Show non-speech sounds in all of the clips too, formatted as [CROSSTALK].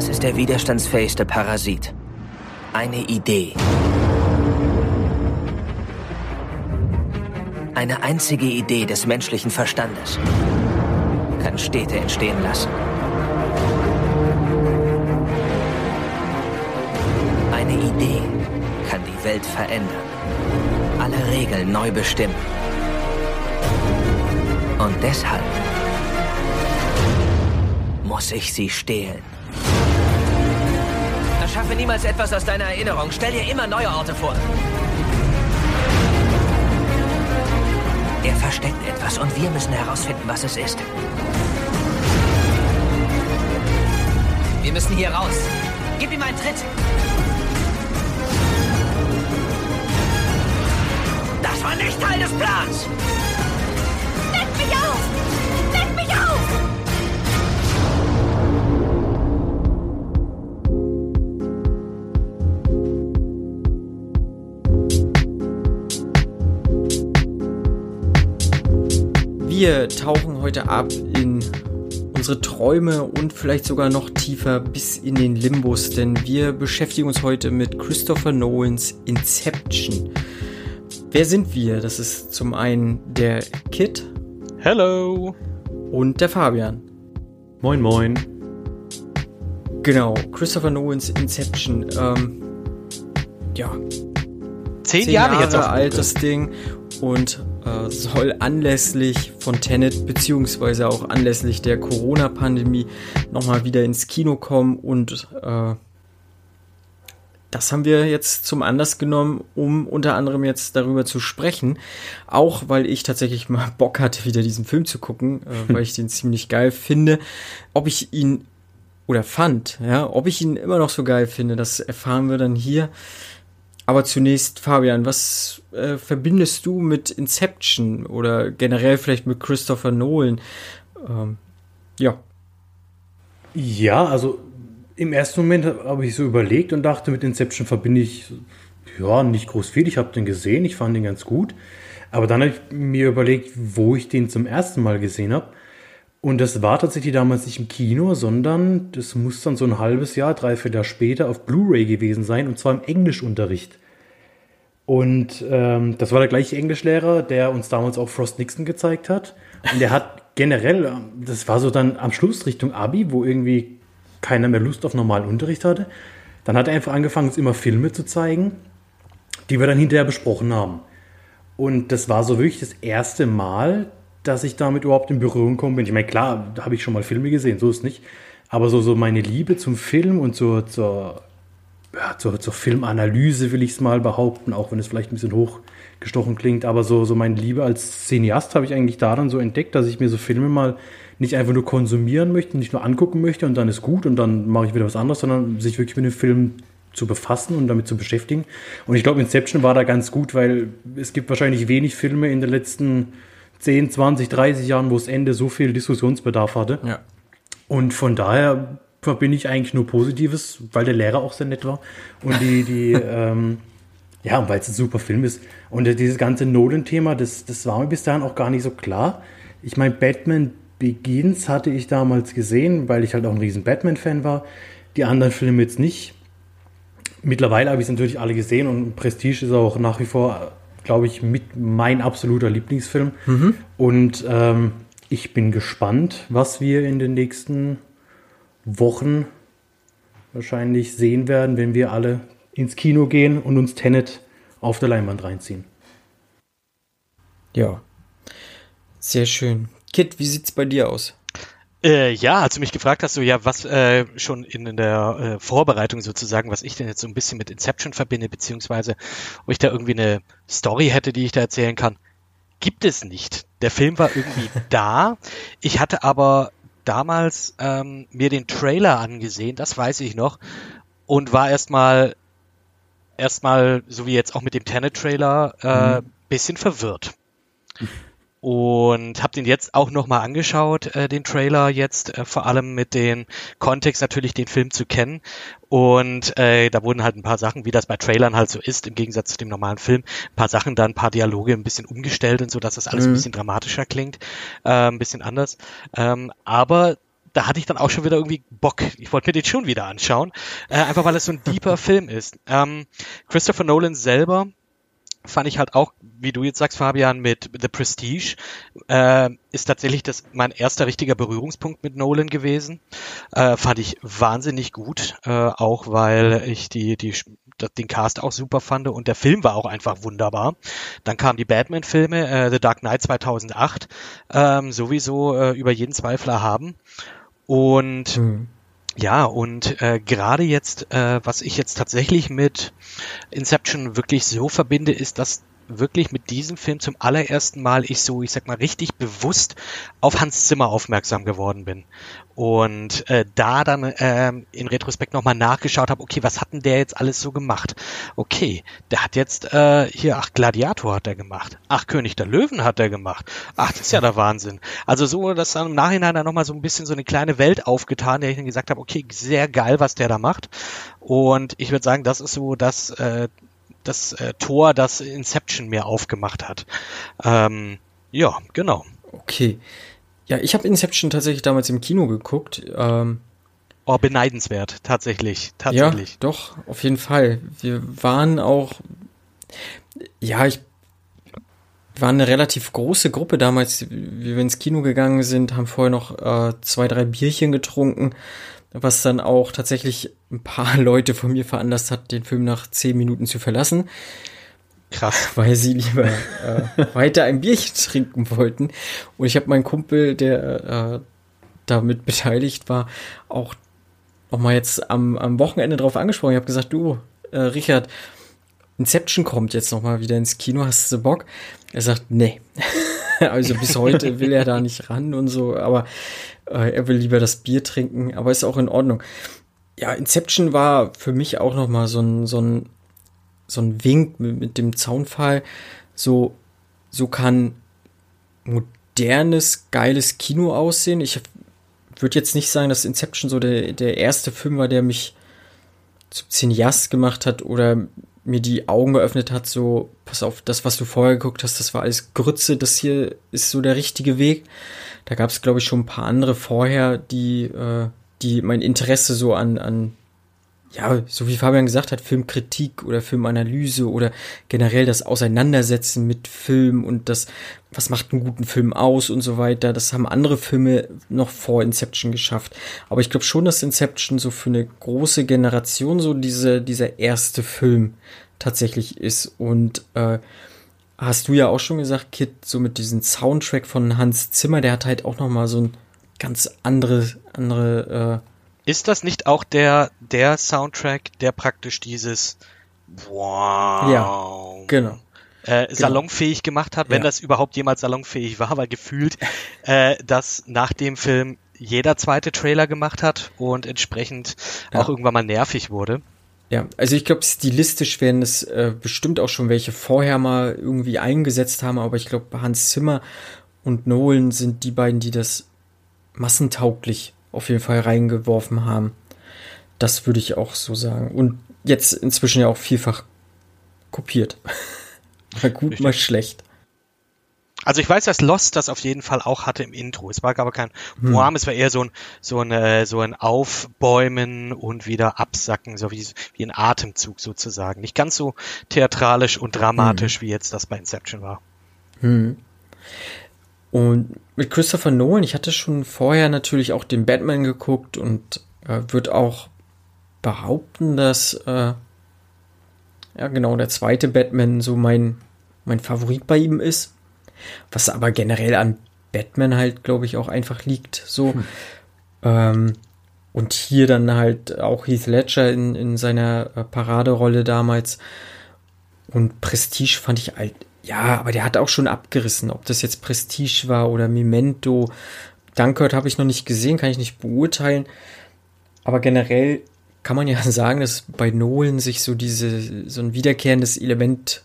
Was ist der widerstandsfähigste Parasit? Eine Idee. Eine einzige Idee des menschlichen Verstandes kann Städte entstehen lassen. Eine Idee kann die Welt verändern, alle Regeln neu bestimmen. Und deshalb muss ich sie stehlen. Erschaffe niemals etwas aus deiner Erinnerung. Stell dir immer neue Orte vor. Er versteckt etwas und wir müssen herausfinden, was es ist. Wir müssen hier raus. Gib ihm einen Tritt. Das war nicht Teil des Plans. Wir tauchen heute ab in unsere Träume und vielleicht sogar noch tiefer bis in den Limbus, denn wir beschäftigen uns heute mit Christopher Nolans Inception. Wer sind wir? Das ist zum einen der Kid. Hello. Und der Fabian. Moin, moin. Genau, Christopher Nolans Inception. Ähm, ja. Zehn, Zehn Jahre, Jahre jetzt alt das Ding und äh, soll anlässlich von Tenet beziehungsweise auch anlässlich der Corona-Pandemie nochmal wieder ins Kino kommen und äh, das haben wir jetzt zum Anlass genommen, um unter anderem jetzt darüber zu sprechen. Auch weil ich tatsächlich mal [LAUGHS] Bock hatte, wieder diesen Film zu gucken, äh, weil ich den ziemlich geil finde. Ob ich ihn oder fand, ja, ob ich ihn immer noch so geil finde, das erfahren wir dann hier. Aber zunächst, Fabian, was äh, verbindest du mit Inception oder generell vielleicht mit Christopher Nolan? Ähm, ja. Ja, also im ersten Moment habe ich so überlegt und dachte, mit Inception verbinde ich ja nicht groß viel. Ich habe den gesehen, ich fand den ganz gut. Aber dann habe ich mir überlegt, wo ich den zum ersten Mal gesehen habe. Und das war tatsächlich damals nicht im Kino, sondern das muss dann so ein halbes Jahr, dreiviertel Jahr später auf Blu-ray gewesen sein, und zwar im Englischunterricht. Und ähm, das war der gleiche Englischlehrer, der uns damals auch Frost Nixon gezeigt hat. Und der hat generell, das war so dann am Schluss Richtung Abi, wo irgendwie keiner mehr Lust auf normalen Unterricht hatte. Dann hat er einfach angefangen, uns immer Filme zu zeigen, die wir dann hinterher besprochen haben. Und das war so wirklich das erste Mal, dass ich damit überhaupt in Berührung gekommen bin. Ich meine, klar, da habe ich schon mal Filme gesehen, so ist nicht. Aber so, so meine Liebe zum Film und zur, zur, ja, zur, zur Filmanalyse will ich es mal behaupten, auch wenn es vielleicht ein bisschen hochgestochen klingt. Aber so, so meine Liebe als Cineast habe ich eigentlich daran so entdeckt, dass ich mir so Filme mal nicht einfach nur konsumieren möchte, nicht nur angucken möchte und dann ist gut und dann mache ich wieder was anderes, sondern sich wirklich mit dem Film zu befassen und damit zu beschäftigen. Und ich glaube, Inception war da ganz gut, weil es gibt wahrscheinlich wenig Filme in den letzten 10, 20, 30 Jahren, wo das Ende so viel Diskussionsbedarf hatte. Ja. Und von daher verbinde ich eigentlich nur Positives, weil der Lehrer auch sehr nett war. Und die, die, [LAUGHS] ähm, ja, weil es ein super Film ist. Und dieses ganze Nolan-Thema, das, das war mir bis dahin auch gar nicht so klar. Ich meine, Batman Begins hatte ich damals gesehen, weil ich halt auch ein riesen Batman-Fan war. Die anderen Filme jetzt nicht. Mittlerweile habe ich es natürlich alle gesehen und Prestige ist auch nach wie vor glaube ich, mit mein absoluter Lieblingsfilm. Mhm. Und ähm, ich bin gespannt, was wir in den nächsten Wochen wahrscheinlich sehen werden, wenn wir alle ins Kino gehen und uns Tenet auf der Leinwand reinziehen. Ja, sehr schön. Kit, wie sieht's bei dir aus? Äh, ja, als du mich gefragt hast, so ja, was äh, schon in, in der äh, Vorbereitung sozusagen, was ich denn jetzt so ein bisschen mit Inception verbinde, beziehungsweise ob ich da irgendwie eine Story hätte, die ich da erzählen kann, gibt es nicht. Der Film war irgendwie [LAUGHS] da. Ich hatte aber damals ähm, mir den Trailer angesehen, das weiß ich noch, und war erstmal erstmal, so wie jetzt auch mit dem Tenet-Trailer, äh, mhm. bisschen verwirrt [LAUGHS] und habe den jetzt auch nochmal angeschaut, äh, den Trailer jetzt, äh, vor allem mit dem Kontext natürlich den Film zu kennen. Und äh, da wurden halt ein paar Sachen, wie das bei Trailern halt so ist, im Gegensatz zu dem normalen Film, ein paar Sachen dann, ein paar Dialoge ein bisschen umgestellt und so, dass das alles mhm. ein bisschen dramatischer klingt, äh, ein bisschen anders. Ähm, aber da hatte ich dann auch schon wieder irgendwie Bock. Ich wollte mir den schon wieder anschauen, äh, einfach weil es so ein [LAUGHS] deeper Film ist. Ähm, Christopher Nolan selber fand ich halt auch, wie du jetzt sagst, Fabian, mit The Prestige, äh, ist tatsächlich das mein erster richtiger Berührungspunkt mit Nolan gewesen. Äh, fand ich wahnsinnig gut, äh, auch weil ich die, die, den Cast auch super fand und der Film war auch einfach wunderbar. Dann kamen die Batman-Filme, äh, The Dark Knight 2008, ähm, sowieso äh, über jeden Zweifler haben. Und mhm. Ja, und äh, gerade jetzt, äh, was ich jetzt tatsächlich mit Inception wirklich so verbinde, ist, dass wirklich mit diesem Film zum allerersten Mal ich so, ich sag mal, richtig bewusst auf Hans Zimmer aufmerksam geworden bin. Und äh, da dann ähm, in Retrospekt nochmal nachgeschaut habe, okay, was hat denn der jetzt alles so gemacht? Okay, der hat jetzt äh, hier, ach, Gladiator hat er gemacht. Ach, König der Löwen hat er gemacht. Ach, das ist ja der Wahnsinn. Also so, dass dann im Nachhinein dann nochmal so ein bisschen so eine kleine Welt aufgetan, der ich dann gesagt habe, okay, sehr geil, was der da macht. Und ich würde sagen, das ist so das, äh, das äh, Tor, das Inception mir aufgemacht hat. Ähm, ja, genau. Okay. Ja, ich habe Inception tatsächlich damals im Kino geguckt. Ähm, oh, beneidenswert, tatsächlich, tatsächlich. Ja, doch, auf jeden Fall. Wir waren auch, ja, ich war eine relativ große Gruppe damals, wie wir ins Kino gegangen sind, haben vorher noch äh, zwei, drei Bierchen getrunken, was dann auch tatsächlich ein paar [LAUGHS] Leute von mir veranlasst hat, den Film nach zehn Minuten zu verlassen. Krass. [LAUGHS] Weil sie lieber äh, weiter ein Bierchen [LAUGHS] trinken wollten. Und ich habe meinen Kumpel, der äh, damit beteiligt war, auch nochmal jetzt am, am Wochenende drauf angesprochen. Ich habe gesagt, du, äh, Richard, Inception kommt jetzt nochmal wieder ins Kino, hast du Bock? Er sagt, nee. also bis heute will er da nicht ran und so, aber äh, er will lieber das Bier trinken, aber ist auch in Ordnung. Ja, Inception war für mich auch nochmal so ein, so ein, so ein Wink mit, mit dem Zaunfall. So, so kann modernes, geiles Kino aussehen. Ich würde jetzt nicht sagen, dass Inception so der, der erste Film war, der mich zum Cineast gemacht hat oder mir die Augen geöffnet hat, so, pass auf, das, was du vorher geguckt hast, das war alles Grütze, das hier ist so der richtige Weg. Da gab es, glaube ich, schon ein paar andere vorher, die, äh, die mein Interesse so an, an, ja, so wie Fabian gesagt hat, Filmkritik oder Filmanalyse oder generell das Auseinandersetzen mit Film und das, was macht einen guten Film aus und so weiter. Das haben andere Filme noch vor Inception geschafft. Aber ich glaube schon, dass Inception so für eine große Generation so diese, dieser erste Film tatsächlich ist. Und äh, hast du ja auch schon gesagt, Kit, so mit diesem Soundtrack von Hans Zimmer, der hat halt auch noch mal so ein ganz andere, andere. Äh ist das nicht auch der der Soundtrack, der praktisch dieses Wow. Ja, genau. Äh, genau. salonfähig gemacht hat, wenn ja. das überhaupt jemals salonfähig war, weil gefühlt äh, das nach dem Film jeder zweite Trailer gemacht hat und entsprechend ja. auch irgendwann mal nervig wurde. Ja, also ich glaube, stilistisch werden es äh, bestimmt auch schon welche vorher mal irgendwie eingesetzt haben, aber ich glaube, Hans Zimmer und Nolan sind die beiden, die das massentauglich auf jeden Fall reingeworfen haben. Das würde ich auch so sagen. Und jetzt inzwischen ja auch vielfach kopiert. [LAUGHS] mal gut, Richtig. mal schlecht. Also ich weiß, dass Lost das auf jeden Fall auch hatte im Intro. Es war aber kein hm. Warm, es war eher so ein, so ein, äh, so ein Aufbäumen und wieder Absacken, so wie, wie ein Atemzug sozusagen. Nicht ganz so theatralisch und dramatisch, hm. wie jetzt das bei Inception war. Hm. Und mit Christopher Nolan, ich hatte schon vorher natürlich auch den Batman geguckt und äh, würde auch behaupten, dass äh, ja genau der zweite Batman so mein mein Favorit bei ihm ist. Was aber generell an Batman halt, glaube ich, auch einfach liegt. So. Hm. Ähm, und hier dann halt auch Heath Ledger in, in seiner äh, Paraderolle damals. Und Prestige fand ich halt, ja, aber der hat auch schon abgerissen. Ob das jetzt Prestige war oder Memento. Dunkirk habe ich noch nicht gesehen, kann ich nicht beurteilen. Aber generell kann man ja [LAUGHS] sagen, dass bei Nolan sich so diese, so ein wiederkehrendes Element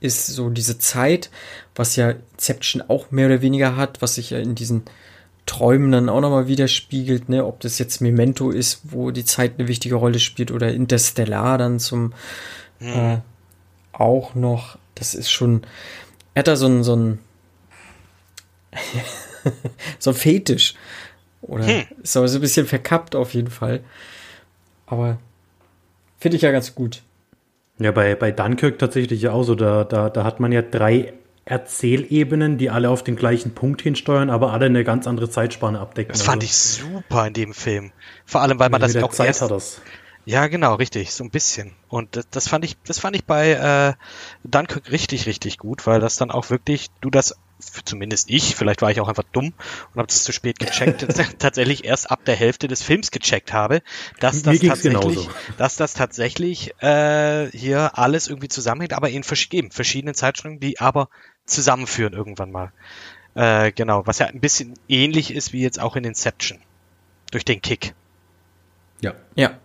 ist so diese Zeit, was ja Inception auch mehr oder weniger hat, was sich ja in diesen Träumen dann auch nochmal widerspiegelt, ne, ob das jetzt Memento ist, wo die Zeit eine wichtige Rolle spielt, oder Interstellar dann zum mhm. äh, auch noch. Das ist schon, er hat da so ein, so ein, [LAUGHS] so ein Fetisch. Oder hm. ist aber so ein bisschen verkappt auf jeden Fall. Aber finde ich ja ganz gut. Ja, bei, bei Dunkirk tatsächlich ja auch so. Da, da, da hat man ja drei Erzählebenen, die alle auf den gleichen Punkt hinsteuern, aber alle eine ganz andere Zeitspanne abdecken. Das fand also. ich super in dem Film. Vor allem, weil man das auch Zeit erst, hat das. Ja, genau, richtig, so ein bisschen. Und das, das fand ich, das fand ich bei äh, Dunkirk richtig, richtig gut, weil das dann auch wirklich, du das, zumindest ich, vielleicht war ich auch einfach dumm und habe das zu spät gecheckt, [LAUGHS] [LAUGHS] tatsächlich erst ab der Hälfte des Films gecheckt habe, dass das tatsächlich, dass das tatsächlich äh, hier alles irgendwie zusammenhängt, aber in eben verschiedenen Zeitsträngen, die aber zusammenführen irgendwann mal. Äh, genau, was ja ein bisschen ähnlich ist wie jetzt auch in Inception. Durch den Kick. Ja. Ja,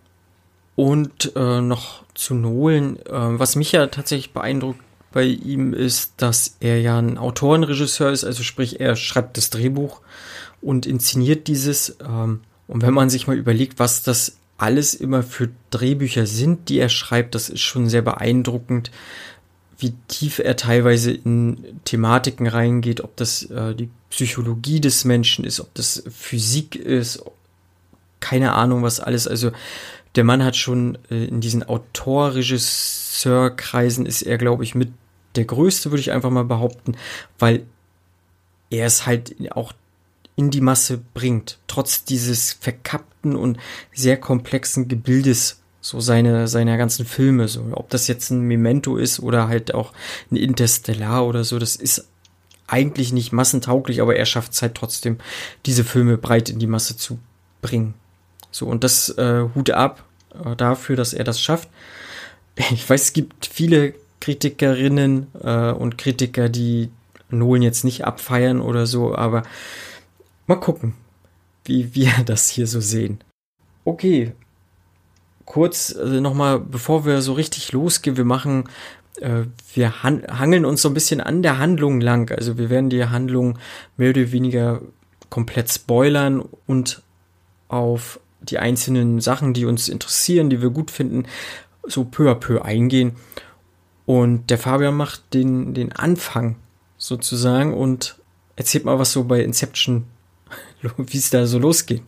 und äh, noch zu Nolan, äh, was mich ja tatsächlich beeindruckt bei ihm ist, dass er ja ein Autorenregisseur ist, also sprich, er schreibt das Drehbuch und inszeniert dieses. Ähm, und wenn man sich mal überlegt, was das alles immer für Drehbücher sind, die er schreibt, das ist schon sehr beeindruckend, wie tief er teilweise in Thematiken reingeht, ob das äh, die Psychologie des Menschen ist, ob das Physik ist, keine Ahnung was alles. Also der Mann hat schon äh, in diesen Autor-Regisseur-Kreisen ist er, glaube ich, mit der größte, würde ich einfach mal behaupten, weil er es halt auch in die Masse bringt, trotz dieses verkappten und sehr komplexen Gebildes, so seine, seiner ganzen Filme, so, ob das jetzt ein Memento ist oder halt auch ein Interstellar oder so, das ist eigentlich nicht massentauglich, aber er schafft es halt trotzdem, diese Filme breit in die Masse zu bringen. So, und das äh, Hut ab äh, dafür, dass er das schafft. [LAUGHS] Ich weiß, es gibt viele Kritikerinnen äh, und Kritiker, die Nolan jetzt nicht abfeiern oder so, aber mal gucken, wie wir das hier so sehen. Okay, kurz äh, nochmal, bevor wir so richtig losgehen, wir machen, äh, wir han hangeln uns so ein bisschen an der Handlung lang. Also wir werden die Handlung mehr oder weniger komplett spoilern und auf die einzelnen Sachen, die uns interessieren, die wir gut finden, so peu à peu eingehen. Und der Fabian macht den, den Anfang sozusagen und erzählt mal, was so bei Inception, [LAUGHS] wie es da so losgeht.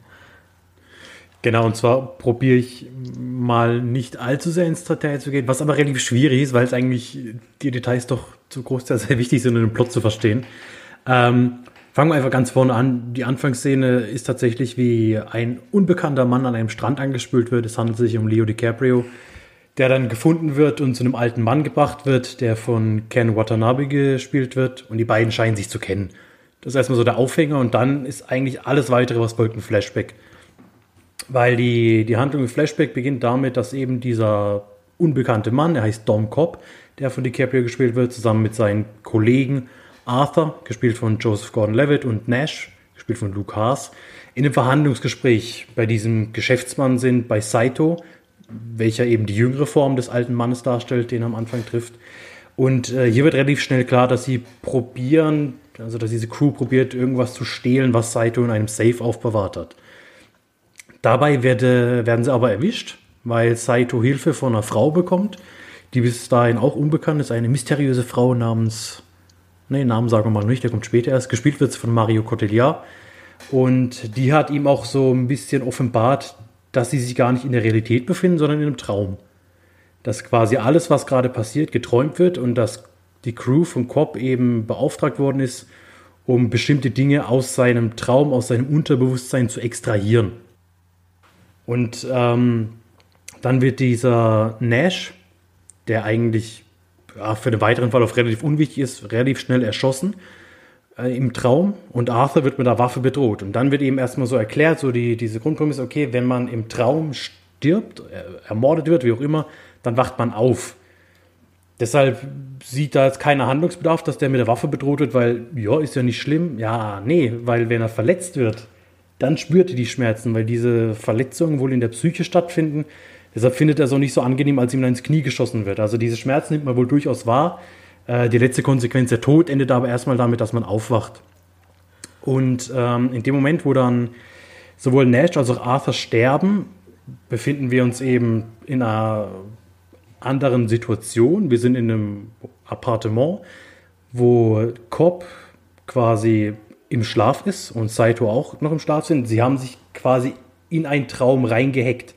Genau, und zwar probiere ich mal nicht allzu sehr ins Detail zu gehen, was aber relativ schwierig ist, weil es eigentlich die Details doch zu Großteil sehr wichtig sind, um den Plot zu verstehen. Ähm, Fangen wir einfach ganz vorne an. Die Anfangsszene ist tatsächlich, wie ein unbekannter Mann an einem Strand angespült wird. Es handelt sich um Leo DiCaprio, der dann gefunden wird und zu einem alten Mann gebracht wird, der von Ken Watanabe gespielt wird. Und die beiden scheinen sich zu kennen. Das ist erstmal so der Aufhänger und dann ist eigentlich alles weitere, was folgt, ein Flashback. Weil die, die Handlung im Flashback beginnt damit, dass eben dieser unbekannte Mann, der heißt Dom Cobb, der von DiCaprio gespielt wird, zusammen mit seinen Kollegen Arthur, gespielt von Joseph Gordon-Levitt, und Nash, gespielt von Luke Haas, in einem Verhandlungsgespräch bei diesem Geschäftsmann sind, bei Saito, welcher eben die jüngere Form des alten Mannes darstellt, den er am Anfang trifft. Und äh, hier wird relativ schnell klar, dass sie probieren, also dass diese Crew probiert, irgendwas zu stehlen, was Saito in einem Safe aufbewahrt hat. Dabei werde, werden sie aber erwischt, weil Saito Hilfe von einer Frau bekommt, die bis dahin auch unbekannt ist, eine mysteriöse Frau namens Ne, Namen sagen wir mal nicht, der kommt später erst. Gespielt wird von Mario Cotillard. Und die hat ihm auch so ein bisschen offenbart, dass sie sich gar nicht in der Realität befinden, sondern in einem Traum. Dass quasi alles, was gerade passiert, geträumt wird und dass die Crew von Cobb eben beauftragt worden ist, um bestimmte Dinge aus seinem Traum, aus seinem Unterbewusstsein zu extrahieren. Und ähm, dann wird dieser Nash, der eigentlich ja, für den weiteren Verlauf relativ unwichtig ist, relativ schnell erschossen äh, im Traum und Arthur wird mit der Waffe bedroht. Und dann wird eben erstmal so erklärt, so die, diese Grundprämisse, okay, wenn man im Traum stirbt, äh, ermordet wird, wie auch immer, dann wacht man auf. Deshalb sieht da jetzt keiner Handlungsbedarf, dass der mit der Waffe bedroht wird, weil, ja, ist ja nicht schlimm. Ja, nee, weil wenn er verletzt wird, dann spürt er die Schmerzen, weil diese Verletzungen wohl in der Psyche stattfinden Deshalb findet er es auch nicht so angenehm, als ihm dann ins Knie geschossen wird. Also diese Schmerzen nimmt man wohl durchaus wahr. Äh, die letzte Konsequenz, der Tod, endet aber erstmal damit, dass man aufwacht. Und ähm, in dem Moment, wo dann sowohl Nash als auch Arthur sterben, befinden wir uns eben in einer anderen Situation. Wir sind in einem Appartement, wo Cobb quasi im Schlaf ist und Saito auch noch im Schlaf sind. Sie haben sich quasi in einen Traum reingehackt,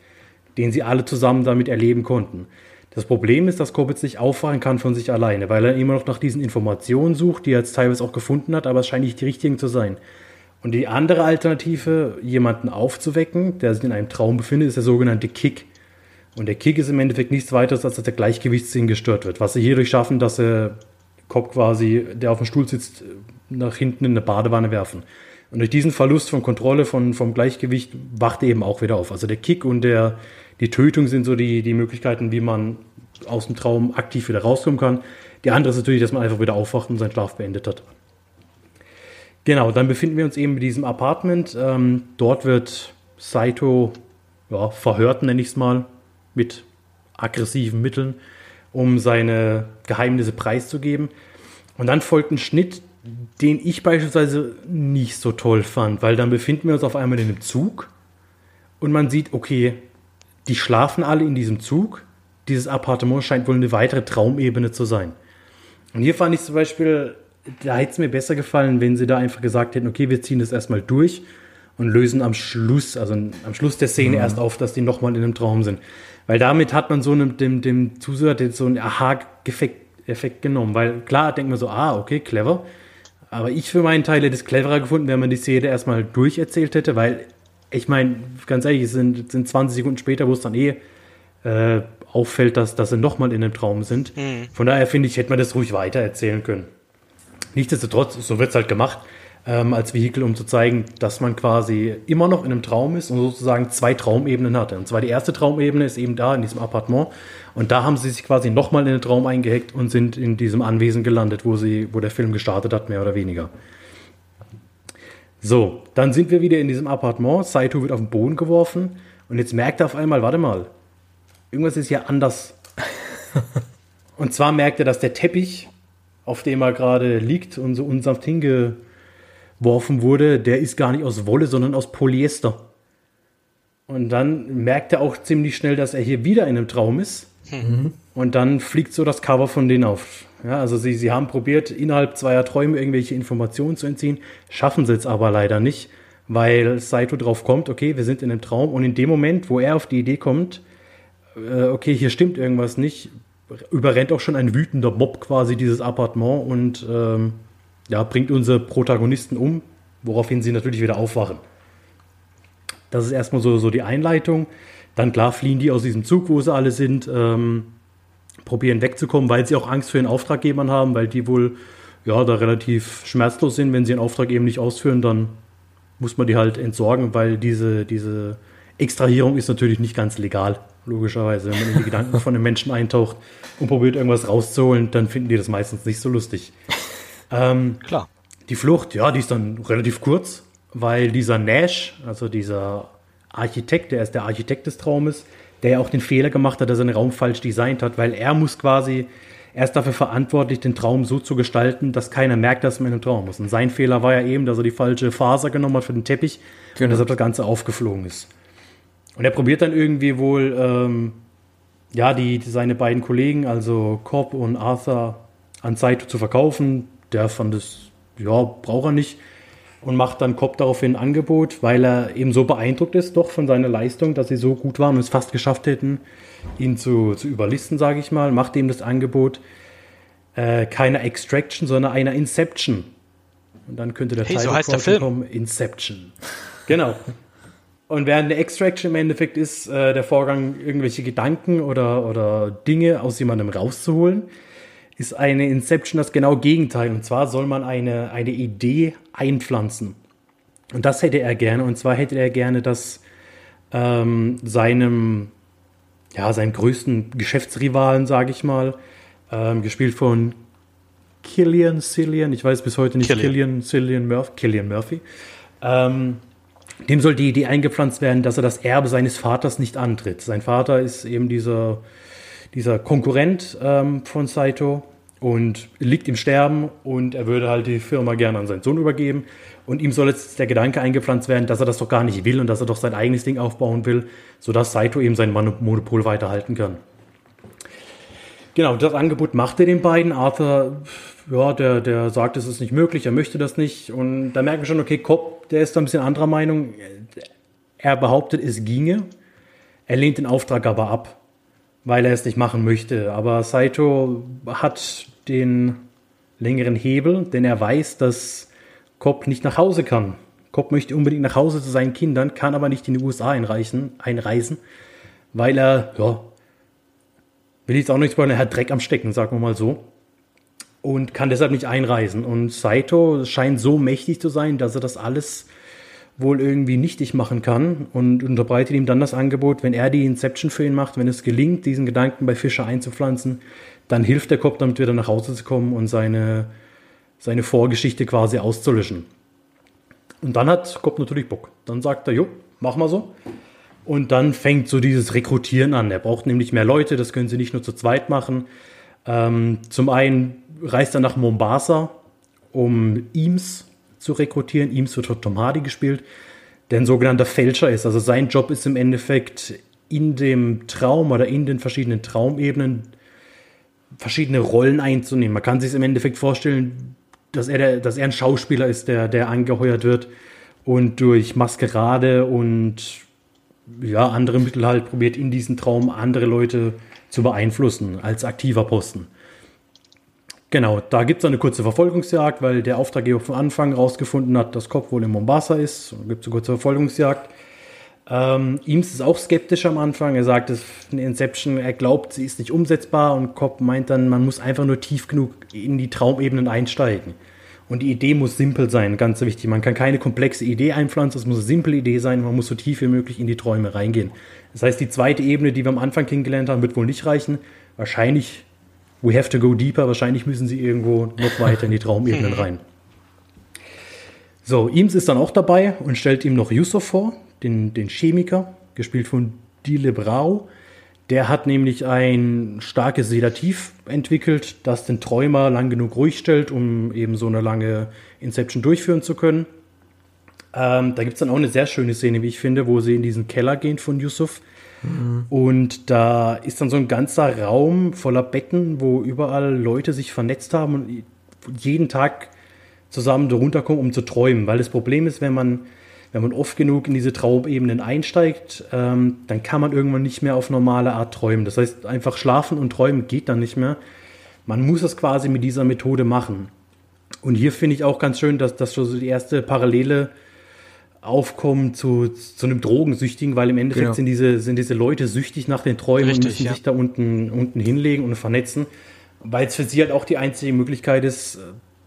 den sie alle zusammen damit erleben konnten. Das Problem ist, dass Kobitz nicht aufwachen kann von sich alleine, weil er immer noch nach diesen Informationen sucht, die er jetzt teilweise auch gefunden hat, aber es scheint nicht die richtigen zu sein. Und die andere Alternative, jemanden aufzuwecken, der sich in einem Traum befindet, ist der sogenannte Kick. Und der Kick ist im Endeffekt nichts weiteres, als dass der Gleichgewichtssinn gestört wird. Was sie hierdurch schaffen, dass er Kopf quasi, der auf dem Stuhl sitzt, nach hinten in eine Badewanne werfen. Und durch diesen Verlust von Kontrolle, von, vom Gleichgewicht, wacht er eben auch wieder auf. Also der Kick und der, die Tötung sind so die, die Möglichkeiten, wie man aus dem Traum aktiv wieder rauskommen kann. Die andere ist natürlich, dass man einfach wieder aufwacht und seinen Schlaf beendet hat. Genau, dann befinden wir uns eben in diesem Apartment. Ähm, dort wird Saito ja, verhört, nenne ich es mal, mit aggressiven Mitteln, um seine Geheimnisse preiszugeben. Und dann folgt ein Schnitt, den ich beispielsweise nicht so toll fand, weil dann befinden wir uns auf einmal in einem Zug und man sieht, okay, die schlafen alle in diesem Zug. Dieses Appartement scheint wohl eine weitere Traumebene zu sein. Und hier fand ich zum Beispiel, da hätte es mir besser gefallen, wenn sie da einfach gesagt hätten, okay, wir ziehen das erstmal durch und lösen am Schluss, also am Schluss der Szene mhm. erst auf, dass die nochmal in einem Traum sind. Weil damit hat man so einem, dem, dem Zuseher so einen Aha-Effekt genommen. Weil klar denkt man so, ah, okay, clever. Aber ich für meinen Teil hätte es cleverer gefunden, wenn man die Szene erstmal durcherzählt hätte, weil ich meine, ganz ehrlich, es sind, sind 20 Sekunden später, wo es dann eh äh, auffällt, dass, dass sie nochmal in einem Traum sind. Mhm. Von daher finde ich, hätte man das ruhig weiter erzählen können. Nichtsdestotrotz, so wird es halt gemacht, ähm, als Vehikel, um zu zeigen, dass man quasi immer noch in einem Traum ist und sozusagen zwei Traumebenen hatte. Und zwar die erste Traumebene ist eben da in diesem Appartement. Und da haben sie sich quasi nochmal in den Traum eingehackt und sind in diesem Anwesen gelandet, wo, sie, wo der Film gestartet hat, mehr oder weniger. So, dann sind wir wieder in diesem Appartement. Saito wird auf den Boden geworfen und jetzt merkt er auf einmal, warte mal, irgendwas ist hier anders. [LAUGHS] und zwar merkt er, dass der Teppich, auf dem er gerade liegt und so unsanft hingeworfen wurde, der ist gar nicht aus Wolle, sondern aus Polyester. Und dann merkt er auch ziemlich schnell, dass er hier wieder in einem Traum ist. Mhm. Und dann fliegt so das Cover von denen auf. Ja, also sie, sie haben probiert, innerhalb zweier Träume irgendwelche Informationen zu entziehen, schaffen sie es aber leider nicht, weil Saito drauf kommt, okay, wir sind in einem Traum und in dem Moment, wo er auf die Idee kommt, äh, okay, hier stimmt irgendwas nicht, überrennt auch schon ein wütender Mob quasi dieses Appartement und ähm, ja, bringt unsere Protagonisten um, woraufhin sie natürlich wieder aufwachen. Das ist erstmal so, so die Einleitung. Dann klar fliehen die aus diesem Zug, wo sie alle sind. Ähm, probieren wegzukommen, weil sie auch Angst vor den Auftraggebern haben, weil die wohl ja da relativ schmerzlos sind. Wenn sie einen Auftrag eben nicht ausführen, dann muss man die halt entsorgen, weil diese, diese Extrahierung ist natürlich nicht ganz legal, logischerweise. Wenn man in die Gedanken [LAUGHS] von den Menschen eintaucht und probiert irgendwas rauszuholen, dann finden die das meistens nicht so lustig. Ähm, Klar. Die Flucht, ja, die ist dann relativ kurz, weil dieser Nash, also dieser Architekt, der ist der Architekt des Traumes, der ja auch den Fehler gemacht hat, dass er den Raum falsch designt hat, weil er muss quasi, er ist dafür verantwortlich, den Traum so zu gestalten, dass keiner merkt, dass man in einem Traum ist. Und sein Fehler war ja eben, dass er die falsche Faser genommen hat für den Teppich genau. und deshalb das Ganze aufgeflogen ist. Und er probiert dann irgendwie wohl, ähm, ja, die, die, seine beiden Kollegen, also Cobb und Arthur, an Saito zu verkaufen. Der fand es, ja, braucht er nicht und macht dann Cobb daraufhin ein Angebot, weil er eben so beeindruckt ist doch von seiner Leistung, dass sie so gut waren und es fast geschafft hätten, ihn zu, zu überlisten, sage ich mal, macht ihm das Angebot äh, keiner Extraction, sondern einer Inception. Und dann könnte der hey, Title so heißt der Film. kommen, Inception. [LAUGHS] Genau. Und während der Extraction im Endeffekt ist äh, der Vorgang, irgendwelche Gedanken oder, oder Dinge aus jemandem rauszuholen, ist eine Inception das genau Gegenteil. Und zwar soll man eine, eine Idee einpflanzen. Und das hätte er gerne. Und zwar hätte er gerne, dass ähm, seinem, ja, seinem größten Geschäftsrivalen, sage ich mal, ähm, gespielt von Killian Cillian, ich weiß bis heute nicht, Killian, Killian Cillian Murphy, Killian Murphy ähm, dem soll die Idee eingepflanzt werden, dass er das Erbe seines Vaters nicht antritt. Sein Vater ist eben dieser, dieser Konkurrent ähm, von Saito und liegt im Sterben und er würde halt die Firma gerne an seinen Sohn übergeben. Und ihm soll jetzt der Gedanke eingepflanzt werden, dass er das doch gar nicht will und dass er doch sein eigenes Ding aufbauen will, sodass Saito eben sein Monopol weiterhalten kann. Genau, das Angebot macht er den beiden. Arthur, ja, der, der sagt, es ist nicht möglich, er möchte das nicht. Und da merken wir schon, okay, Cobb, der ist da ein bisschen anderer Meinung. Er behauptet, es ginge. Er lehnt den Auftrag aber ab, weil er es nicht machen möchte. Aber Saito hat den längeren Hebel, denn er weiß, dass Cobb nicht nach Hause kann. Cobb möchte unbedingt nach Hause zu seinen Kindern, kann aber nicht in die USA einreisen, einreisen weil er, ja, will ich jetzt auch nicht spoilern, er hat Dreck am Stecken, sagen wir mal so. Und kann deshalb nicht einreisen. Und Saito scheint so mächtig zu sein, dass er das alles wohl irgendwie nichtig machen kann und unterbreitet ihm dann das Angebot, wenn er die Inception für ihn macht, wenn es gelingt, diesen Gedanken bei Fischer einzupflanzen, dann hilft der Kopf damit wieder nach Hause zu kommen und seine, seine Vorgeschichte quasi auszulöschen. Und dann hat Kopp natürlich Bock. Dann sagt er, jo, mach mal so. Und dann fängt so dieses Rekrutieren an. Er braucht nämlich mehr Leute, das können sie nicht nur zu zweit machen. Ähm, zum einen reist er nach Mombasa, um Eames zu rekrutieren. Eames wird von Tom Hardy gespielt, der ein sogenannter Fälscher ist. Also sein Job ist im Endeffekt in dem Traum oder in den verschiedenen Traumebenen verschiedene Rollen einzunehmen. Man kann sich im Endeffekt vorstellen, dass er, der, dass er ein Schauspieler ist, der, der angeheuert wird und durch Maskerade und ja, andere Mittel halt probiert, in diesen Traum andere Leute zu beeinflussen als aktiver Posten. Genau, da gibt es eine kurze Verfolgungsjagd, weil der Auftraggeber von Anfang rausgefunden hat, dass Kopf wohl in Mombasa ist. Da gibt es eine kurze Verfolgungsjagd. Ähm, Eames ist auch skeptisch am Anfang. Er sagt, es eine Inception, er glaubt, sie ist nicht umsetzbar und Cobb meint dann, man muss einfach nur tief genug in die Traumebenen einsteigen. Und die Idee muss simpel sein, ganz wichtig. Man kann keine komplexe Idee einpflanzen, es muss eine simple Idee sein, man muss so tief wie möglich in die Träume reingehen. Das heißt, die zweite Ebene, die wir am Anfang kennengelernt haben, wird wohl nicht reichen. Wahrscheinlich, we have to go deeper, wahrscheinlich müssen sie irgendwo noch weiter in die Traumebenen [LAUGHS] rein. So, Eames ist dann auch dabei und stellt ihm noch Yusuf vor, den, den Chemiker, gespielt von Dile Brau. Der hat nämlich ein starkes Sedativ entwickelt, das den Träumer lang genug ruhig stellt, um eben so eine lange Inception durchführen zu können. Ähm, da gibt es dann auch eine sehr schöne Szene, wie ich finde, wo sie in diesen Keller gehen von Yusuf. Mhm. Und da ist dann so ein ganzer Raum voller Betten, wo überall Leute sich vernetzt haben und jeden Tag zusammen darunter kommen, um zu träumen. Weil das Problem ist, wenn man wenn man oft genug in diese Traumebenen einsteigt, ähm, dann kann man irgendwann nicht mehr auf normale Art träumen. Das heißt, einfach schlafen und träumen geht dann nicht mehr. Man muss es quasi mit dieser Methode machen. Und hier finde ich auch ganz schön, dass das schon so die erste Parallele aufkommt zu, zu einem Drogensüchtigen, weil im Endeffekt genau. sind, diese, sind diese Leute süchtig nach den Träumen Richtig, und müssen ja. sich da unten, unten hinlegen und vernetzen, weil es für sie halt auch die einzige Möglichkeit ist,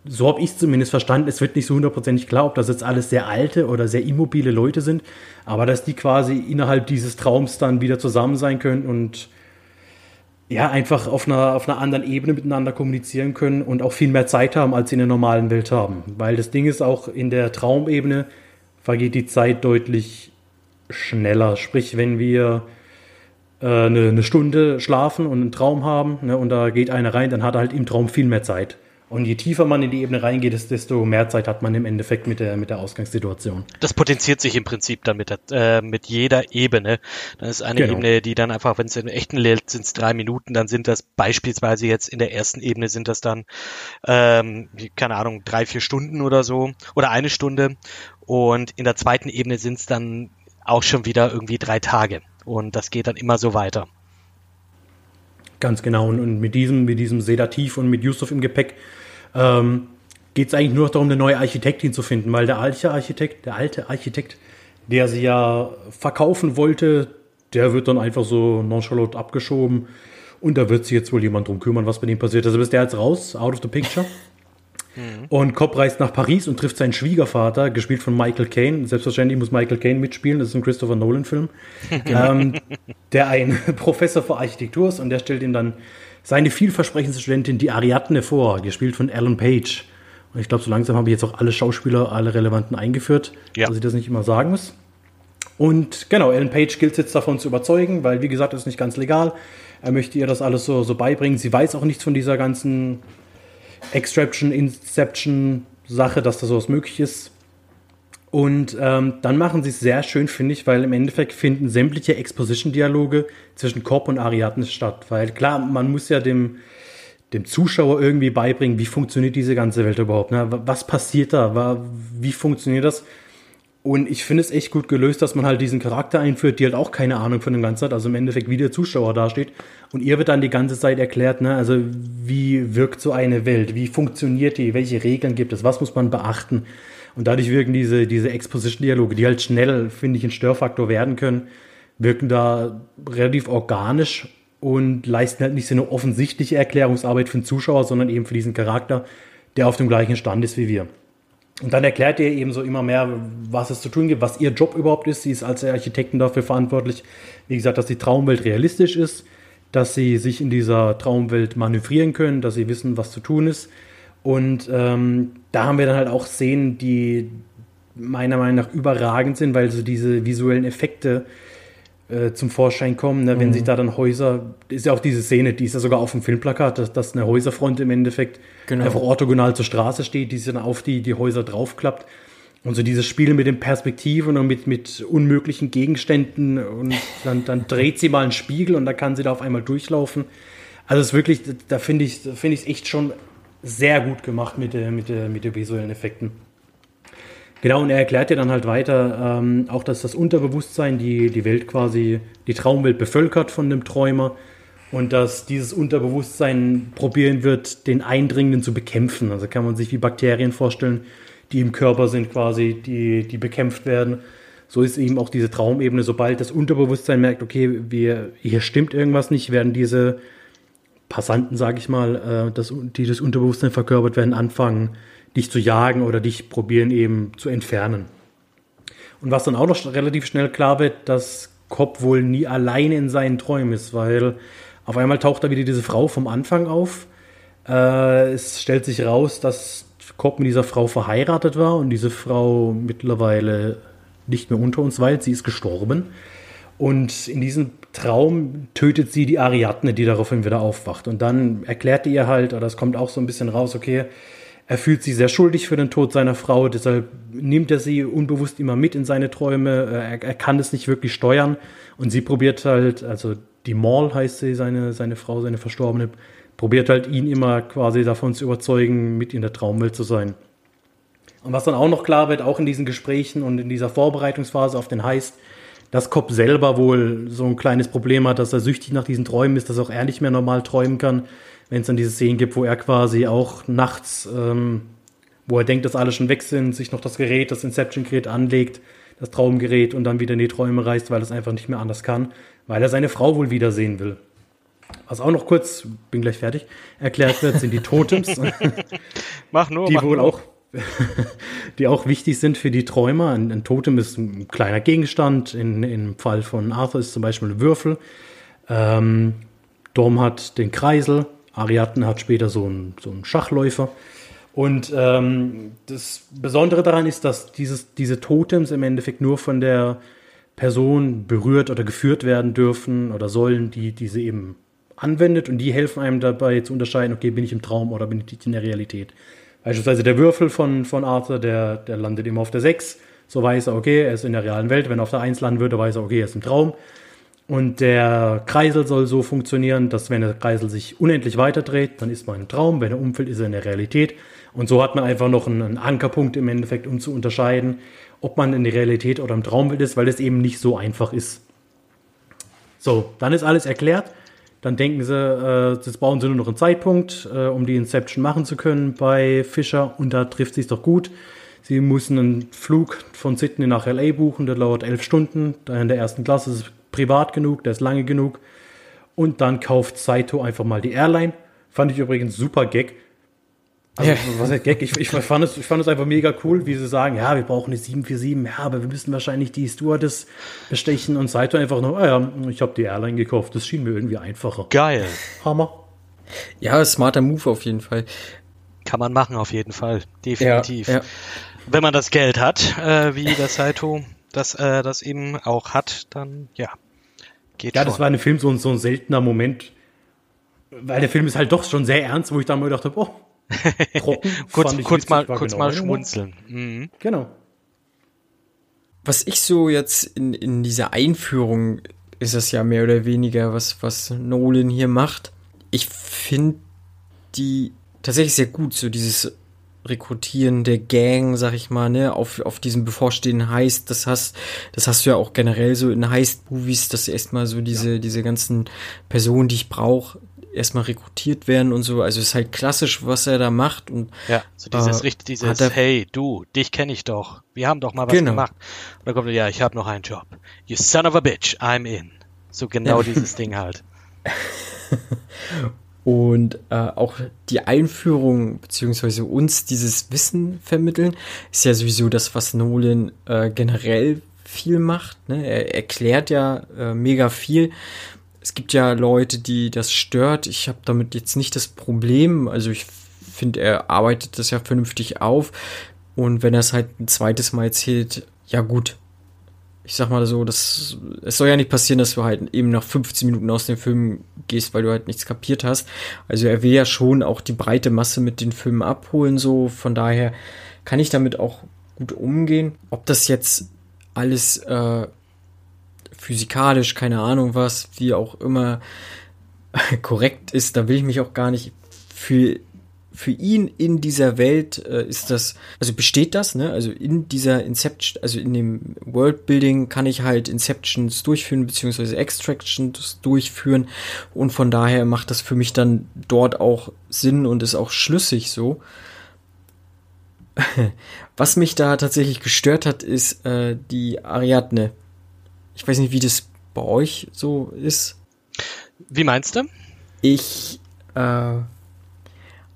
so habe ich es zumindest verstanden. Es wird nicht so hundertprozentig klar, ob das jetzt alles sehr alte oder sehr immobile Leute sind, aber dass die quasi innerhalb dieses Traums dann wieder zusammen sein können und ja, einfach auf einer, auf einer anderen Ebene miteinander kommunizieren können und auch viel mehr Zeit haben, als sie in der normalen Welt haben. Weil das Ding ist auch in der Traumebene vergeht die Zeit deutlich schneller. Sprich, wenn wir äh, eine, eine, Stunde schlafen und einen Traum haben ne, und da geht einer rein, dann hat er halt im Traum viel mehr Zeit. Und je tiefer man in die Ebene reingeht, desto mehr Zeit hat man im Endeffekt mit der, mit der Ausgangssituation. Das potenziert sich im Prinzip dann mit, der, äh, mit jeder Ebene. Dann ist eine genau. Ebene, die dann einfach, wenn es in echten Welt sind es drei Minuten, dann sind das beispielsweise jetzt in der ersten Ebene sind das dann, ähm, keine Ahnung, drei, vier Stunden oder so oder eine Stunde. Und in der zweiten Ebene sind es dann auch schon wieder irgendwie drei Tage. Und das geht dann immer so weiter. Ganz genau. Und, mit diesem, mit diesem Sedativ und mit Yusuf im Gepäck ähm, geht es eigentlich nur noch darum, eine neue Architektin zu finden, weil der alte Architekt, der alte Architekt, der sie ja verkaufen wollte, der wird dann einfach so nonchalant abgeschoben. Und da wird sich jetzt wohl jemand drum kümmern, was bei dem passiert. Also ist der jetzt raus, out of the picture. [LAUGHS] Mhm. Und Cobb reist nach Paris und trifft seinen Schwiegervater, gespielt von Michael Caine. Selbstverständlich muss Michael Caine mitspielen, das ist ein Christopher Nolan-Film. [LAUGHS] ähm, der ein [LAUGHS] Professor für Architektur ist und der stellt ihm dann seine vielversprechendste Studentin, die Ariadne, vor, gespielt von Alan Page. Und ich glaube, so langsam habe ich jetzt auch alle Schauspieler, alle Relevanten eingeführt, ja. dass ich das nicht immer sagen muss. Und genau, Alan Page gilt es jetzt davon zu überzeugen, weil, wie gesagt, das ist nicht ganz legal. Er möchte ihr das alles so, so beibringen. Sie weiß auch nichts von dieser ganzen Extraction, Inception Sache, dass da sowas möglich ist. Und ähm, dann machen sie es sehr schön, finde ich, weil im Endeffekt finden sämtliche Exposition-Dialoge zwischen Cobb und Ariadne statt. Weil klar, man muss ja dem, dem Zuschauer irgendwie beibringen, wie funktioniert diese ganze Welt überhaupt. Ne? Was passiert da? Wie funktioniert das? Und ich finde es echt gut gelöst, dass man halt diesen Charakter einführt, die halt auch keine Ahnung von dem Ganzen hat, also im Endeffekt wie der Zuschauer dasteht. Und ihr wird dann die ganze Zeit erklärt, ne, also wie wirkt so eine Welt, wie funktioniert die, welche Regeln gibt es, was muss man beachten. Und dadurch wirken diese, diese Exposition-Dialoge, die halt schnell, finde ich, ein Störfaktor werden können, wirken da relativ organisch und leisten halt nicht so eine offensichtliche Erklärungsarbeit für den Zuschauer, sondern eben für diesen Charakter, der auf dem gleichen Stand ist wie wir. Und dann erklärt ihr eben so immer mehr, was es zu tun gibt, was ihr Job überhaupt ist. Sie ist als Architektin dafür verantwortlich, wie gesagt, dass die Traumwelt realistisch ist, dass sie sich in dieser Traumwelt manövrieren können, dass sie wissen, was zu tun ist. Und ähm, da haben wir dann halt auch Szenen, die meiner Meinung nach überragend sind, weil so diese visuellen Effekte äh, zum Vorschein kommen. Ne? Wenn mhm. sich da dann Häuser, ist ja auch diese Szene, die ist ja sogar auf dem Filmplakat, dass, dass eine Häuserfront im Endeffekt genau. einfach orthogonal zur Straße steht, die sich dann auf die, die Häuser draufklappt. Und so dieses Spiel mit den Perspektiven und mit, mit unmöglichen Gegenständen und dann, dann dreht sie mal einen Spiegel und da kann sie da auf einmal durchlaufen. Also es ist wirklich, da finde ich es find echt schon sehr gut gemacht mit, der, mit, der, mit den visuellen Effekten. Genau, und er erklärt dir dann halt weiter, ähm, auch dass das Unterbewusstsein die, die Welt quasi, die Traumwelt bevölkert von dem Träumer und dass dieses Unterbewusstsein probieren wird, den Eindringenden zu bekämpfen. Also kann man sich wie Bakterien vorstellen, die im Körper sind quasi, die, die bekämpft werden. So ist eben auch diese Traumebene. Sobald das Unterbewusstsein merkt, okay, wir, hier stimmt irgendwas nicht, werden diese Passanten, sage ich mal, äh, das, die das Unterbewusstsein verkörpert werden, anfangen, dich zu jagen oder dich probieren eben zu entfernen. Und was dann auch noch relativ schnell klar wird, dass Cobb wohl nie alleine in seinen Träumen ist, weil auf einmal taucht da wieder diese Frau vom Anfang auf. Äh, es stellt sich raus, dass Cobb mit dieser Frau verheiratet war und diese Frau mittlerweile nicht mehr unter uns weilt. Sie ist gestorben. Und in diesem Traum tötet sie die Ariadne, die daraufhin wieder aufwacht. Und dann erklärt ihr halt, oder es kommt auch so ein bisschen raus, okay, er fühlt sich sehr schuldig für den Tod seiner Frau, deshalb nimmt er sie unbewusst immer mit in seine Träume. Er, er kann es nicht wirklich steuern und sie probiert halt, also die Maul heißt sie, seine, seine Frau, seine Verstorbene, probiert halt ihn immer quasi davon zu überzeugen, mit in der Traumwelt zu sein. Und was dann auch noch klar wird, auch in diesen Gesprächen und in dieser Vorbereitungsphase auf den Heist, dass Cobb selber wohl so ein kleines Problem hat, dass er süchtig nach diesen Träumen ist, dass auch er nicht mehr normal träumen kann wenn es dann diese Szenen gibt, wo er quasi auch nachts, ähm, wo er denkt, dass alle schon weg sind, sich noch das Gerät, das Inception-Gerät anlegt, das Traumgerät und dann wieder in die Träume reist, weil es einfach nicht mehr anders kann, weil er seine Frau wohl wiedersehen will. Was auch noch kurz, bin gleich fertig, erklärt wird, sind die Totems. [LAUGHS] mach nur, die mach wohl nur. auch [LAUGHS] die auch wichtig sind für die Träumer. Ein, ein Totem ist ein kleiner Gegenstand. In, Im Fall von Arthur ist zum Beispiel ein Würfel. Ähm, Dom hat den Kreisel. Ariadne hat später so einen, so einen Schachläufer. Und ähm, das Besondere daran ist, dass dieses, diese Totems im Endeffekt nur von der Person berührt oder geführt werden dürfen oder sollen, die diese eben anwendet und die helfen einem dabei zu unterscheiden, okay, bin ich im Traum oder bin ich in der Realität. Beispielsweise der Würfel von, von Arthur, der, der landet immer auf der 6. So weiß er, okay, er ist in der realen Welt. Wenn er auf der 1 landen würde, weiß er, okay, er ist im Traum. Und der Kreisel soll so funktionieren, dass wenn der Kreisel sich unendlich weiterdreht, dann ist man im Traum. Wenn er umfällt, ist er in der Realität. Und so hat man einfach noch einen Ankerpunkt im Endeffekt, um zu unterscheiden, ob man in der Realität oder im Traumwelt ist, weil es eben nicht so einfach ist. So, dann ist alles erklärt. Dann denken sie, äh, jetzt brauchen sie nur noch einen Zeitpunkt, äh, um die Inception machen zu können bei Fischer. Und da trifft sich doch gut. Sie müssen einen Flug von Sydney nach LA buchen, der dauert elf Stunden. Da in der ersten Klasse ist es privat genug, der ist lange genug. Und dann kauft Saito einfach mal die Airline. Fand ich übrigens super Gag. Also, ja. was heißt Gag? Ich, ich, fand es, ich fand es einfach mega cool, wie sie sagen, ja, wir brauchen eine 747, ja, aber wir müssen wahrscheinlich die Stewardess bestechen und Saito einfach noch, ah ja, ich habe die Airline gekauft. Das schien mir irgendwie einfacher. Geil. Hammer. Ja, smarter Move auf jeden Fall. Kann man machen, auf jeden Fall. Definitiv. Ja, ja. Wenn man das Geld hat, äh, wie der Saito das, äh, das eben auch hat, dann ja, Geht ja, schon. das war in dem Film so, so ein seltener Moment, weil der Film ist halt doch schon sehr ernst, wo ich dann mal gedacht habe, oh, [LAUGHS] trocken. kurz kurz mal, kurz genau mal schmunzeln. Mhm. Genau. was ich so jetzt in, in dieser Einführung ist es ja mehr oder weniger, was, was Nolan hier macht. Ich finde die tatsächlich sehr gut, so dieses Rekrutieren der Gang, sag ich mal, ne, auf, auf diesen bevorstehenden Heist, das hast, das hast du ja auch generell so in Heist-Movies, dass erstmal so diese, ja. diese ganzen Personen, die ich brauche, erstmal rekrutiert werden und so. Also es ist halt klassisch, was er da macht. Und, ja, so dieses, äh, richtig, dieses, er, hey, du, dich kenne ich doch. Wir haben doch mal was genau. gemacht. Und dann kommt er, ja, ich habe noch einen Job. You son of a bitch, I'm in. So genau ja. dieses Ding halt. [LAUGHS] Und äh, auch die Einführung beziehungsweise uns dieses Wissen vermitteln, ist ja sowieso das, was Nolan äh, generell viel macht. Ne? Er erklärt ja äh, mega viel. Es gibt ja Leute, die das stört. Ich habe damit jetzt nicht das Problem. Also ich finde, er arbeitet das ja vernünftig auf. Und wenn er es halt ein zweites Mal erzählt, ja gut, ich sag mal so, das, es soll ja nicht passieren, dass du halt eben nach 15 Minuten aus dem Film gehst, weil du halt nichts kapiert hast. Also er will ja schon auch die breite Masse mit den Filmen abholen, so. Von daher kann ich damit auch gut umgehen. Ob das jetzt alles äh, physikalisch, keine Ahnung was, wie auch immer [LAUGHS] korrekt ist, da will ich mich auch gar nicht für für ihn in dieser Welt äh, ist das, also besteht das, ne? Also in dieser Inception, also in dem Worldbuilding kann ich halt Inceptions durchführen, beziehungsweise Extractions durchführen. Und von daher macht das für mich dann dort auch Sinn und ist auch schlüssig so. [LAUGHS] Was mich da tatsächlich gestört hat, ist äh, die Ariadne. Ich weiß nicht, wie das bei euch so ist. Wie meinst du? Ich äh,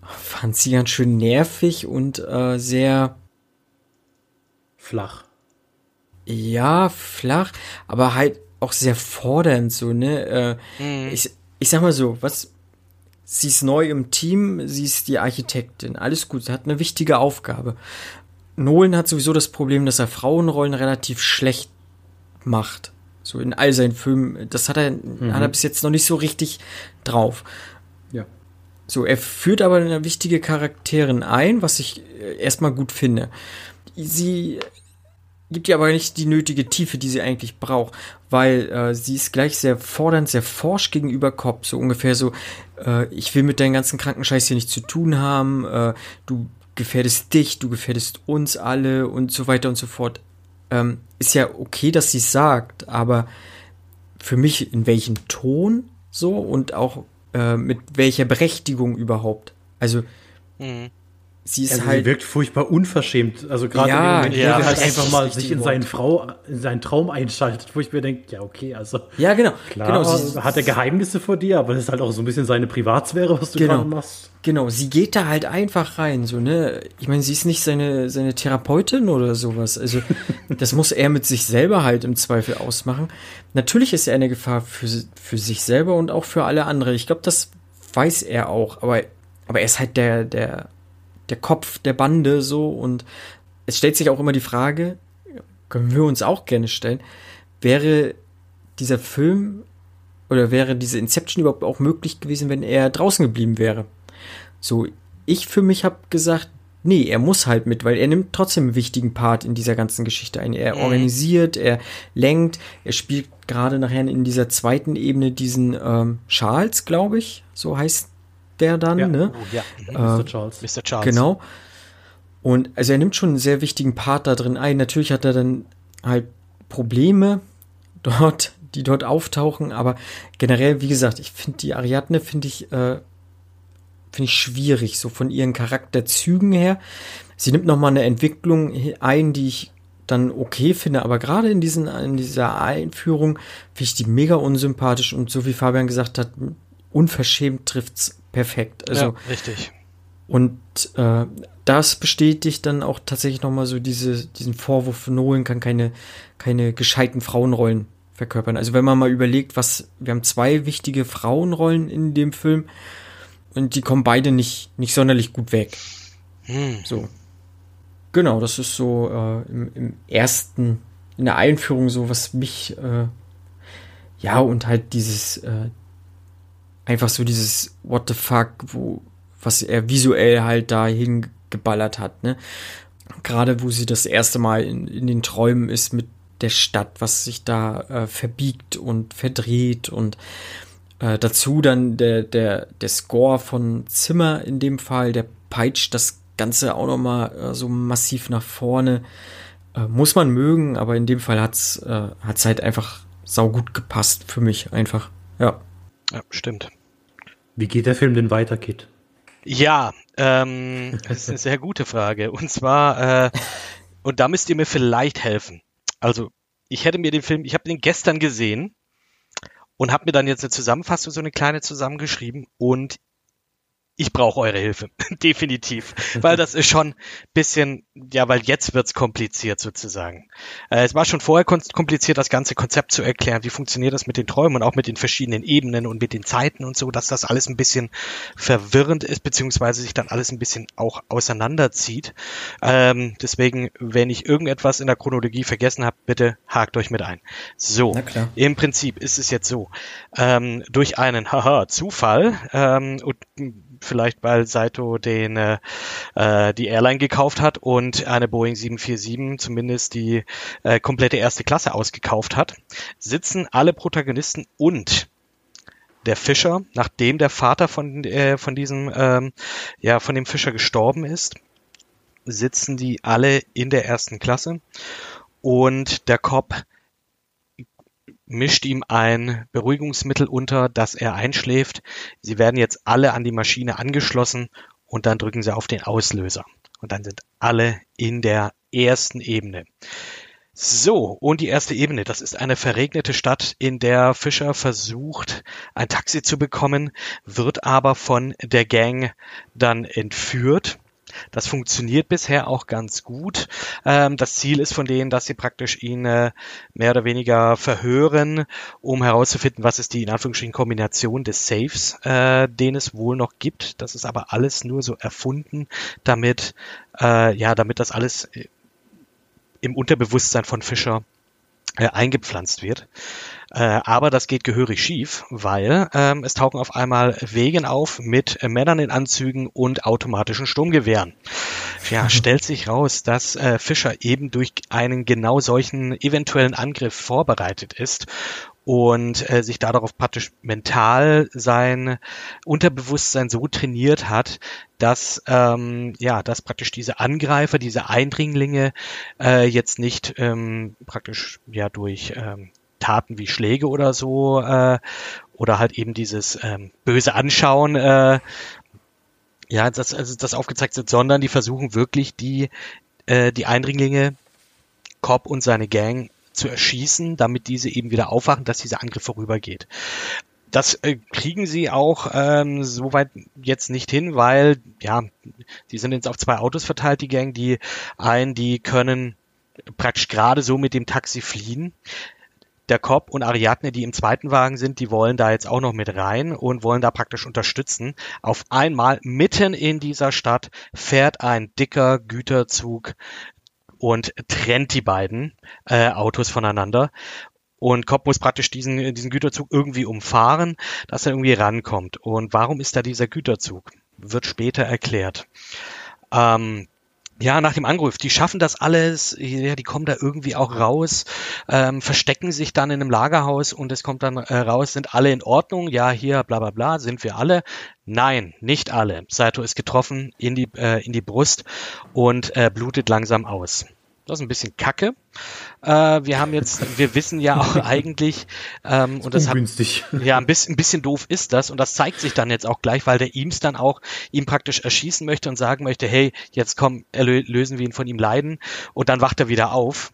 fand sie ganz schön nervig und äh, sehr flach. Ja, flach, aber halt auch sehr fordernd so, ne? Äh, mhm. ich, ich sag mal so, was sie ist neu im Team, sie ist die Architektin, alles gut, sie hat eine wichtige Aufgabe. Nolan hat sowieso das Problem, dass er Frauenrollen relativ schlecht macht. So in all seinen Filmen. Das hat er, mhm. hat er bis jetzt noch nicht so richtig drauf. So, er führt aber eine wichtige Charakterin ein, was ich äh, erstmal gut finde. Sie gibt ihr aber nicht die nötige Tiefe, die sie eigentlich braucht, weil äh, sie ist gleich sehr fordernd, sehr forsch gegenüber Cobb, so ungefähr so, äh, ich will mit deinem ganzen Krankenscheiß hier nichts zu tun haben, äh, du gefährdest dich, du gefährdest uns alle und so weiter und so fort. Ähm, ist ja okay, dass sie es sagt, aber für mich in welchem Ton so und auch äh, mit welcher Berechtigung überhaupt. Also mhm. Sie ist also halt. Sie wirkt furchtbar unverschämt. Also gerade ja, in dem Moment, ja, wo sie halt einfach mal sich in seinen Frau, in seinen Traum einschaltet, wo ich mir denke, ja, okay, also. Ja, genau. Klar, genau, sie, hat er Geheimnisse vor dir, aber das ist halt auch so ein bisschen seine Privatsphäre, was du genau, gerade machst. Genau, sie geht da halt einfach rein, so, ne? Ich meine, sie ist nicht seine, seine Therapeutin oder sowas. Also, [LAUGHS] das muss er mit sich selber halt im Zweifel ausmachen. Natürlich ist er eine Gefahr für, für sich selber und auch für alle andere. Ich glaube, das weiß er auch, aber, aber er ist halt der, der, der Kopf der Bande so und es stellt sich auch immer die Frage, können wir uns auch gerne stellen, wäre dieser Film oder wäre diese Inception überhaupt auch möglich gewesen, wenn er draußen geblieben wäre? So, ich für mich habe gesagt, nee, er muss halt mit, weil er nimmt trotzdem einen wichtigen Part in dieser ganzen Geschichte ein. Er mhm. organisiert, er lenkt, er spielt gerade nachher in dieser zweiten Ebene diesen ähm, Charles, glaube ich, so heißt der dann, ja. ne? Oh, ja. Mhm. Mr. Charles. Mr. Charles. Genau. Und also er nimmt schon einen sehr wichtigen Part da drin ein. Natürlich hat er dann halt Probleme [LAUGHS] dort, die dort auftauchen, aber generell, wie gesagt, ich finde die Ariadne finde ich äh, finde ich schwierig, so von ihren Charakterzügen her. Sie nimmt nochmal eine Entwicklung ein, die ich dann okay finde, aber gerade in, diesen, in dieser Einführung finde ich die mega unsympathisch und so wie Fabian gesagt hat, unverschämt trifft's perfekt. Also, ja, richtig. Und äh, das bestätigt dann auch tatsächlich nochmal so diese, diesen Vorwurf, Nolan kann keine, keine gescheiten Frauenrollen verkörpern. Also wenn man mal überlegt, was, wir haben zwei wichtige Frauenrollen in dem Film und die kommen beide nicht, nicht sonderlich gut weg. Hm. So. Genau, das ist so äh, im, im, ersten, in der Einführung so, was mich, äh, ja, und halt dieses, äh, einfach so dieses What the fuck, wo, was er visuell halt da hingeballert hat, ne? Gerade wo sie das erste Mal in, in den Träumen ist mit der Stadt, was sich da äh, verbiegt und verdreht und äh, dazu dann der, der, der Score von Zimmer in dem Fall, der peitscht das Ganze auch nochmal äh, so massiv nach vorne. Äh, muss man mögen, aber in dem Fall hat's, äh, hat's halt einfach saugut gepasst für mich einfach. Ja. Ja, stimmt. Wie geht der Film denn weiter, Kit? Ja, ähm, das ist eine sehr gute Frage. Und zwar, äh, und da müsst ihr mir vielleicht helfen. Also, ich hätte mir den Film, ich habe den gestern gesehen und habe mir dann jetzt eine Zusammenfassung, so eine kleine zusammengeschrieben und ich brauche eure Hilfe, [LAUGHS] definitiv, weil das ist schon bisschen, ja, weil jetzt wird's kompliziert sozusagen. Äh, es war schon vorher kompliziert, das ganze Konzept zu erklären, wie funktioniert das mit den Träumen und auch mit den verschiedenen Ebenen und mit den Zeiten und so, dass das alles ein bisschen verwirrend ist, beziehungsweise sich dann alles ein bisschen auch auseinanderzieht. Ähm, deswegen, wenn ich irgendetwas in der Chronologie vergessen habe, bitte hakt euch mit ein. So, im Prinzip ist es jetzt so, ähm, durch einen Haha Zufall ähm, und vielleicht weil Saito den äh, äh, die Airline gekauft hat und eine Boeing 747 zumindest die äh, komplette erste Klasse ausgekauft hat, sitzen alle Protagonisten und der Fischer, nachdem der Vater von äh, von diesem ähm, ja von dem Fischer gestorben ist, sitzen die alle in der ersten Klasse und der Cop mischt ihm ein Beruhigungsmittel unter, dass er einschläft. Sie werden jetzt alle an die Maschine angeschlossen und dann drücken sie auf den Auslöser. Und dann sind alle in der ersten Ebene. So, und die erste Ebene, das ist eine verregnete Stadt, in der Fischer versucht, ein Taxi zu bekommen, wird aber von der Gang dann entführt das funktioniert bisher auch ganz gut. Ähm, das Ziel ist von denen, dass sie praktisch ihn äh, mehr oder weniger verhören, um herauszufinden, was ist die in Anführungsstrichen Kombination des Saves, äh, den es wohl noch gibt. Das ist aber alles nur so erfunden, damit äh, ja, damit das alles äh, im Unterbewusstsein von Fischer äh, eingepflanzt wird. Äh, aber das geht gehörig schief, weil ähm, es tauchen auf einmal Wegen auf mit äh, Männern in Anzügen und automatischen Sturmgewehren. Ja, [LAUGHS] stellt sich raus, dass äh, Fischer eben durch einen genau solchen eventuellen Angriff vorbereitet ist und äh, sich darauf praktisch mental sein Unterbewusstsein so trainiert hat, dass ähm, ja, dass praktisch diese Angreifer, diese Eindringlinge äh, jetzt nicht ähm, praktisch ja durch ähm, Taten wie Schläge oder so äh, oder halt eben dieses ähm, böse Anschauen äh, ja, das, also das aufgezeigt wird, sondern die versuchen wirklich die, äh, die Eindringlinge, Cobb und seine Gang zu erschießen, damit diese eben wieder aufwachen, dass dieser Angriff vorübergeht. Das äh, kriegen sie auch ähm, soweit jetzt nicht hin, weil ja, die sind jetzt auf zwei Autos verteilt, die Gang. Die einen, die können praktisch gerade so mit dem Taxi fliehen der Cop und Ariadne, die im zweiten Wagen sind, die wollen da jetzt auch noch mit rein und wollen da praktisch unterstützen. Auf einmal mitten in dieser Stadt fährt ein dicker Güterzug und trennt die beiden äh, Autos voneinander. Und Cop muss praktisch diesen, diesen Güterzug irgendwie umfahren, dass er irgendwie rankommt. Und warum ist da dieser Güterzug? Wird später erklärt. Ähm, ja, nach dem Angriff, die schaffen das alles, ja, die kommen da irgendwie auch raus, ähm, verstecken sich dann in einem Lagerhaus und es kommt dann äh, raus, sind alle in Ordnung, ja, hier, bla bla bla, sind wir alle. Nein, nicht alle. Saito ist getroffen in die, äh, in die Brust und äh, blutet langsam aus. Das ist ein bisschen kacke. Äh, wir haben jetzt, wir wissen ja auch [LAUGHS] eigentlich, ähm, und das hat, ja, ein bisschen, ein bisschen doof ist das und das zeigt sich dann jetzt auch gleich, weil der Eames dann auch ihm praktisch erschießen möchte und sagen möchte, hey, jetzt komm, lösen wir ihn von ihm leiden und dann wacht er wieder auf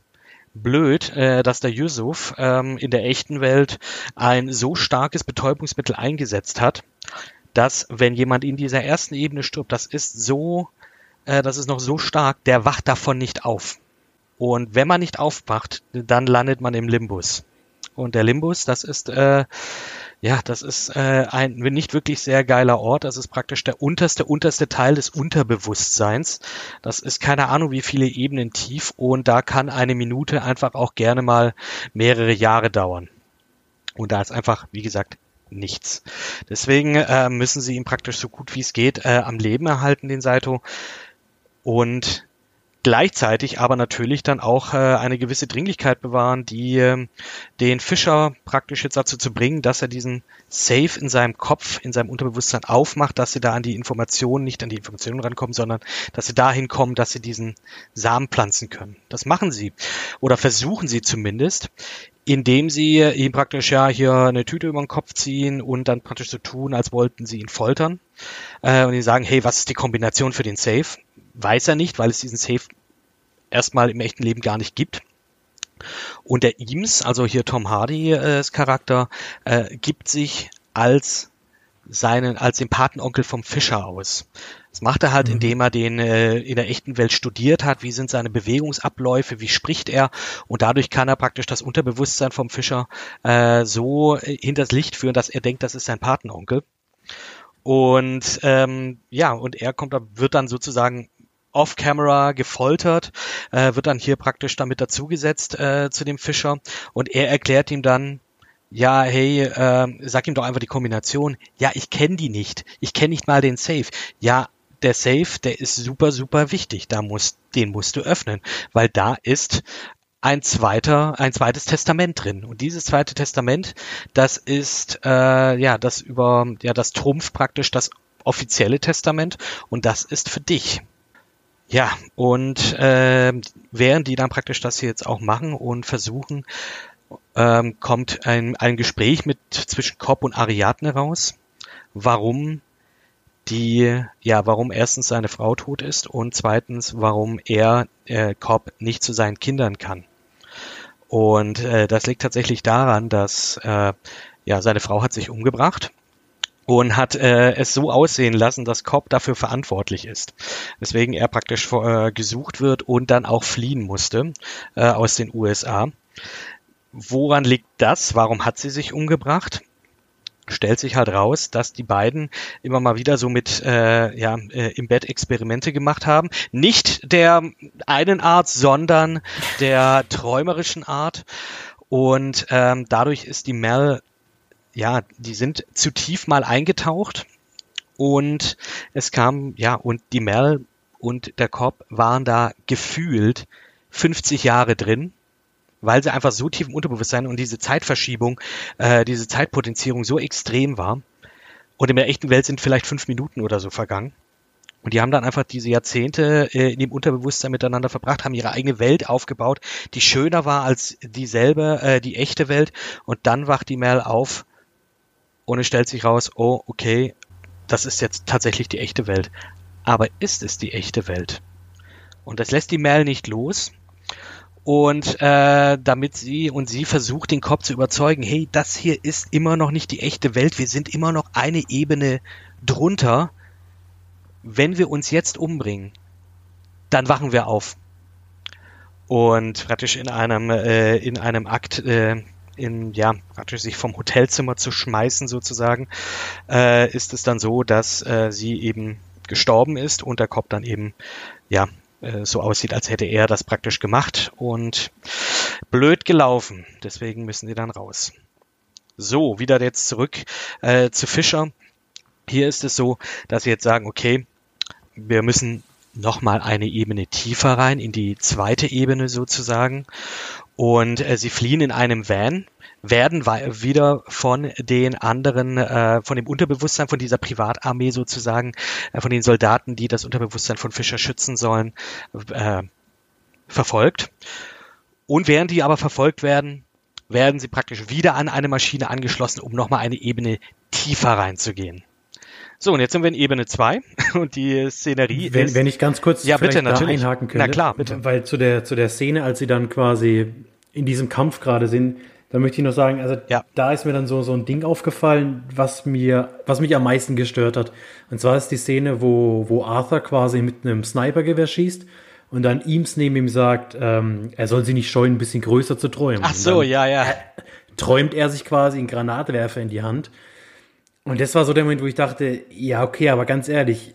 blöd, äh, dass der Yusuf ähm, in der echten Welt ein so starkes Betäubungsmittel eingesetzt hat, dass wenn jemand in dieser ersten Ebene stirbt, das ist so, äh, das ist noch so stark, der wacht davon nicht auf. Und wenn man nicht aufwacht, dann landet man im Limbus. Und der Limbus, das ist äh, ja, das ist äh, ein nicht wirklich sehr geiler Ort. Das ist praktisch der unterste, unterste Teil des Unterbewusstseins. Das ist keine Ahnung, wie viele Ebenen tief und da kann eine Minute einfach auch gerne mal mehrere Jahre dauern. Und da ist einfach, wie gesagt, nichts. Deswegen äh, müssen sie ihn praktisch so gut wie es geht äh, am Leben erhalten, den Saito. Und gleichzeitig aber natürlich dann auch äh, eine gewisse Dringlichkeit bewahren, die äh, den Fischer praktisch jetzt dazu zu bringen, dass er diesen Safe in seinem Kopf, in seinem Unterbewusstsein aufmacht, dass sie da an die Informationen, nicht an die Informationen rankommen, sondern dass sie dahin kommen, dass sie diesen Samen pflanzen können. Das machen sie oder versuchen sie zumindest, indem sie ihm praktisch ja hier eine Tüte über den Kopf ziehen und dann praktisch so tun, als wollten sie ihn foltern äh, und die sagen, hey, was ist die Kombination für den Safe? Weiß er nicht, weil es diesen Safe erstmal im echten Leben gar nicht gibt. Und der Eames, also hier Tom Hardys Charakter, äh, gibt sich als seinen, als den Patenonkel vom Fischer aus. Das macht er halt, mhm. indem er den äh, in der echten Welt studiert hat, wie sind seine Bewegungsabläufe, wie spricht er und dadurch kann er praktisch das Unterbewusstsein vom Fischer äh, so hinters Licht führen, dass er denkt, das ist sein Patenonkel. Und ähm, ja, und er kommt, wird dann sozusagen off-camera gefoltert, äh, wird dann hier praktisch damit dazugesetzt äh, zu dem Fischer und er erklärt ihm dann, ja, hey, äh, sag ihm doch einfach die Kombination. Ja, ich kenne die nicht. Ich kenne nicht mal den Safe. Ja, der Safe, der ist super, super wichtig. Da muss, den musst du öffnen, weil da ist ein zweiter, ein zweites Testament drin. Und dieses zweite Testament, das ist äh, ja das über, ja das trumpft praktisch das offizielle Testament und das ist für dich. Ja, und äh, während die dann praktisch das hier jetzt auch machen und versuchen, ähm, kommt ein, ein Gespräch mit zwischen Cobb und Ariadne raus, warum die, ja, warum erstens seine Frau tot ist und zweitens, warum er äh, Cobb nicht zu seinen Kindern kann. Und äh, das liegt tatsächlich daran, dass äh, ja seine Frau hat sich umgebracht und hat äh, es so aussehen lassen, dass Cobb dafür verantwortlich ist. Weswegen er praktisch äh, gesucht wird und dann auch fliehen musste äh, aus den USA. Woran liegt das? Warum hat sie sich umgebracht? stellt sich halt raus, dass die beiden immer mal wieder so mit äh, ja, äh, im Bett Experimente gemacht haben. Nicht der einen Art, sondern der träumerischen Art. Und ähm, dadurch ist die Mel ja, die sind zu tief mal eingetaucht und es kam, ja, und die Mel und der Cobb waren da gefühlt 50 Jahre drin, weil sie einfach so tief im Unterbewusstsein und diese Zeitverschiebung, äh, diese Zeitpotenzierung so extrem war. Und in der echten Welt sind vielleicht fünf Minuten oder so vergangen. Und die haben dann einfach diese Jahrzehnte äh, in dem Unterbewusstsein miteinander verbracht, haben ihre eigene Welt aufgebaut, die schöner war als dieselbe, äh, die echte Welt. Und dann wacht die Mel auf und es stellt sich raus, oh, okay, das ist jetzt tatsächlich die echte Welt. Aber ist es die echte Welt? Und das lässt die Mel nicht los. Und äh, damit sie und sie versucht, den Kopf zu überzeugen, hey, das hier ist immer noch nicht die echte Welt, wir sind immer noch eine Ebene drunter. Wenn wir uns jetzt umbringen, dann wachen wir auf. Und praktisch in einem, äh, in einem Akt äh, in, ja, praktisch sich vom Hotelzimmer zu schmeißen sozusagen, äh, ist es dann so, dass äh, sie eben gestorben ist und der Kopf dann eben, ja, äh, so aussieht, als hätte er das praktisch gemacht und blöd gelaufen. Deswegen müssen sie dann raus. So, wieder jetzt zurück äh, zu Fischer. Hier ist es so, dass sie jetzt sagen, okay, wir müssen nochmal eine Ebene tiefer rein, in die zweite Ebene sozusagen. Und äh, sie fliehen in einem Van, werden wieder von den anderen, äh, von dem Unterbewusstsein von dieser Privatarmee sozusagen, äh, von den Soldaten, die das Unterbewusstsein von Fischer schützen sollen, äh, verfolgt. Und während die aber verfolgt werden, werden sie praktisch wieder an eine Maschine angeschlossen, um nochmal eine Ebene tiefer reinzugehen. So, und jetzt sind wir in Ebene 2 [LAUGHS] und die Szenerie wenn, ist... Wenn ich ganz kurz ja, bitte, natürlich. einhaken könnte. Na klar, bitte. Weil zu der, zu der Szene, als sie dann quasi in diesem Kampf gerade sind, da möchte ich noch sagen, also ja. da ist mir dann so, so ein Ding aufgefallen, was mir, was mich am meisten gestört hat. Und zwar ist die Szene, wo, wo Arthur quasi mit einem Snipergewehr schießt und dann Eames neben ihm sagt, ähm, er soll sie nicht scheuen, ein bisschen größer zu träumen. Ach so, ja, ja. Träumt er sich quasi einen Granatwerfer in die Hand. Und das war so der Moment, wo ich dachte, ja, okay, aber ganz ehrlich,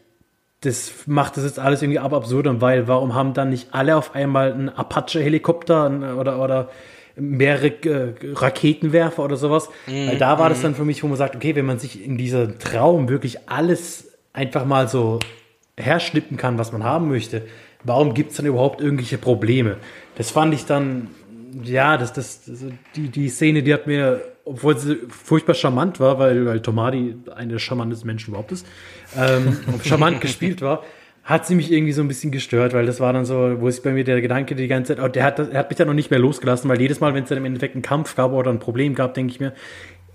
das macht das jetzt alles irgendwie ab absurdum, weil warum haben dann nicht alle auf einmal einen Apache-Helikopter oder, oder mehrere äh, Raketenwerfer oder sowas? Mhm. Weil da war das mhm. dann für mich, wo man sagt, okay, wenn man sich in diesem Traum wirklich alles einfach mal so herschnippen kann, was man haben möchte, warum gibt es dann überhaupt irgendwelche Probleme? Das fand ich dann, ja, das, das, das, die, die Szene, die hat mir, obwohl sie furchtbar charmant war, weil, weil Tomadi eine der charmantesten Menschen überhaupt ist, ähm, [LAUGHS] [LAUGHS] charmant gespielt war, hat sie mich irgendwie so ein bisschen gestört, weil das war dann so, wo sich bei mir der Gedanke die ganze Zeit, oh, der hat, das, er hat mich dann noch nicht mehr losgelassen, weil jedes Mal, wenn es dann im Endeffekt einen Kampf gab oder ein Problem gab, denke ich mir,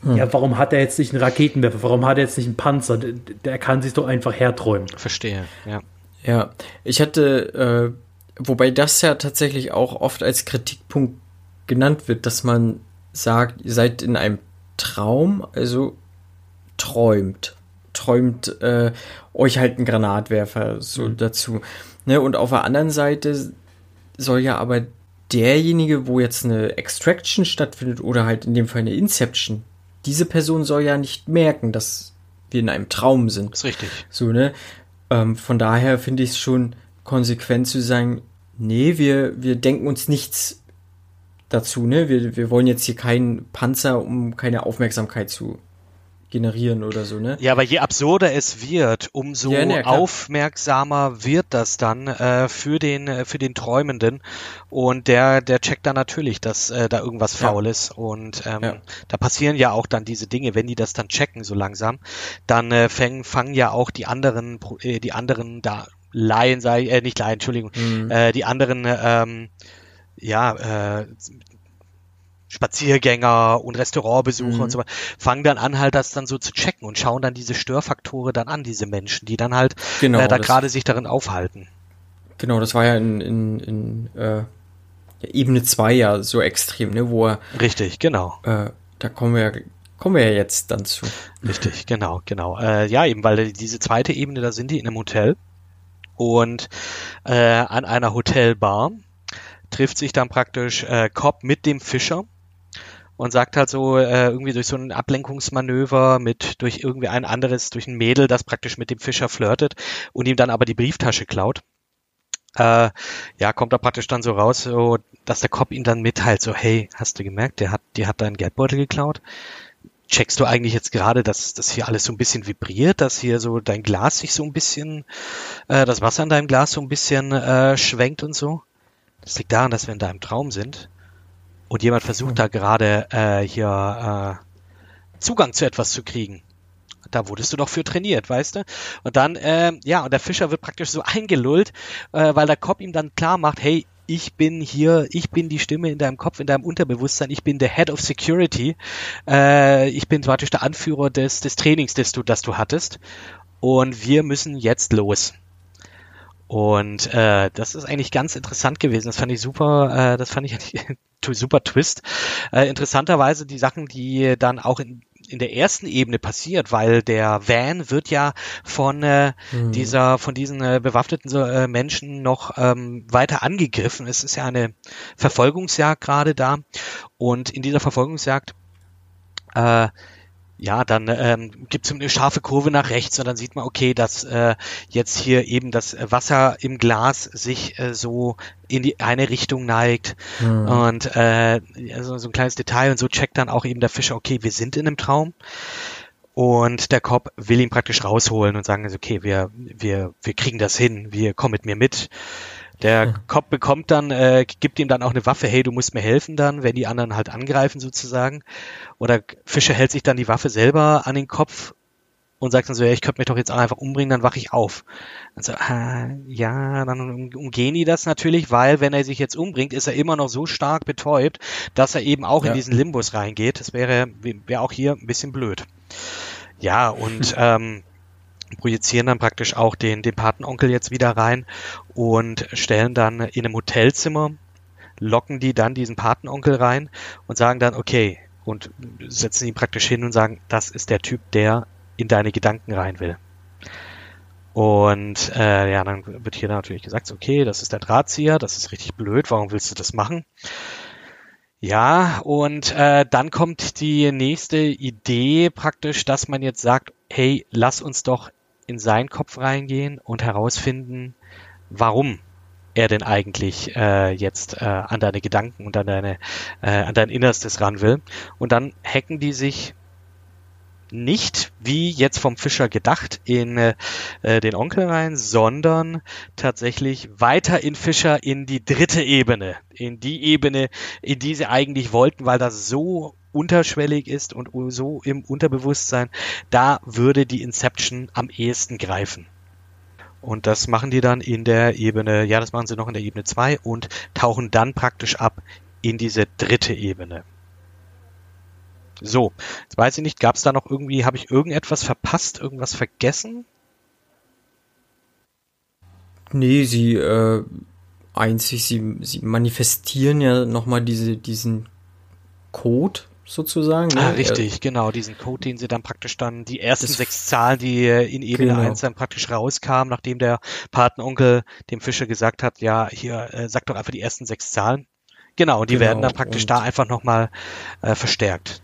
hm. ja, warum hat er jetzt nicht einen Raketenwerfer? Warum hat er jetzt nicht einen Panzer? Der, der kann sich doch einfach herträumen. Verstehe, ja. Ja, ich hatte, äh, wobei das ja tatsächlich auch oft als Kritikpunkt genannt wird, dass man sagt, ihr seid in einem Traum, also träumt. Träumt äh, euch halt ein Granatwerfer so mhm. dazu. Ne? Und auf der anderen Seite soll ja aber derjenige, wo jetzt eine Extraction stattfindet oder halt in dem Fall eine Inception, diese Person soll ja nicht merken, dass wir in einem Traum sind. Das ist richtig. So, ne? Ähm, von daher finde ich es schon konsequent zu sagen, nee, wir, wir denken uns nichts dazu, ne? Wir, wir wollen jetzt hier keinen Panzer, um keine Aufmerksamkeit zu generieren oder so, ne? Ja, aber je absurder es wird, umso ja, ne, aufmerksamer wird das dann äh, für den äh, für den Träumenden und der der checkt dann natürlich, dass äh, da irgendwas faul ja. ist und ähm, ja. da passieren ja auch dann diese Dinge, wenn die das dann checken so langsam, dann äh, fangen fangen ja auch die anderen äh, die anderen da Laien sei äh, nicht Laien, Entschuldigung, mhm. äh, die anderen ähm, ja, äh, Spaziergänger und Restaurantbesucher mhm. und so weiter, fangen dann an, halt das dann so zu checken und schauen dann diese Störfaktoren dann an, diese Menschen, die dann halt genau, äh, da gerade sich darin aufhalten. Genau, das war ja in, in, in äh, Ebene 2 ja so extrem, ne, wo er. Richtig, genau. Äh, da kommen wir kommen wir ja jetzt dann zu. Richtig, genau, genau. Äh, ja, eben, weil diese zweite Ebene, da sind die in einem Hotel und äh, an einer Hotelbar trifft sich dann praktisch äh, Cobb mit dem Fischer und sagt halt so äh, irgendwie durch so ein Ablenkungsmanöver mit durch irgendwie ein anderes, durch ein Mädel, das praktisch mit dem Fischer flirtet und ihm dann aber die Brieftasche klaut. Äh, ja, kommt da praktisch dann so raus, so, dass der Cop ihn dann mitteilt, so, hey, hast du gemerkt, der hat, die hat deinen Geldbeutel geklaut? Checkst du eigentlich jetzt gerade, dass das hier alles so ein bisschen vibriert, dass hier so dein Glas sich so ein bisschen, äh, das Wasser in deinem Glas so ein bisschen äh, schwenkt und so? Das liegt daran, dass wir in deinem Traum sind und jemand versucht da gerade äh, hier äh, Zugang zu etwas zu kriegen. Da wurdest du doch für trainiert, weißt du? Und dann, äh, ja, und der Fischer wird praktisch so [LAUGHS] eingelullt, äh, weil der Kopf ihm dann klar macht, hey, ich bin hier, ich bin die Stimme in deinem Kopf, in deinem Unterbewusstsein, ich bin der Head of Security, äh, ich bin praktisch der Anführer des, des Trainings, das du, das du hattest. Und wir müssen jetzt los. Und äh, das ist eigentlich ganz interessant gewesen. Das fand ich super, äh, das fand ich [LAUGHS] super Twist. Äh, interessanterweise die Sachen, die dann auch in, in der ersten Ebene passiert, weil der Van wird ja von äh, mhm. dieser, von diesen äh, bewaffneten äh, Menschen noch ähm, weiter angegriffen. Es ist ja eine Verfolgungsjagd gerade da und in dieser Verfolgungsjagd äh, ja, dann ähm, gibt es eine scharfe Kurve nach rechts und dann sieht man, okay, dass äh, jetzt hier eben das Wasser im Glas sich äh, so in die eine Richtung neigt. Mhm. und äh, also so ein kleines Detail und so checkt dann auch eben der Fischer, okay, wir sind in einem Traum. Und der Cop will ihn praktisch rausholen und sagen, also, okay, wir wir wir kriegen das hin, wir kommen mit mir mit der. Cop bekommt dann, äh, gibt ihm dann auch eine Waffe, hey, du musst mir helfen dann, wenn die anderen halt angreifen sozusagen. Oder Fischer hält sich dann die Waffe selber an den Kopf und sagt dann so, ja, ich könnte mich doch jetzt einfach umbringen, dann wache ich auf. Also, äh, ja, dann umgehen die das natürlich, weil wenn er sich jetzt umbringt, ist er immer noch so stark betäubt, dass er eben auch ja. in diesen Limbus reingeht. Das wäre, wäre auch hier ein bisschen blöd. Ja, und [LAUGHS] ähm, projizieren dann praktisch auch den, den Patenonkel jetzt wieder rein und stellen dann in einem Hotelzimmer, locken die dann diesen Patenonkel rein und sagen dann, okay, und setzen ihn praktisch hin und sagen, das ist der Typ, der in deine Gedanken rein will. Und äh, ja, dann wird hier natürlich gesagt, okay, das ist der Drahtzieher, das ist richtig blöd, warum willst du das machen? Ja, und äh, dann kommt die nächste Idee praktisch, dass man jetzt sagt, hey, lass uns doch in seinen Kopf reingehen und herausfinden, warum er denn eigentlich äh, jetzt äh, an deine Gedanken und an deine äh, an dein Innerstes ran will. Und dann hacken die sich nicht, wie jetzt vom Fischer gedacht, in äh, den Onkel rein, sondern tatsächlich weiter in Fischer in die dritte Ebene, in die Ebene, in die sie eigentlich wollten, weil das so unterschwellig ist und so im Unterbewusstsein, da würde die Inception am ehesten greifen. Und das machen die dann in der Ebene, ja, das machen sie noch in der Ebene 2 und tauchen dann praktisch ab in diese dritte Ebene. So, jetzt weiß ich nicht, gab es da noch irgendwie, habe ich irgendetwas verpasst, irgendwas vergessen? Nee, sie, äh, einzig, sie, sie manifestieren ja nochmal diese, diesen Code sozusagen. Ah, ne? richtig, genau, diesen Code, den sie dann praktisch dann, die ersten sechs Zahlen, die äh, in Ebene Genau. 1 dann praktisch rauskamen, nachdem der Patenonkel dem Fischer gesagt hat, ja, hier, äh, sag doch einfach die ersten sechs Zahlen. Genau, und die Genau, werden dann praktisch da einfach nochmal äh, verstärkt.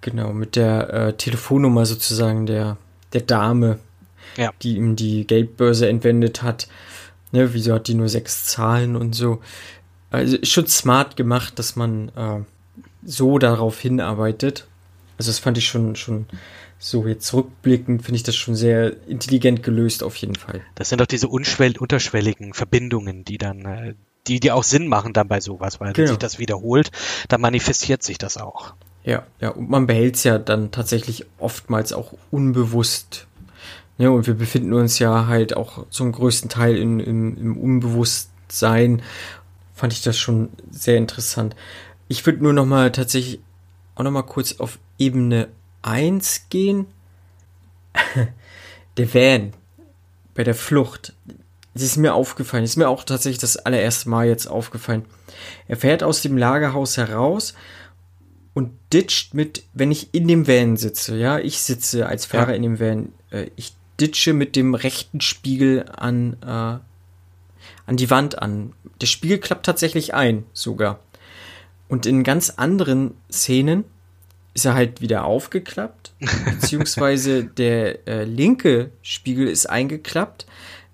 Genau, mit der äh, Telefonnummer sozusagen der, der Dame, Ja. die ihm die Geldbörse entwendet hat. Ne, wieso hat die nur sechs Zahlen und so. Also ist schon smart gemacht, dass man äh, so darauf hinarbeitet. Also das fand ich schon, schon so jetzt rückblickend, finde ich das schon sehr intelligent gelöst auf jeden Fall. Das sind doch diese unterschwelligen Verbindungen, die dann, äh, die, die auch Sinn machen dann bei sowas, weil wenn Genau. sich das wiederholt, dann manifestiert sich das auch. Ja, ja, und man behält es ja dann tatsächlich oftmals auch unbewusst. Ja, und wir befinden uns ja halt auch zum größten Teil in, im, im Unbewusstsein. Fand ich das schon sehr interessant. Ich würde nur noch mal tatsächlich auch noch mal kurz auf Ebene 1 gehen. [LAUGHS] Der Van bei der Flucht. Das ist mir aufgefallen. Das ist mir auch tatsächlich das allererste Mal jetzt aufgefallen. Er fährt aus dem Lagerhaus heraus und ditcht mit, wenn ich in dem Van sitze, ja, ich sitze als Fahrer Ja. in dem Van, äh, ich ditsche mit dem rechten Spiegel an, äh, an die Wand an. Der Spiegel klappt tatsächlich ein, sogar. Und in ganz anderen Szenen ist er halt wieder aufgeklappt, [LAUGHS] beziehungsweise der äh, linke Spiegel ist eingeklappt.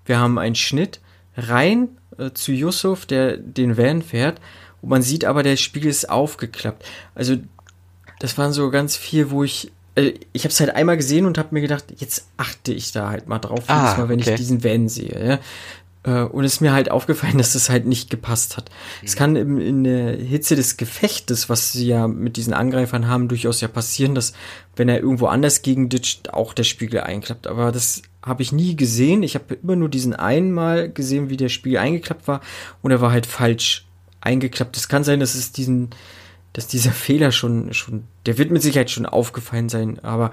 Wir haben einen Schnitt rein äh, zu Yusuf, der den Van fährt, und man sieht aber, der Spiegel ist aufgeklappt. Also das waren so ganz viel, wo ich äh, ich habe es halt einmal gesehen und habe mir gedacht, jetzt achte ich da halt mal drauf, Ah, Mal, wenn okay. ich diesen Van sehe. Ja? Äh, Und es ist mir halt aufgefallen, [LAUGHS] dass das halt nicht gepasst hat. Es kann im, in der Hitze des Gefechtes, was sie ja mit diesen Angreifern haben, durchaus ja passieren, dass wenn er irgendwo anders gegen ditcht, auch der Spiegel einklappt. Aber das habe ich nie gesehen. Ich habe immer nur diesen einmal gesehen, wie der Spiegel eingeklappt war und er war halt falsch eingeklappt. Es kann sein, dass es diesen, dass dieser [LAUGHS] Fehler schon, schon, der wird mit Sicherheit schon aufgefallen sein, aber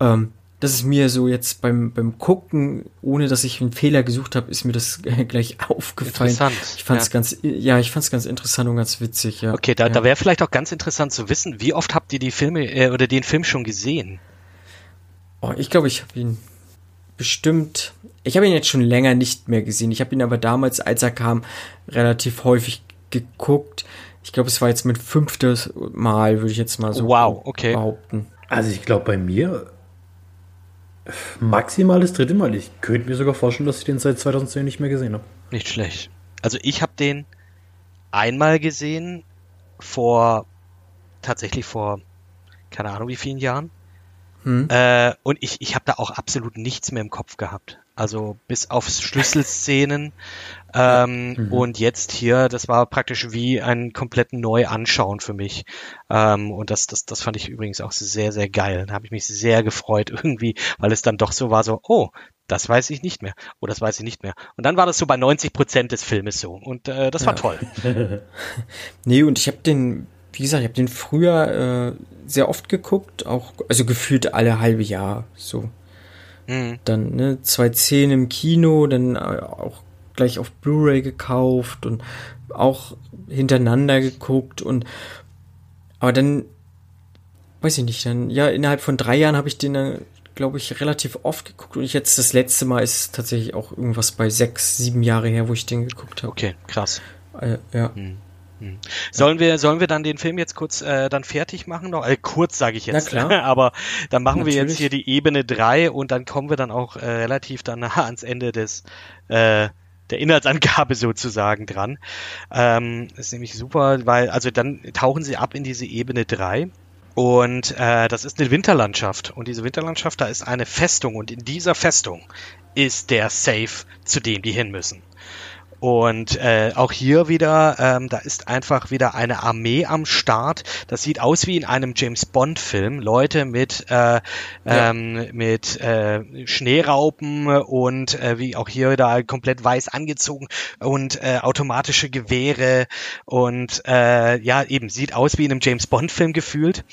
ähm, das ist mir so jetzt beim, beim Gucken, ohne dass ich einen Fehler gesucht habe, ist mir das [LAUGHS] gleich aufgefallen. Interessant, Ich fand es ja. ganz, ja, ich fand es ganz interessant und ganz witzig, ja. Okay, da, ja. da wäre vielleicht auch ganz interessant zu wissen, wie oft habt ihr die Filme äh, oder den Film schon gesehen? Oh, ich glaube, ich habe ihn bestimmt. Ich habe ihn jetzt schon länger nicht mehr gesehen. Ich habe ihn aber damals, als er kam, relativ häufig geguckt. Ich glaube, es war jetzt mein fünftes Mal, würde ich jetzt mal so Wow, okay. behaupten. Also ich glaube bei mir maximal das dritte Mal. Ich könnte mir sogar vorstellen, dass ich den seit 2010 nicht mehr gesehen habe. Nicht schlecht. Also ich habe den einmal gesehen vor tatsächlich vor keine Ahnung wie vielen Jahren. Hm. Äh, und ich, ich habe da auch absolut nichts mehr im Kopf gehabt. Also bis auf [LAUGHS] Schlüsselszenen. Ähm, Und jetzt hier, das war praktisch wie ein komplett neu anschauen für mich. Ähm, und das, das, das fand ich übrigens auch sehr, sehr geil. Da habe ich mich sehr gefreut irgendwie, weil es dann doch so war, so, oh, das weiß ich nicht mehr. Oh, das weiß ich nicht mehr. Und dann war das so bei 90 Prozent des Filmes so. Und äh, das war Ja. toll. [LAUGHS] Nee, und ich habe den, wie gesagt, ich habe den früher äh, sehr oft geguckt, auch, also gefühlt alle halbe Jahr so. Mhm. Dann ne, zwei Szenen im Kino, dann äh, auch gleich auf Blu-ray gekauft und auch hintereinander geguckt und aber dann weiß ich nicht, dann ja innerhalb von drei Jahren habe ich den dann glaube ich relativ oft geguckt und ich jetzt das letzte Mal ist tatsächlich auch irgendwas bei sechs, sieben Jahre her, wo ich den geguckt habe. Okay, krass. Äh, ja. Sollen wir, sollen wir dann den Film jetzt kurz äh, dann fertig machen noch? Äh, kurz sage ich jetzt. [LAUGHS] Aber dann machen wir jetzt Natürlich. hier die Ebene 3 und dann kommen wir dann auch äh, relativ dann nah ans Ende des äh, der Inhaltsangabe [LAUGHS] sozusagen dran. Ähm, ist nämlich super, weil also dann tauchen sie ab in diese Ebene 3 Und äh, das ist eine Winterlandschaft. Und diese Winterlandschaft, da ist eine Festung. Und in dieser Festung ist der Safe, zu dem die hin müssen. Und äh, auch hier wieder, ähm, da ist einfach wieder eine Armee am Start. Das sieht aus wie in einem James Bond-Film. Leute mit äh, ja. ähm, mit äh, Schneeraupen und äh, wie auch hier wieder komplett weiß angezogen und äh, automatische Gewehre und äh, ja eben sieht aus wie in einem James Bond-Film gefühlt.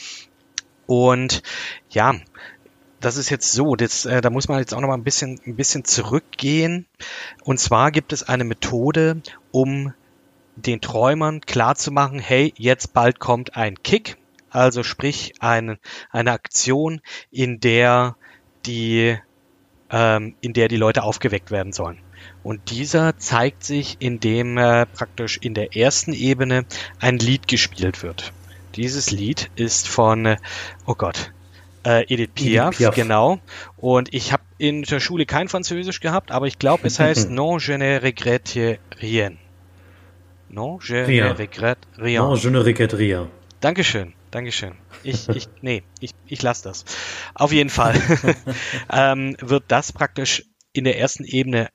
Und ja, das ist jetzt so, das, äh, da muss man jetzt auch noch mal ein bisschen, ein bisschen zurückgehen. Und zwar gibt es eine Methode, um den Träumern klarzumachen, hey, jetzt bald kommt ein Kick, also sprich ein, eine Aktion, in der die, ähm, in der die Leute aufgeweckt werden sollen. Und dieser zeigt sich, indem äh, praktisch in der ersten Ebene ein Lied gespielt wird. Dieses Lied ist von, äh, oh Gott, äh, Edith Piaf, Edith Piaf, genau. Und ich habe in der Schule kein Französisch gehabt, aber ich glaube, es heißt [LAUGHS] Non, je ne regrette rien. Non, je rien. ne regrette rien. Non, je ne regrette rien. Dankeschön, Dankeschön. Ich, ich, nee, ich, ich lasse das. Auf jeden Fall [LAUGHS] ähm, wird das praktisch in der ersten Ebene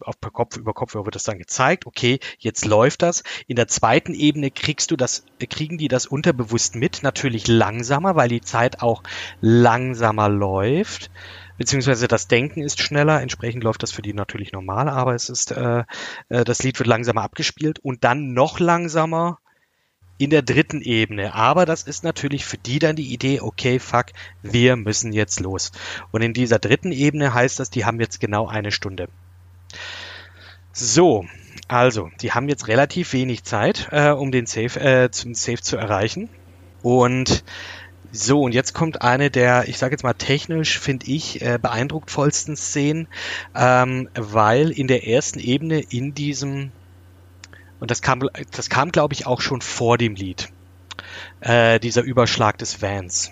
auf per Kopf über Kopfhörer wird das dann gezeigt, okay, jetzt läuft das. In der zweiten Ebene kriegst du das, kriegen die das unterbewusst mit, natürlich langsamer, weil die Zeit auch langsamer läuft, beziehungsweise das Denken ist schneller, entsprechend läuft das für die natürlich normal, aber es ist, äh, äh, das Lied wird langsamer abgespielt und dann noch langsamer in der dritten Ebene. Aber das ist natürlich für die dann die Idee, okay, fuck, wir müssen jetzt los. Und in dieser dritten Ebene heißt das, die haben jetzt genau eine Stunde. So, also, die haben jetzt relativ wenig Zeit, äh, um den Safe, äh, zum Safe zu erreichen. Und so, und jetzt kommt eine der, ich sage jetzt mal technisch, finde ich, äh, beeindruckvollsten Szenen, ähm, weil in der ersten Ebene in diesem, und das kam, das kam, glaube ich, auch schon vor dem Lied, äh, dieser Überschlag des Vans.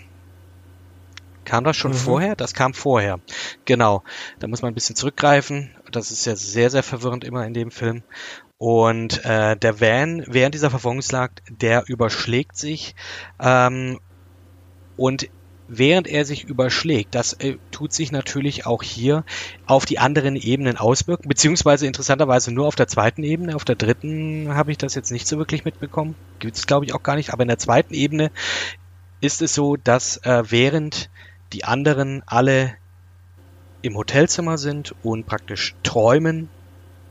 Kam das schon mhm. vorher? Das kam vorher. Genau. Da muss man ein bisschen zurückgreifen. Das ist ja sehr, sehr verwirrend immer in dem Film. Und äh, der Van während dieser Verfolgungsjagd, der überschlägt sich ähm, und während er sich überschlägt, das äh, tut sich natürlich auch hier auf die anderen Ebenen auswirken, beziehungsweise interessanterweise nur auf der zweiten Ebene. Auf der dritten habe ich das jetzt nicht so wirklich mitbekommen. Gibt es, glaube ich, auch gar nicht. Aber in der zweiten Ebene ist es so, dass äh, während die anderen alle im Hotelzimmer sind und praktisch träumen,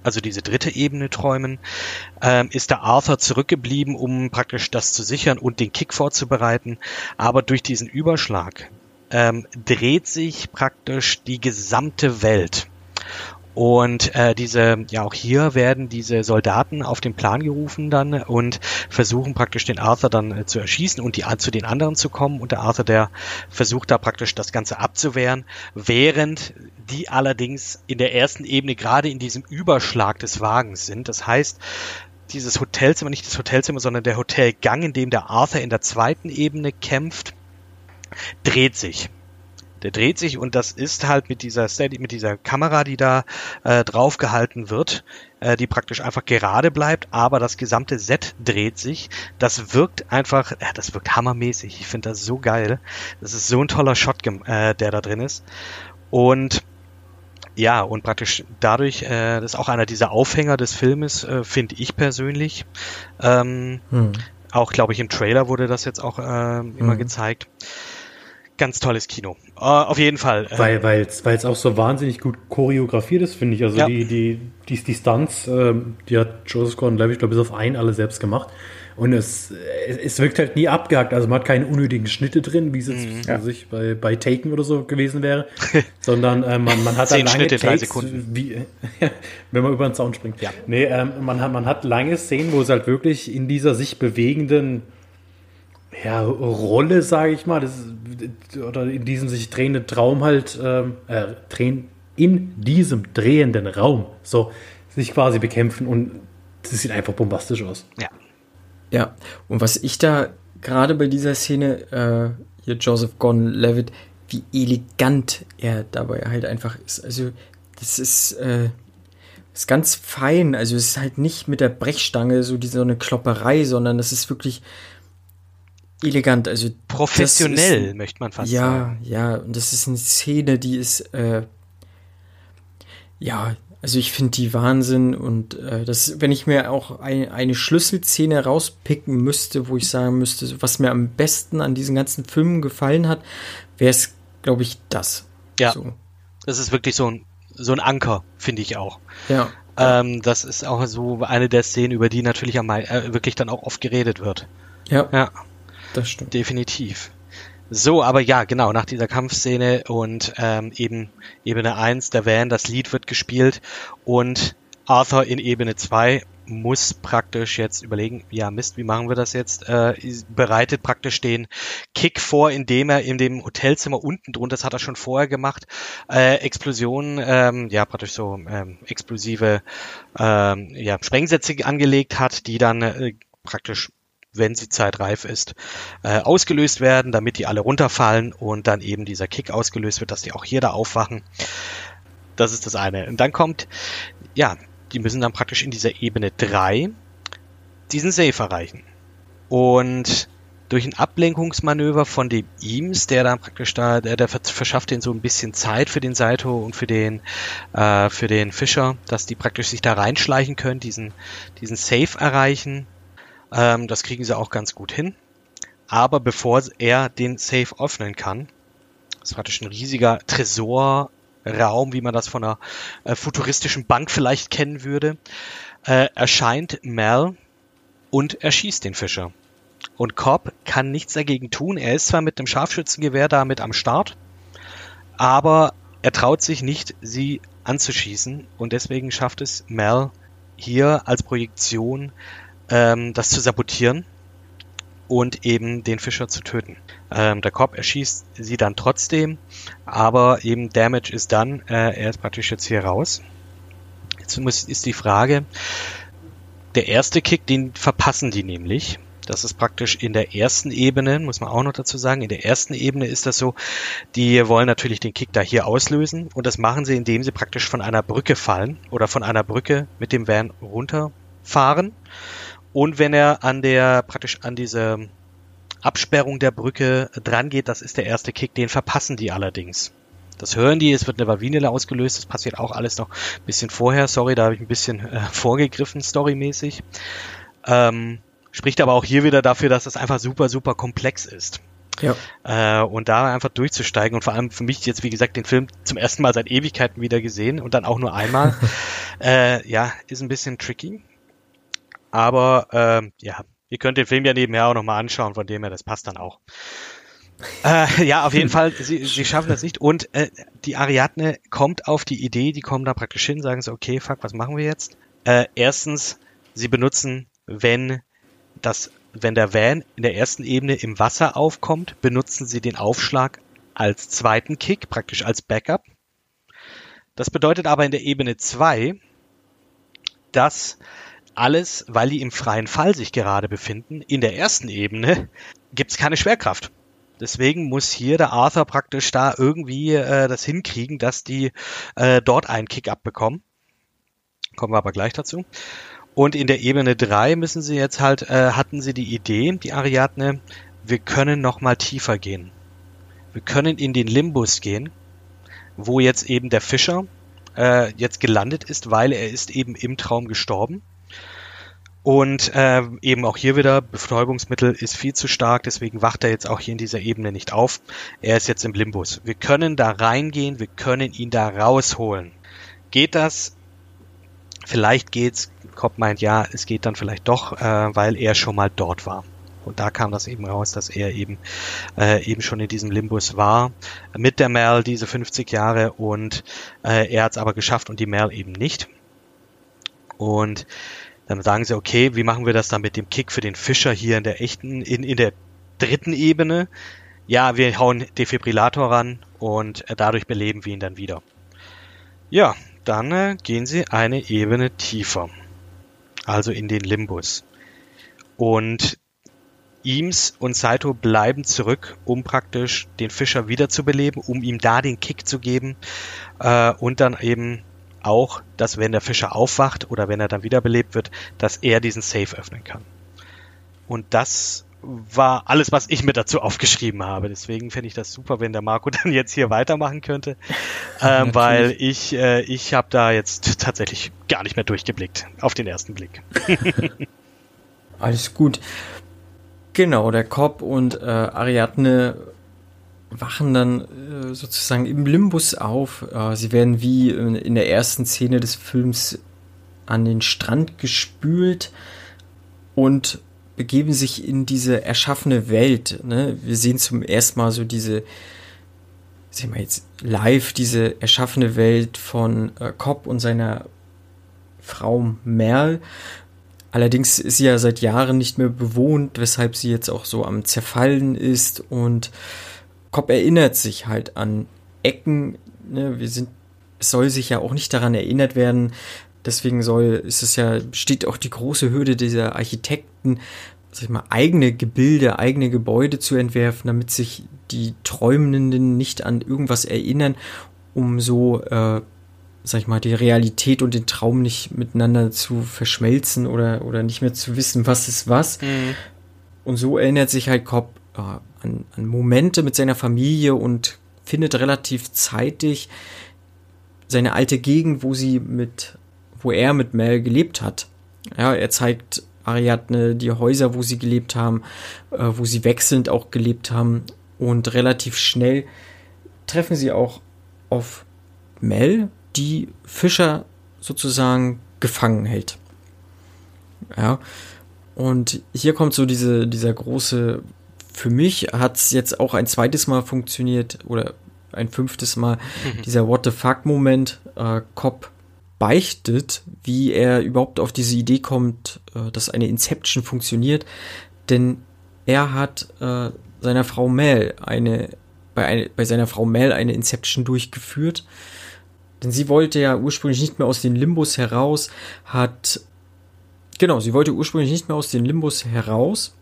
also diese dritte Ebene träumen, ähm, ist der Arthur zurückgeblieben, um praktisch das zu sichern und den Kick vorzubereiten. Aber durch diesen Überschlag ähm, dreht sich praktisch die gesamte Welt. Und äh, diese, ja auch hier werden diese Soldaten auf den Plan gerufen dann und versuchen praktisch den Arthur dann äh, zu erschießen und die zu den anderen zu kommen. Und der Arthur, der versucht da praktisch das Ganze abzuwehren, während die allerdings in der ersten Ebene gerade in diesem Überschlag des Wagens sind. Das heißt, dieses Hotelzimmer, nicht das Hotelzimmer, sondern der Hotelgang, in dem der Arthur in der zweiten Ebene kämpft, dreht sich. Der dreht sich und das ist halt mit dieser Steady, mit dieser Kamera, die da äh, drauf gehalten wird, äh, die praktisch einfach gerade bleibt, aber das gesamte Set dreht sich. Das wirkt einfach, ja, das wirkt hammermäßig. Ich finde das so geil. Das ist so ein toller Shot, äh, der da drin ist. Und ja, und praktisch dadurch, äh, das ist auch einer dieser Aufhänger des Filmes, äh, finde ich persönlich. Ähm, hm. Auch, glaube ich, im Trailer wurde das jetzt auch äh, immer hm. gezeigt ganz tolles Kino. Uh, auf jeden Fall. Äh, weil weil es auch so wahnsinnig gut choreografiert ist, finde ich. Also ja. die, die, die, die Stunts, äh, die hat Joseph Gordon-Levitt, ich glaube, bis auf einen alle selbst gemacht. Und es, es wirkt halt nie abgehakt. Also man hat keine unnötigen Schnitte drin, wie es jetzt mhm. ja. sich bei, bei Taken oder so gewesen wäre. [LAUGHS] sondern äh, man, man hat Zehn lange Schnitte, Takes, drei Sekunden. Wie, [LAUGHS] wenn man über den Zaun springt. Ja. Nee, ähm, man, hat, man hat lange Szenen, wo es halt wirklich in dieser sich bewegenden ja, Rolle, sage ich mal, das, oder in diesem sich drehenden Traum halt, ähm, äh, drehen, in diesem drehenden Raum, so, sich quasi bekämpfen und das sieht einfach bombastisch aus. Ja. Ja, und was ich da gerade bei dieser Szene, äh, hier Joseph Gordon-Levitt, wie elegant er dabei halt einfach ist. Also, das ist, äh, ist ganz fein. Also, es ist halt nicht mit der Brechstange so diese so eine Klopperei, sondern das ist wirklich elegant, also professionell, ist, möchte man fast ja, sagen. Ja, ja, und das ist eine Szene, die ist, äh, ja, also ich finde die Wahnsinn und äh, das, wenn ich mir auch ein, eine Schlüsselszene rauspicken müsste, wo ich sagen müsste, was mir am besten an diesen ganzen Filmen gefallen hat, wäre es, glaube ich, das. Ja. So. Das ist wirklich so ein, so ein Anker, finde ich auch. Ja. Ähm, das ist auch so eine der Szenen, über die natürlich am, äh, wirklich dann auch oft geredet wird. Ja. Ja. Das stimmt. Definitiv. So, aber ja, genau, nach dieser Kampfszene und ähm, eben Ebene 1, der Van, das Lied wird gespielt und Arthur in Ebene 2 muss praktisch jetzt überlegen, ja Mist, wie machen wir das jetzt? Äh, bereitet praktisch den Kick vor, indem er in dem Hotelzimmer unten drunter, das hat er schon vorher gemacht, äh, Explosionen, ähm, ja praktisch so ähm, explosive ähm, ja, Sprengsätze angelegt hat, die dann äh, praktisch wenn sie zeitreif ist, äh, ausgelöst werden, damit die alle runterfallen und dann eben dieser Kick ausgelöst wird, dass die auch hier da aufwachen. Das ist das eine. Und dann kommt, ja, die müssen dann praktisch in dieser Ebene 3 diesen Safe erreichen. Und durch ein Ablenkungsmanöver von dem Eames, der dann praktisch da, der, der verschafft den so ein bisschen Zeit für den Saito und für den, äh, für den Fischer, dass die praktisch sich da reinschleichen können, diesen, diesen Safe erreichen ähm, das kriegen sie auch ganz gut hin. Aber bevor er den Safe öffnen kann, das ist praktisch ein riesiger Tresorraum, wie man das von einer äh, futuristischen Bank vielleicht kennen würde, äh, erscheint Mel und erschießt den Fischer. Und Cobb kann nichts dagegen tun. Er ist zwar mit einem Scharfschützengewehr da mit am Start, aber er traut sich nicht, sie anzuschießen. Und deswegen schafft es Mel hier als Projektion ähm, das zu sabotieren und eben den Fischer zu töten. Ähm, der Cop erschießt sie dann trotzdem, aber eben Damage ist dann, äh, er ist praktisch jetzt hier raus. Jetzt muss, ist die Frage, der erste Kick, den verpassen die nämlich. Das ist praktisch in der ersten Ebene, muss man auch noch dazu sagen. In der ersten Ebene ist das so, die wollen natürlich den Kick da hier auslösen und das machen sie, indem sie praktisch von einer Brücke fallen oder von einer Brücke mit dem Van runterfahren. Und wenn er an der, praktisch an diese Absperrung der Brücke dran geht, das ist der erste Kick, den verpassen die allerdings. Das hören die, es wird eine Vavinele ausgelöst, das passiert auch alles noch ein bisschen vorher. Sorry, da habe ich ein bisschen äh, [LAUGHS] vorgegriffen, storymäßig. Ähm, spricht aber auch hier wieder dafür, dass das einfach super, super komplex ist. Ja. Äh, und da einfach durchzusteigen und vor allem für mich jetzt, wie gesagt, den Film zum ersten Mal seit Ewigkeiten wieder gesehen und dann auch nur einmal, [LAUGHS] äh, ja, ist ein bisschen tricky. Aber ähm, ja, ihr könnt den Film ja nebenher auch nochmal anschauen, von dem her, das passt dann auch. äh, ja, auf jeden Fall, sie, sie schaffen das nicht. Und äh, die Ariadne kommt auf die Idee, die kommen da praktisch hin, sagen so, okay, fuck, was machen wir jetzt? Äh, erstens, sie benutzen, wenn das, wenn der Van in der ersten Ebene im Wasser aufkommt, benutzen sie den Aufschlag als zweiten Kick, praktisch als Backup. Das bedeutet aber in der Ebene 2, dass alles, weil die im freien Fall sich gerade befinden. In der ersten Ebene gibt's keine Schwerkraft. Deswegen muss hier der Arthur praktisch da irgendwie äh, das hinkriegen, dass die äh, dort einen Kick-up bekommen. Kommen wir aber gleich dazu. Und in der Ebene 3 müssen sie jetzt halt, äh, hatten sie die Idee, die Ariadne, wir können noch mal tiefer gehen. Wir können in den Limbus gehen, wo jetzt eben der Fischer äh, jetzt gelandet ist, weil er ist eben im Traum gestorben. Und äh, eben auch hier wieder, Betäubungsmittel ist viel zu stark, deswegen wacht er jetzt auch hier in dieser Ebene nicht auf. Er ist jetzt im Limbus. Wir können da reingehen, wir können ihn da rausholen. Geht das? Vielleicht geht's. Cobb meint ja, es geht dann vielleicht doch, äh, weil er schon mal dort war. Und da kam das eben raus, dass er eben äh, eben schon in diesem Limbus war mit der Mel diese 50 Jahre und äh, er hat es aber geschafft und die Mel eben nicht. Und dann sagen sie, okay, wie machen wir das dann mit dem Kick für den Fischer hier in der echten, in, in der dritten Ebene? Ja, wir hauen Defibrillator ran und äh, dadurch beleben wir ihn dann wieder. Ja, dann äh, gehen sie eine Ebene tiefer. Also in den Limbus. Und Eames und Saito bleiben zurück, um praktisch den Fischer wiederzubeleben, um ihm da den Kick zu geben äh, und dann eben auch, dass wenn der Fischer aufwacht oder wenn er dann wiederbelebt wird, dass er diesen Safe öffnen kann. Und das war alles, was ich mir dazu aufgeschrieben habe. Deswegen fände ich das super, wenn der Marco [LAUGHS] dann jetzt hier weitermachen könnte, [LAUGHS] ähm, weil ich äh, ich habe da jetzt tatsächlich gar nicht mehr durchgeblickt auf den ersten Blick. [LAUGHS] Alles gut. Genau, der Cobb und äh, Ariadne wachen dann äh, sozusagen im Limbus auf. Äh, sie werden wie in, der ersten Szene des Films an den Strand gespült und begeben sich in diese erschaffene Welt. Ne? Wir sehen zum ersten Mal so diese, sehen wir jetzt live, diese erschaffene Welt von äh, Cobb und seiner Frau Merle. Allerdings ist sie ja seit Jahren nicht mehr bewohnt, weshalb sie jetzt auch so am Zerfallen ist und Cobb erinnert sich halt an Ecken. Ne? Wir sind, es soll sich ja auch nicht daran erinnert werden, Deswegen soll, ist es ja, besteht auch die große Hürde dieser Architekten, sag ich mal, eigene Gebilde, eigene Gebäude zu entwerfen, damit sich die Träumenden nicht an irgendwas erinnern, um so, äh, sag ich mal, die Realität und den Traum nicht miteinander zu verschmelzen oder, oder nicht mehr zu wissen, was ist was. Mhm. Und so erinnert sich halt Cobb äh, an, an Momente mit seiner Familie und findet relativ zeitig seine alte Gegend, wo sie mit wo er mit Mel gelebt hat. Ja, er zeigt Ariadne die Häuser, wo sie gelebt haben, äh, wo sie wechselnd auch gelebt haben. Und relativ schnell treffen sie auch auf Mel, die Fischer sozusagen gefangen hält. Ja. Und hier kommt so diese, dieser große, für mich hat es jetzt auch ein zweites Mal funktioniert oder ein fünftes Mal, mhm. dieser What the fuck Moment, äh, Cop beichtet, wie er überhaupt auf diese Idee kommt, äh, dass eine Inception funktioniert. Denn er hat äh, seiner Frau Mel eine bei, eine, bei seiner Frau Mel eine Inception durchgeführt. Denn sie wollte ja ursprünglich nicht mehr aus den Limbus heraus, hat genau, sie wollte ursprünglich nicht mehr aus den Limbus heraus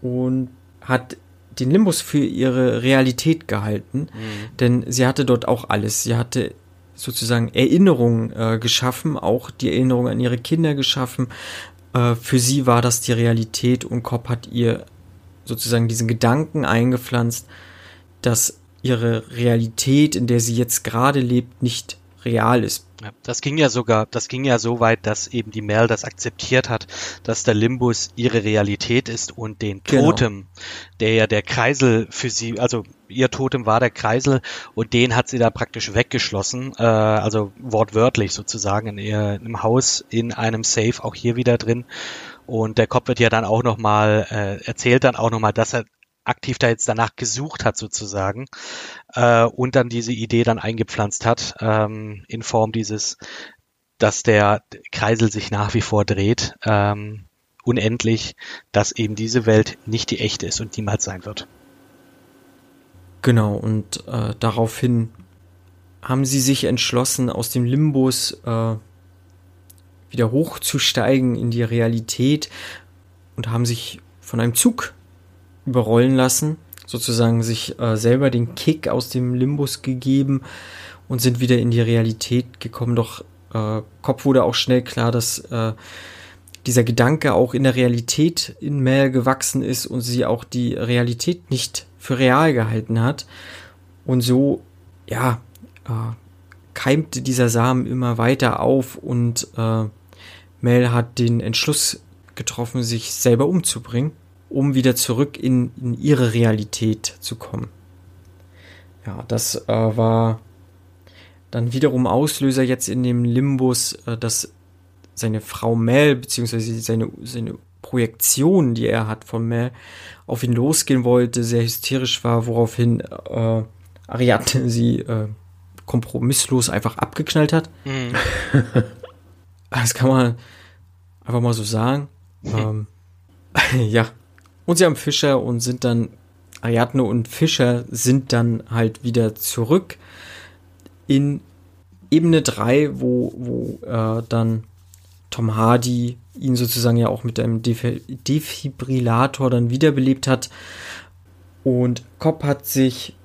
und hat den Limbus für ihre Realität gehalten, mhm. denn sie hatte dort auch alles. Sie hatte sozusagen Erinnerungen äh, geschaffen, auch die Erinnerung an ihre Kinder geschaffen. Äh, für sie war das die Realität und Kopp hat ihr sozusagen diesen Gedanken eingepflanzt, dass ihre Realität, in der sie jetzt gerade lebt, nicht real ist. Ja, das ging ja sogar, das ging ja so weit, dass eben die Mel das akzeptiert hat, dass der Limbus ihre Realität ist und den genau. Totem, genau. der ja der Kreisel für sie, also ihr Totem war der Kreisel und den hat sie da praktisch weggeschlossen, äh, also wortwörtlich sozusagen in ihr im Haus in einem Safe auch hier wieder drin. Und der Kopf wird ja dann auch nochmal, äh, erzählt dann auch nochmal, dass er aktiv da jetzt danach gesucht hat sozusagen äh, und dann diese Idee dann eingepflanzt hat ähm, in Form dieses, dass der Kreisel sich nach wie vor dreht, ähm, unendlich, dass eben diese Welt nicht die echte ist und niemals sein wird. Genau, und äh, daraufhin haben sie sich entschlossen, aus dem Limbus äh, wieder hochzusteigen in die Realität und haben sich von einem Zug überrollen lassen, sozusagen sich äh, selber den Kick aus dem Limbus gegeben und sind wieder in die Realität gekommen. Doch äh, Kopf wurde auch schnell klar, dass äh, dieser Gedanke auch in der Realität in Mel gewachsen ist und sie auch die Realität nicht für real gehalten hat. Und so, ja, äh, keimte dieser Samen immer weiter auf und äh, Mel hat den Entschluss getroffen, sich selber umzubringen um wieder zurück in, in ihre Realität zu kommen. Ja, das äh, war dann wiederum Auslöser jetzt in dem Limbus, äh, dass seine Frau Mel, beziehungsweise seine, seine Projektion, die er hat von Mel, auf ihn losgehen wollte, sehr hysterisch war, woraufhin äh, Ariadne sie äh, kompromisslos einfach abgeknallt hat. Mhm. [LAUGHS] Das kann man einfach mal so sagen. [LAUGHS] ähm, [LAUGHS] ja, und sie haben Fischer und sind dann, Ariadne und Fischer sind dann halt wieder zurück in Ebene 3, wo, wo äh, dann Tom Hardy ihn sozusagen ja auch mit einem Def Defibrillator dann wiederbelebt hat. Und Cobb hat sich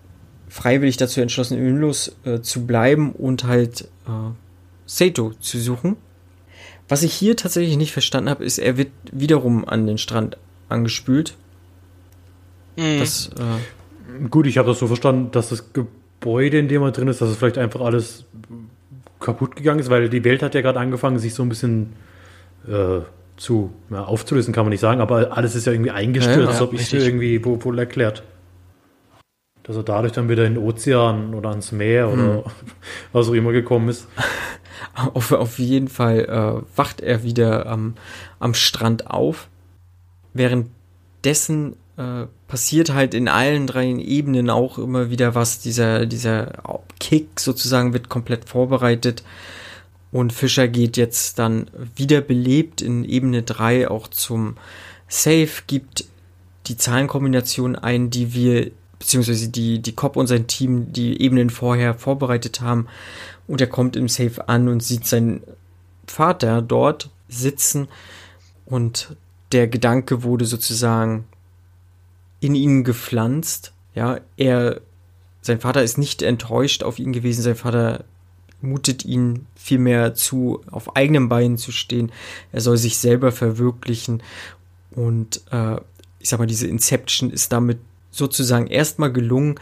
freiwillig dazu entschlossen, im Ilus äh, zu bleiben und halt äh, Sato zu suchen. Was ich hier tatsächlich nicht verstanden habe, ist, er wird wiederum an den Strand angespült. Mhm. Das, äh, Gut, ich habe das so verstanden, dass das Gebäude, in dem er drin ist, dass es vielleicht einfach alles kaputt gegangen ist, weil die Welt hat ja gerade angefangen, sich so ein bisschen äh, zu ja, aufzulösen, kann man nicht sagen, aber alles ist ja irgendwie eingestürzt, ja, ja, habe ich irgendwie wohl, wohl erklärt. Dass er dadurch dann wieder in den Ozean oder ans Meer hm. oder [LAUGHS] was auch immer gekommen ist. [LAUGHS] auf, auf jeden Fall äh, wacht er wieder am, am Strand auf. Währenddessen äh, passiert halt in allen drei Ebenen auch immer wieder was. Dieser, dieser Kick sozusagen wird komplett vorbereitet. Und Fischer geht jetzt dann wiederbelebt in Ebene 3 auch zum Safe, gibt die Zahlenkombination ein, die wir, beziehungsweise die, die Cop und sein Team die Ebenen vorher vorbereitet haben. Und er kommt im Safe an und sieht seinen Vater dort sitzen. Und der Gedanke wurde sozusagen in ihn gepflanzt. Ja, er, sein Vater ist nicht enttäuscht auf ihn gewesen. Sein Vater mutet ihn vielmehr zu, auf eigenen Beinen zu stehen. Er soll sich selber verwirklichen. Und äh, ich sag mal, diese Inception ist damit sozusagen erstmal gelungen.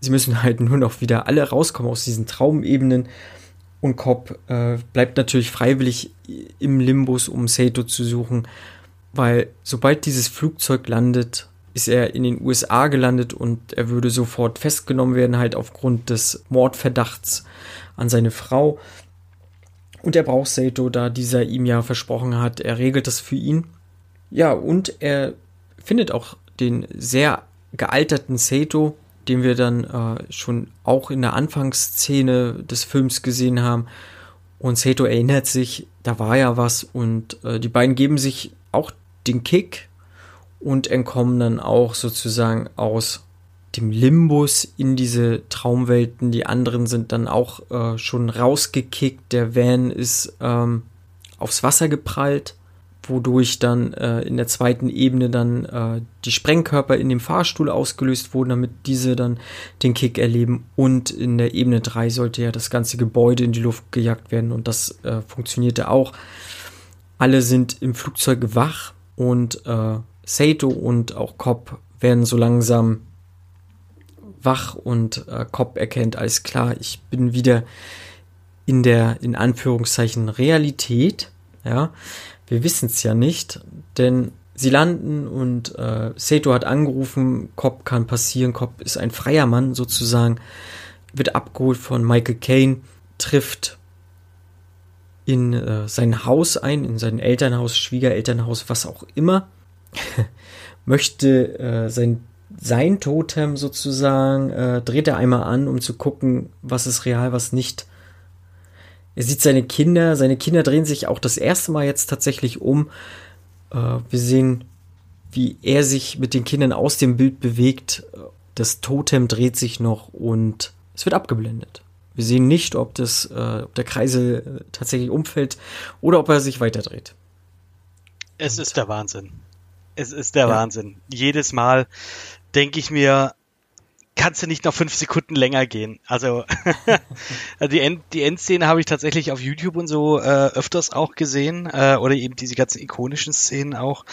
Sie müssen [LAUGHS] halt nur noch wieder alle rauskommen aus diesen Traumebenen. Und Cobb äh, bleibt natürlich freiwillig im Limbus, um Sato zu suchen, weil sobald dieses Flugzeug landet, ist er in den USA gelandet und er würde sofort festgenommen werden, halt aufgrund des Mordverdachts an seine Frau. Und er braucht Sato, da dieser ihm ja versprochen hat, er regelt das für ihn. Ja, und er findet auch den sehr gealterten Sato, den wir dann äh, schon auch in der Anfangsszene des Films gesehen haben. Und Sato erinnert sich, da war ja was und äh, die beiden geben sich auch den Kick und entkommen dann auch sozusagen aus dem Limbus in diese Traumwelten. Die anderen sind dann auch äh, schon rausgekickt. Der Van ist ähm, aufs Wasser geprallt, wodurch dann äh, in der zweiten Ebene dann äh, die Sprengkörper in dem Fahrstuhl ausgelöst wurden, damit diese dann den Kick erleben. Und in der Ebene 3 sollte ja das ganze Gebäude in die Luft gejagt werden und das äh, funktionierte auch. Alle sind im Flugzeug wach und äh, Sato und auch Cobb werden so langsam wach und äh, Cobb erkennt, alles klar, ich bin wieder in der, in Anführungszeichen, Realität. Ja, wir wissen es ja nicht, denn sie landen und äh, Sato hat angerufen, Cobb kann passieren, Cobb ist ein freier Mann sozusagen, wird abgeholt von Michael Caine, trifft in äh, sein Haus ein, in sein Elternhaus, Schwiegerelternhaus, was auch immer, [LAUGHS] möchte äh, sein sein Totem sozusagen, äh, dreht er einmal an, um zu gucken, was ist real, was nicht. Er sieht seine Kinder, seine Kinder drehen sich auch das erste Mal jetzt tatsächlich um. Äh, wir sehen, wie er sich mit den Kindern aus dem Bild bewegt. Das Totem dreht sich noch und es wird abgeblendet. Wir sehen nicht, ob, das, äh, ob der Kreisel tatsächlich umfällt oder ob er sich weiterdreht. Es und ist der Wahnsinn. Es ist der ja. Wahnsinn. Jedes Mal, denke ich mir, kannst du nicht noch fünf Sekunden länger gehen. [LAUGHS] Also die, End, die Endszene habe ich tatsächlich auf YouTube und so äh, öfters auch gesehen äh, oder eben diese ganzen ikonischen Szenen auch.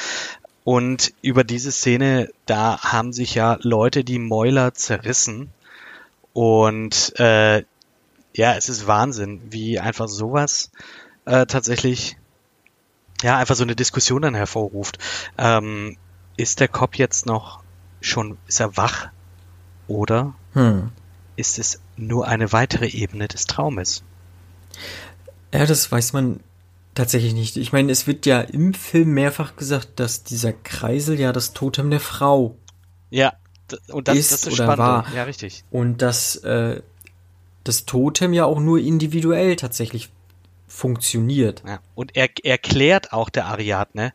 Und über diese Szene, da haben sich ja Leute die Mäuler zerrissen. Und äh, ja, es ist Wahnsinn, wie einfach sowas äh, tatsächlich ja einfach so eine Diskussion dann hervorruft. Ähm, ist der Cop jetzt noch schon, ist er wach? Oder hm. ist es nur eine weitere Ebene des Traumes? Ja, das weiß man tatsächlich nicht. Ich meine, es wird ja im Film mehrfach gesagt, dass dieser Kreisel ja das Totem der Frau ja, und das, ist, das ist oder spannend. war. Ja, richtig. Und dass äh, das Totem ja auch nur individuell tatsächlich funktioniert. Ja. Und er erklärt auch der Ariadne,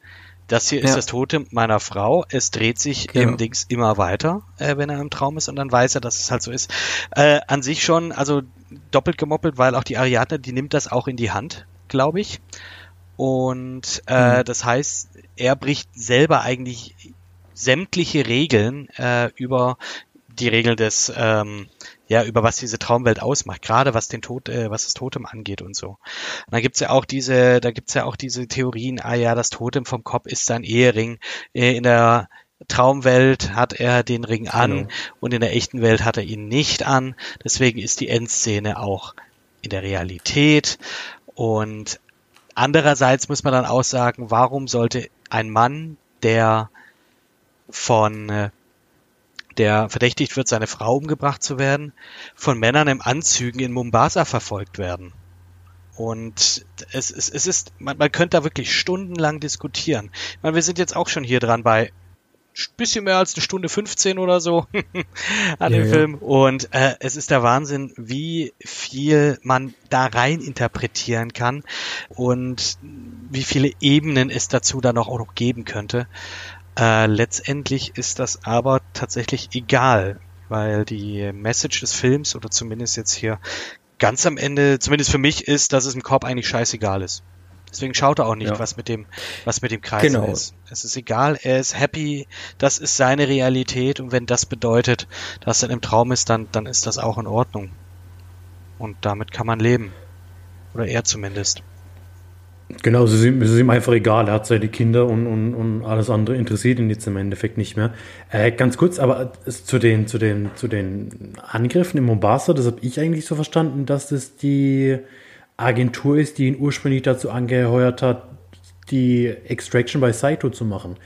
das hier ja. ist das Totem meiner Frau. Es dreht sich genau. im Dings immer weiter, äh, wenn er im Traum ist und dann weiß er, dass es halt so ist. Äh, an sich schon, also doppelt gemoppelt, weil auch die Ariadne, die nimmt das auch in die Hand, glaube ich. Und äh, mhm. das heißt, er bricht selber eigentlich sämtliche Regeln äh, über die Regel des ähm, ja, über was diese Traumwelt ausmacht, gerade was den Tod, äh, was das Totem angeht und so. Und da gibt's ja auch diese, da gibt's ja auch diese Theorien, ah ja, das Totem vom Kopf ist sein Ehering. Äh, in der Traumwelt hat er den Ring an Genau. und in der echten Welt hat er ihn nicht an. Deswegen ist die Endszene auch in der Realität. Und andererseits muss man dann auch sagen, warum sollte ein Mann, der von äh, der verdächtigt wird, seine Frau umgebracht zu werden, von Männern im Anzügen in Mombasa verfolgt werden? Und es, es, es ist, man, man könnte da wirklich stundenlang diskutieren. Ich meine, wir sind jetzt auch schon hier dran bei bisschen mehr als eine Stunde 15 oder so [LAUGHS] an Ja, dem ja. Film. Und äh, es ist der Wahnsinn, wie viel man da rein interpretieren kann und wie viele Ebenen es dazu dann auch noch geben könnte. Äh, letztendlich ist das aber tatsächlich egal, weil die Message des Films oder zumindest jetzt hier ganz am Ende, zumindest für mich, ist, dass es dem Korb eigentlich scheißegal ist. Deswegen schaut er auch nicht, Ja. was mit dem, was mit dem Kreis Genau. ist. Es ist egal, er ist happy, das ist seine Realität und wenn das bedeutet, dass er im Traum ist, dann, dann ist das auch in Ordnung. Und damit kann man leben. Oder er zumindest. Genau, es ist, ihm, es ist ihm einfach egal. Er hat seine Kinder und, und, und alles andere interessiert ihn jetzt im Endeffekt nicht mehr. Äh, ganz kurz, aber zu, den, zu, den, zu den Angriffen in Mombasa, das habe ich eigentlich so verstanden, dass das die Agentur ist, die ihn ursprünglich dazu angeheuert hat, die Extraction bei Saito zu machen.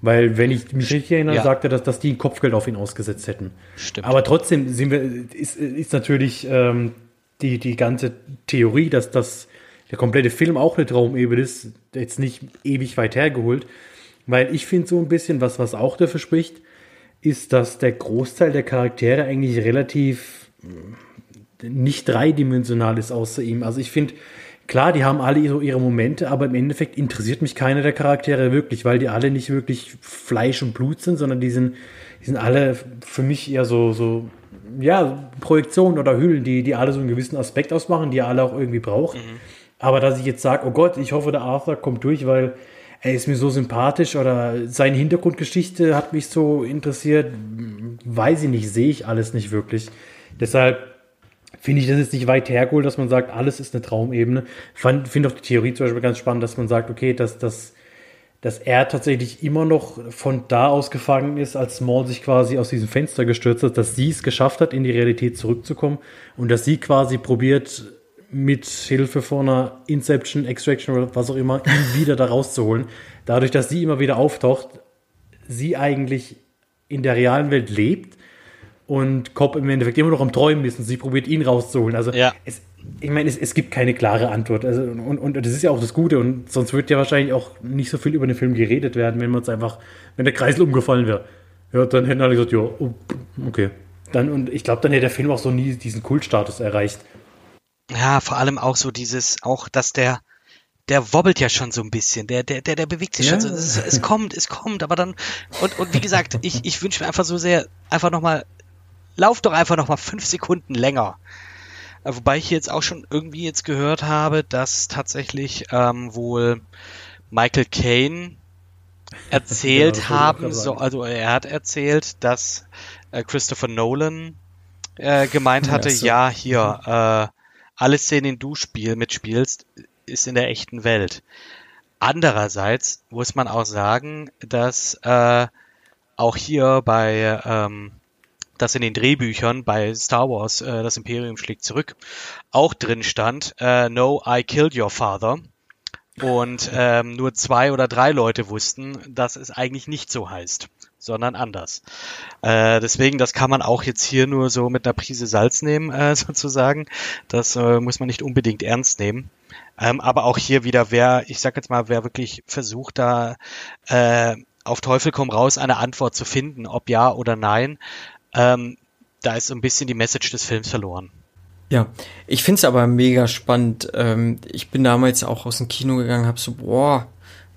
Weil, wenn ich mich richtig erinnere, Ja. sagte er, dass, dass die ein Kopfgeld auf ihn ausgesetzt hätten. Stimmt. Aber trotzdem sind wir, ist, ist natürlich ähm, die, die ganze Theorie, dass das der komplette Film auch eine Traumebene ist, jetzt nicht ewig weit hergeholt. Weil ich finde so ein bisschen, was, was auch dafür spricht, ist, dass der Großteil der Charaktere eigentlich relativ mh, nicht dreidimensional ist außer ihm. Also ich finde, klar, die haben alle so ihre Momente, aber im Endeffekt interessiert mich keiner der Charaktere wirklich, weil die alle nicht wirklich Fleisch und Blut sind, sondern die sind, die sind alle für mich eher so, so ja, Projektionen oder Hüllen, die, die alle so einen gewissen Aspekt ausmachen, die alle auch irgendwie braucht. Aber dass ich jetzt sage, oh Gott, ich hoffe, der Arthur kommt durch, weil er ist mir so sympathisch oder seine Hintergrundgeschichte hat mich so interessiert, weiß ich nicht, sehe ich alles nicht wirklich. Deshalb finde ich das jetzt nicht weit hergeholt, dass man sagt, alles ist eine Traumebene. Finde auch die Theorie zum Beispiel ganz spannend, dass man sagt, okay, dass, dass, dass er tatsächlich immer noch von da aus gefangen ist, als Maul sich quasi aus diesem Fenster gestürzt hat, dass sie es geschafft hat, in die Realität zurückzukommen und dass sie quasi probiert, mit Hilfe von einer Inception, Extraction oder was auch immer, ihn wieder da rauszuholen. Dadurch, dass sie immer wieder auftaucht, sie eigentlich in der realen Welt lebt und Cobb im Endeffekt immer noch am Träumen ist und sie probiert ihn rauszuholen. Also Ja. es, ich meine, es, es gibt keine klare Antwort. Also, und, und das ist ja auch das Gute. Und sonst wird ja wahrscheinlich auch nicht so viel über den Film geredet werden, wenn man es einfach, wenn der Kreisel umgefallen wäre. Ja, dann hätten alle gesagt, ja, oh, okay. Dann, und ich glaube, dann hätte der Film auch so nie diesen Kultstatus erreicht. Ja, vor allem auch so dieses, auch dass der, der wobbelt ja schon so ein bisschen, der, der, der, der bewegt sich Ja. schon so, es, es kommt, es kommt, aber dann, und, und wie gesagt, [LAUGHS] ich, ich wünsche mir einfach so sehr, einfach nochmal, lauf doch einfach nochmal fünf Sekunden länger. Wobei ich jetzt auch schon irgendwie jetzt gehört habe, dass tatsächlich ähm, wohl Michael Caine erzählt [LAUGHS] Ja, haben, so, also er hat erzählt, dass äh, Christopher Nolan äh, gemeint hatte, Ach so. ja, hier, äh, alle Szenen, die du spiel, mitspielst, ist in der echten Welt. Andererseits muss man auch sagen, dass äh, auch hier bei ähm, dass in den Drehbüchern bei Star Wars äh, das Imperium schlägt zurück auch drin stand äh, No, I killed your father und ähm, nur zwei oder drei Leute wussten, dass es eigentlich nicht so heißt, sondern anders. Äh, deswegen, das kann man auch jetzt hier nur so mit einer Prise Salz nehmen, äh, [LAUGHS] sozusagen. Das äh, muss man nicht unbedingt ernst nehmen. Ähm, aber auch hier wieder, wer, ich sag jetzt mal, wer wirklich versucht, da äh, auf Teufel komm raus eine Antwort zu finden, ob ja oder nein, ähm, da ist so ein bisschen die Message des Films verloren. Ja, ich find's aber mega spannend. Ähm, ich bin damals auch aus dem Kino gegangen, hab so, boah,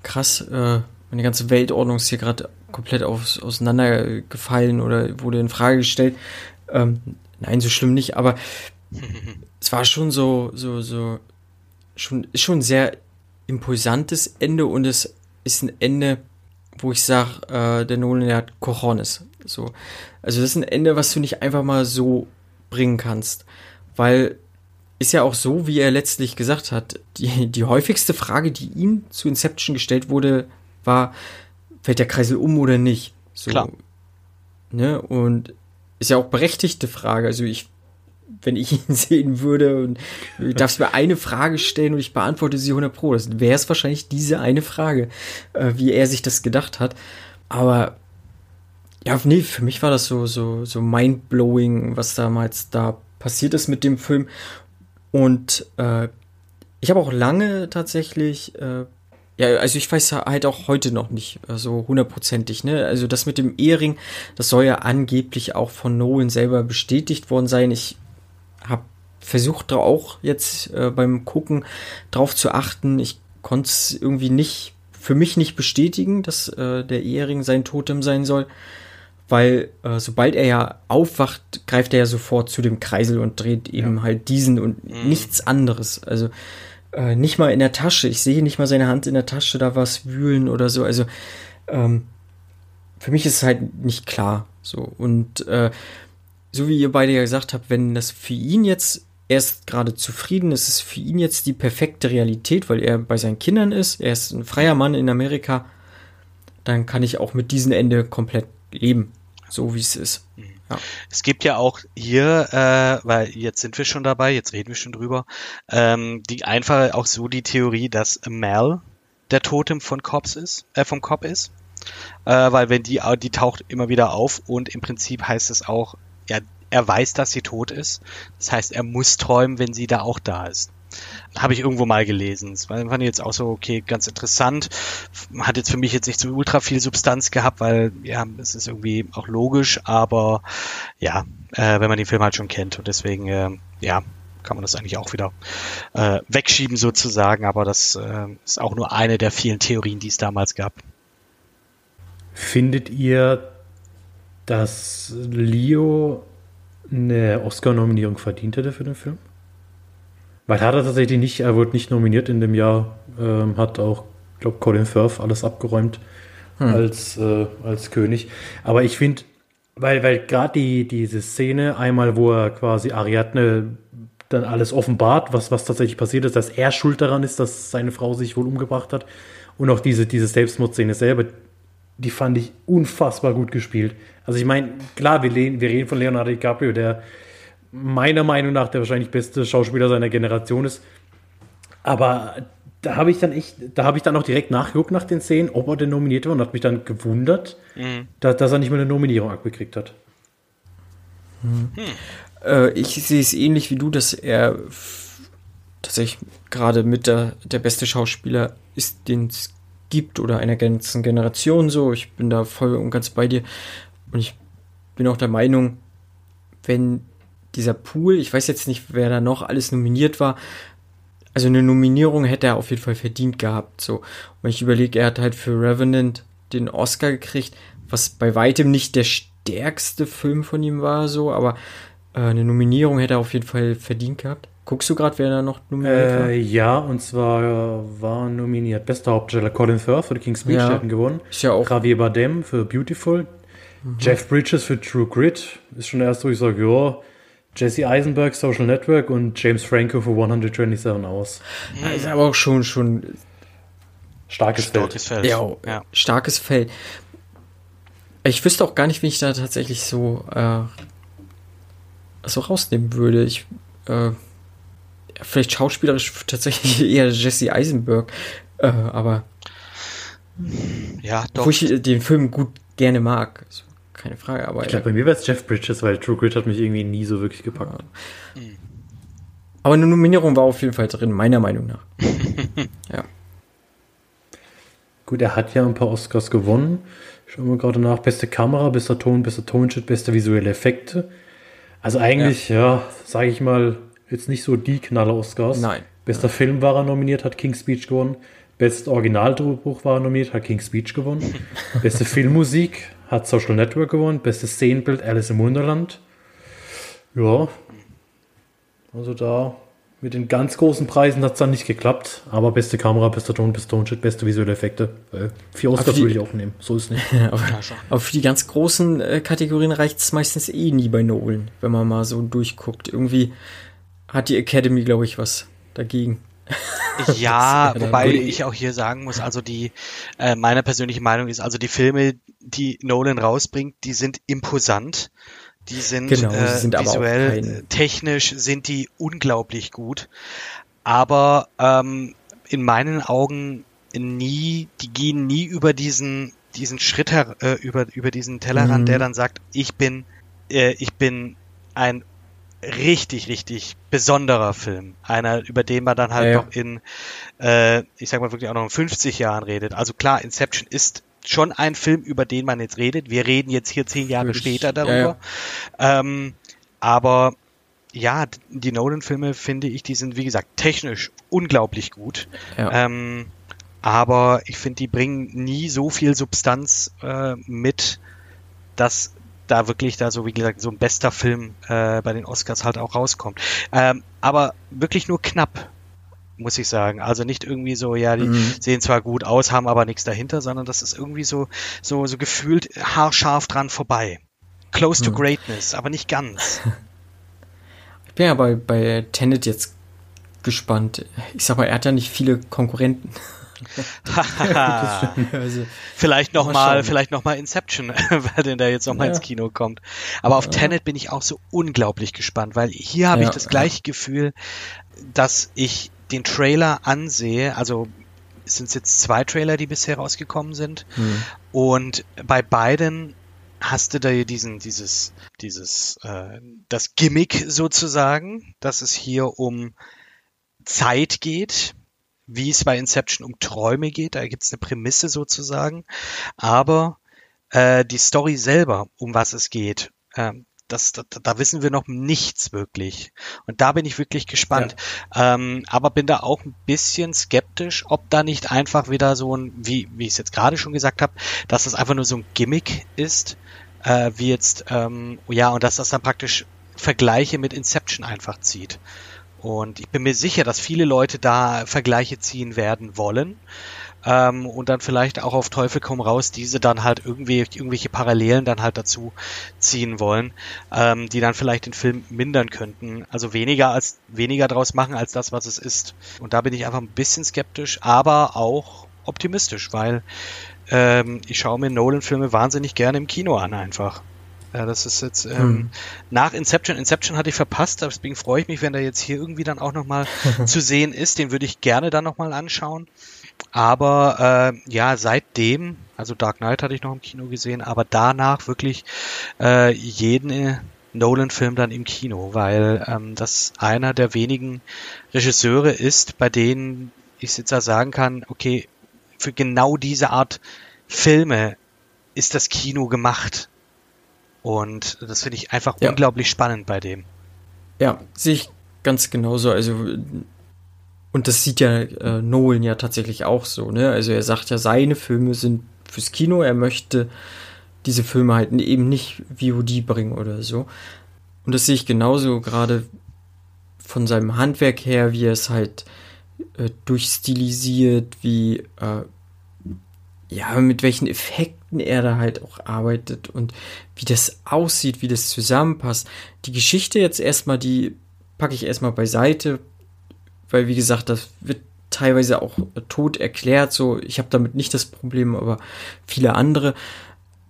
krass, äh, meine ganze Weltordnung ist hier gerade komplett aus, auseinandergefallen oder wurde in Frage gestellt. Ähm, nein, so schlimm nicht, aber [LAUGHS] es war schon so, so, so, schon, ist schon ein sehr impulsantes Ende und es ist ein Ende, wo ich sag, äh, der Nolan, der hat Cojones. So. Also das ist ein Ende, was du nicht einfach mal so bringen kannst. Weil ist ja auch so, wie er letztlich gesagt hat, die, die häufigste Frage, die ihm zu Inception gestellt wurde, war, fällt der Kreisel um oder nicht? So, Klar. Ne? Und ist ja auch berechtigte Frage. Also ich, wenn ich [LAUGHS] ihn sehen würde und du darfst mir eine Frage stellen und ich beantworte sie 100 Pro, das wäre es wahrscheinlich diese eine Frage, äh, wie er sich das gedacht hat. Aber ja, nee, für mich war das so, so, so mindblowing, was damals da passiert ist mit dem Film. Und äh, ich habe auch lange tatsächlich, äh, ja, also ich weiß halt auch heute noch nicht äh, so hundertprozentig, ne? Also das mit dem Ehering, das soll ja angeblich auch von Nolan selber bestätigt worden sein. Ich habe versucht da auch jetzt äh, beim Gucken drauf zu achten. Ich konnte es irgendwie nicht, für mich nicht bestätigen, dass äh, der Ehering sein Totem sein soll weil äh, sobald er ja aufwacht, greift er ja sofort zu dem Kreisel und dreht eben ja. halt diesen und mhm. nichts anderes. Also äh, nicht mal in der Tasche. Ich sehe nicht mal seine Hand in der Tasche da was wühlen oder so. Also ähm, für mich ist es halt nicht klar. So und äh, so wie ihr beide ja gesagt habt, wenn das für ihn jetzt er ist gerade zufrieden, es ist für ihn jetzt die perfekte Realität, weil er bei seinen Kindern ist, er ist ein freier Mann in Amerika, dann kann ich auch mit diesem Ende komplett leben so wie es ist. Mhm. Es gibt ja auch hier, äh, weil jetzt sind wir schon dabei, jetzt reden wir schon drüber, ähm, die einfache auch so die Theorie, dass Mel der Totem von Cops ist, äh, vom Cop ist. Äh, weil wenn die, die taucht immer wieder auf und im Prinzip heißt es auch, ja, er weiß, dass sie tot ist. Das heißt, er muss träumen, wenn sie da auch da ist. Habe ich irgendwo mal gelesen. Das fand ich jetzt auch so, okay, ganz interessant. Hat jetzt für mich jetzt nicht so ultra viel Substanz gehabt, weil, ja, es ist irgendwie auch logisch, aber ja, äh, wenn man den Film halt schon kennt und deswegen, äh, ja, kann man das eigentlich auch wieder äh, wegschieben sozusagen, aber das äh, ist auch nur eine der vielen Theorien, die es damals gab. Findet ihr, dass Leo eine Oscar-Nominierung verdient hätte für den Film? Weil hat er tatsächlich nicht, er wurde nicht nominiert in dem Jahr, ähm, hat auch, ich glaube, Colin Firth alles abgeräumt hm. als, äh, als König. Aber ich finde, weil, weil gerade die, diese Szene, einmal, wo er quasi Ariadne dann alles offenbart, was, was tatsächlich passiert ist, dass er schuld daran ist, dass seine Frau sich wohl umgebracht hat. Und auch diese, diese Selbstmordszene selber, die fand ich unfassbar gut gespielt. Also ich meine, klar, wir, wir reden von Leonardo DiCaprio, der meiner Meinung nach der wahrscheinlich beste Schauspieler seiner Generation ist. Aber da habe ich dann echt, da habe ich dann auch direkt nachgeguckt nach den Szenen, ob er denn nominiert war und hat mich dann gewundert, mhm. dass, dass, er nicht mal eine Nominierung abgekriegt hat. Hm. Äh, ich sehe es ähnlich wie du, dass er tatsächlich gerade mit der, der beste Schauspieler ist, den es gibt oder einer ganzen Generation so. Ich bin da voll und ganz bei dir. Und ich bin auch der Meinung, wenn dieser Pool, ich weiß jetzt nicht, wer da noch alles nominiert war. Also eine Nominierung hätte er auf jeden Fall verdient gehabt. So. Und ich überlege, er hat halt für Revenant den Oscar gekriegt, was bei weitem nicht der stärkste Film von ihm war, so, aber äh, eine Nominierung hätte er auf jeden Fall verdient gehabt. Guckst du gerade, wer da noch nominiert äh, war? Ja, und zwar war nominiert bester Hauptdarsteller Colin Firth für The King's Speech, ja. hatten gewonnen. Ist ja auch. Javier Bardem für Beautiful. Mhm. Jeff Bridges für True Grit. Ist schon der erste, wo ich sage, ja, Jesse Eisenberg, Social Network und James Franco für 127 Hours. Ja, ist aber auch schon, schon starkes, starkes Feld. Feld. Ja, ja, starkes Feld. Ich wüsste auch gar nicht, wie ich da tatsächlich so, äh, so rausnehmen würde. Ich, äh, vielleicht schauspielerisch tatsächlich [LAUGHS] eher Jesse Eisenberg, äh, aber ja, doch. Wo ich den Film gut gerne mag. So keine Frage. Aber ich glaube, bei mir wäre es Jeff Bridges, weil True Grit hat mich irgendwie nie so wirklich gepackt. Ja. Aber eine Nominierung war auf jeden Fall drin, meiner Meinung nach. [LAUGHS] ja. Gut, er hat ja ein paar Oscars gewonnen. Schauen wir gerade nach. Beste Kamera, bester Ton, bester Tonschnitt, beste visuelle Effekte. Also eigentlich, ja, ja sage ich mal, jetzt nicht so die Knaller-Oscars. Nein. Bester ja. Film war er nominiert, hat King's Speech gewonnen. Best Originaldrehbuch war er nominiert, hat King's Speech gewonnen. [LAUGHS] Beste Filmmusik hat Social Network gewonnen. Bestes Szenenbild Alice im Wunderland. Ja. Also da mit den ganz großen Preisen hat es dann nicht geklappt. Aber beste Kamera, bester Ton, bester Tonschnitt, beste visuelle Effekte. Äh, vier Oscars würde ich auch nehmen. So ist es nicht. [LAUGHS] aber, aber, für die ganz großen äh, Kategorien reicht es meistens eh nie bei Nolan, wenn man mal so durchguckt. Irgendwie hat die Academy, glaube ich, was dagegen. [LAUGHS] Ja, wäre wobei ich auch hier sagen muss, also die, äh, meine persönliche Meinung ist, also die Filme, die Nolan rausbringt, die sind imposant. Die sind, Genau, äh, sind visuell, äh, technisch sind die unglaublich gut. Aber ähm, in meinen Augen nie, die gehen nie über diesen, diesen Schritt her, äh, über, über diesen Tellerrand, Mhm. der dann sagt, ich bin, äh, ich bin ein richtig, richtig besonderer Film. Einer, über den man dann halt Ja, ja. noch in, äh, ich sag mal wirklich auch noch in 50 Jahren redet. Also klar, Inception ist schon ein Film, über den man jetzt redet. Wir reden jetzt hier zehn Jahre Richtig. später Ja, darüber. Ähm, aber ja, die Nolan-Filme finde ich, die sind wie gesagt technisch unglaublich gut. Ja. Ähm, aber ich finde, die bringen nie so viel Substanz äh, mit, dass da wirklich da so, wie gesagt, so ein bester Film äh, bei den Oscars halt auch rauskommt. Ähm, aber wirklich nur knapp, muss ich sagen. Also nicht irgendwie so, ja, die Mhm. sehen zwar gut aus, haben aber nichts dahinter, sondern das ist irgendwie so, so, so gefühlt haarscharf dran vorbei. Close to Mhm. greatness, aber nicht ganz. [LAUGHS] Ich bin ja bei, bei Tenet jetzt gespannt. Ich sag mal, er hat ja nicht viele Konkurrenten. [LAUGHS] also, Vielleicht Mal nochmal, schauen. vielleicht noch mal Inception, [LAUGHS] weil denn der jetzt nochmal Ja. ins Kino kommt. Aber auf Tenet bin ich auch so unglaublich gespannt, weil hier habe Ja, ich das gleiche Gefühl, dass ich den Trailer ansehe, also es sind jetzt zwei Trailer, die bisher rausgekommen sind. hm. Und bei beiden hast du da hier diesen, dieses, dieses, äh, das Gimmick sozusagen, dass es hier um Zeit geht, wie es bei Inception um Träume geht. Da gibt es eine Prämisse sozusagen. Aber äh, die Story selber, um was es geht, ähm, das, da, da wissen wir noch nichts wirklich. Und da bin ich wirklich gespannt. Ähm, aber bin da auch ein bisschen skeptisch, ob da nicht einfach wieder so ein, wie, wie ich es jetzt gerade schon gesagt habe, dass das einfach nur so ein Gimmick ist, äh, wie jetzt, ähm, ja, und dass das dann praktisch Vergleiche mit Inception einfach zieht. Und ich bin mir sicher, dass viele Leute da Vergleiche ziehen werden wollen. Ähm, und dann vielleicht auch auf Teufel komm raus, diese dann halt irgendwie irgendwelche Parallelen dann halt dazu ziehen wollen, ähm, die dann vielleicht den Film mindern könnten. Also weniger als weniger draus machen als das, was es ist. Und da bin ich einfach ein bisschen skeptisch, aber auch optimistisch, weil ähm, ich schaue mir Nolan-Filme wahnsinnig gerne im Kino an einfach. Ja, das ist jetzt ähm, Hm. nach Inception. Inception hatte ich verpasst, deswegen freue ich mich, wenn der jetzt hier irgendwie dann auch nochmal [LAUGHS] zu sehen ist. Den würde ich gerne dann nochmal anschauen. Aber äh, ja, seitdem, also Dark Knight hatte ich noch im Kino gesehen, aber danach wirklich äh, jeden äh, Nolan-Film dann im Kino, weil ähm, das einer der wenigen Regisseure ist, bei denen ich jetzt da sagen kann, okay, für genau diese Art Filme ist das Kino gemacht. Und das finde ich einfach Ja. unglaublich spannend bei dem. Ja, sehe ich ganz genauso. Also, und das sieht ja äh, Nolan ja tatsächlich auch so, ne? Also er sagt ja, seine Filme sind fürs Kino, er möchte diese Filme halt eben nicht VOD bringen oder so. Und das sehe ich genauso gerade von seinem Handwerk her, wie er es halt äh, durchstilisiert, wie äh, ja, mit welchen Effekten er da halt auch arbeitet und wie das aussieht, wie das zusammenpasst. Die Geschichte jetzt erstmal, die packe ich erstmal beiseite, weil wie gesagt, das wird teilweise auch tot erklärt, so ich habe damit nicht das Problem, aber viele andere.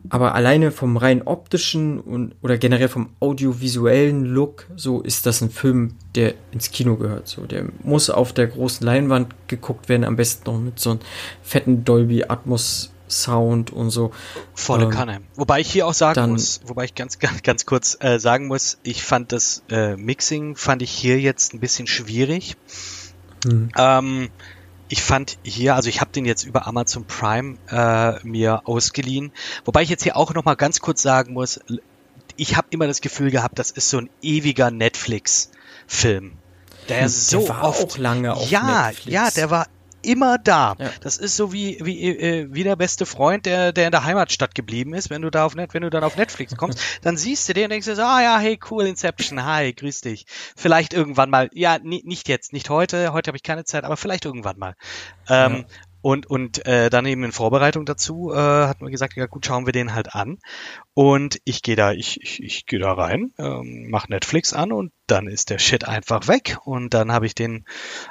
Aber alleine vom rein optischen und oder generell vom audiovisuellen Look, so ist das ein Film, der ins Kino gehört. So, der muss auf der großen Leinwand geguckt werden, am besten noch mit so einem fetten Dolby Atmos Sound und so. Volle Ähm, Kanne. Wobei ich hier auch sagen dann- muss, wobei ich ganz, [LAUGHS] ganz, ganz kurz äh, sagen muss, ich fand das äh, Mixing, fand ich hier jetzt ein bisschen schwierig. Hm. Ähm, ich fand hier, also ich habe den jetzt über Amazon Prime äh, mir ausgeliehen, wobei ich jetzt hier auch noch mal ganz kurz sagen muss, ich habe immer das Gefühl gehabt, das ist so ein ewiger Netflix-Film. Der Hm, so der war oft, auch lange auf ja, Netflix. ja, der war immer da. Ja. Das ist so wie wie äh, wie der beste Freund, der der in der Heimatstadt geblieben ist. Wenn du da auf Net, wenn du dann auf Netflix kommst, [LAUGHS] dann siehst du den und denkst dir so, ah ja, hey cool Inception, hi, grüß dich. Vielleicht irgendwann mal, ja, ni- nicht jetzt, nicht heute. Heute habe ich keine Zeit, aber vielleicht irgendwann mal. Ähm, Und, und äh, dann eben in Vorbereitung dazu äh, hat man gesagt, ja gut, schauen wir den halt an. Und ich gehe da, ich, ich, ich gehe da rein, ähm, mach Netflix an und dann ist der Shit einfach weg. Und dann habe ich den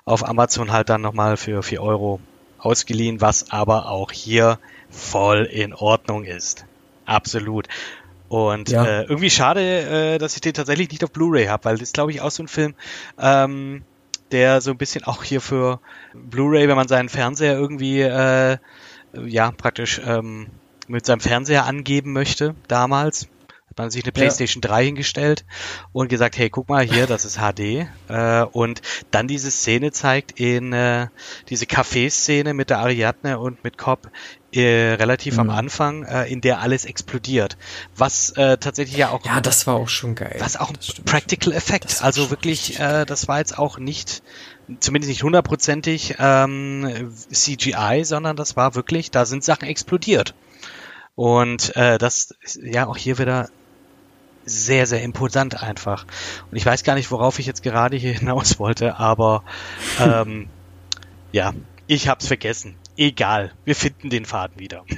auf Amazon halt dann nochmal für vier Euro ausgeliehen, was aber auch hier voll in Ordnung ist. Absolut. Und Ja. äh, irgendwie schade, äh, dass ich den tatsächlich nicht auf Blu-ray habe, weil das glaube ich auch so ein Film, ähm, der so ein bisschen auch hier für Blu-ray, wenn man seinen Fernseher irgendwie äh, ja praktisch ähm, mit seinem Fernseher angeben möchte, damals hat man sich eine PlayStation 3 hingestellt und gesagt, hey, guck mal hier, das ist HD äh, und dann diese Szene zeigt in äh, diese Café-Szene mit der Ariadne und mit Cobb äh, relativ am Mhm. Anfang, äh, in der alles explodiert, was äh, tatsächlich ja auch Ja, das war auch schon geil. was auch ein. Practical war Also wirklich, äh, das war jetzt auch nicht, zumindest nicht hundertprozentig ähm, CGI, sondern das war wirklich, da sind Sachen explodiert. Und äh, das ist ja auch hier wieder sehr, sehr imposant einfach. Und ich weiß gar nicht, worauf ich jetzt gerade hier [LAUGHS] hinaus wollte, aber [LAUGHS] ähm, ja, ich hab's vergessen. Egal, wir finden den Faden wieder. [LAUGHS]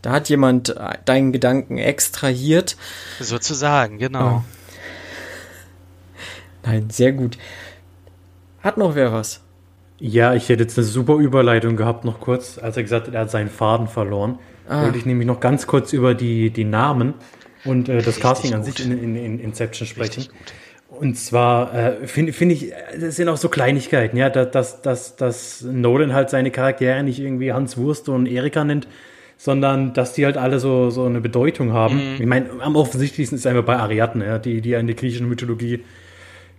Da hat jemand äh, deinen Gedanken extrahiert. Sozusagen, genau. Nein, sehr gut. Hat noch wer was? Ja, ich hätte jetzt eine super Überleitung gehabt, noch kurz, als er gesagt hat, er hat seinen Faden verloren. Ah. Wollte ich nämlich noch ganz kurz über die, die Namen und äh, das Richtig Casting an gut. sich in, in, in Inception sprechen. Richtig gut. Und zwar äh, finde finde ich, äh, das sind auch so Kleinigkeiten, ja, dass, dass, dass, dass Nolan halt seine Charaktere nicht irgendwie Hans Wurst und Erika nennt, sondern dass die halt alle so, so eine Bedeutung haben. Mhm. Ich meine, am offensichtlichsten ist einfach bei Ariadne, ja, die, die in der griechischen Mythologie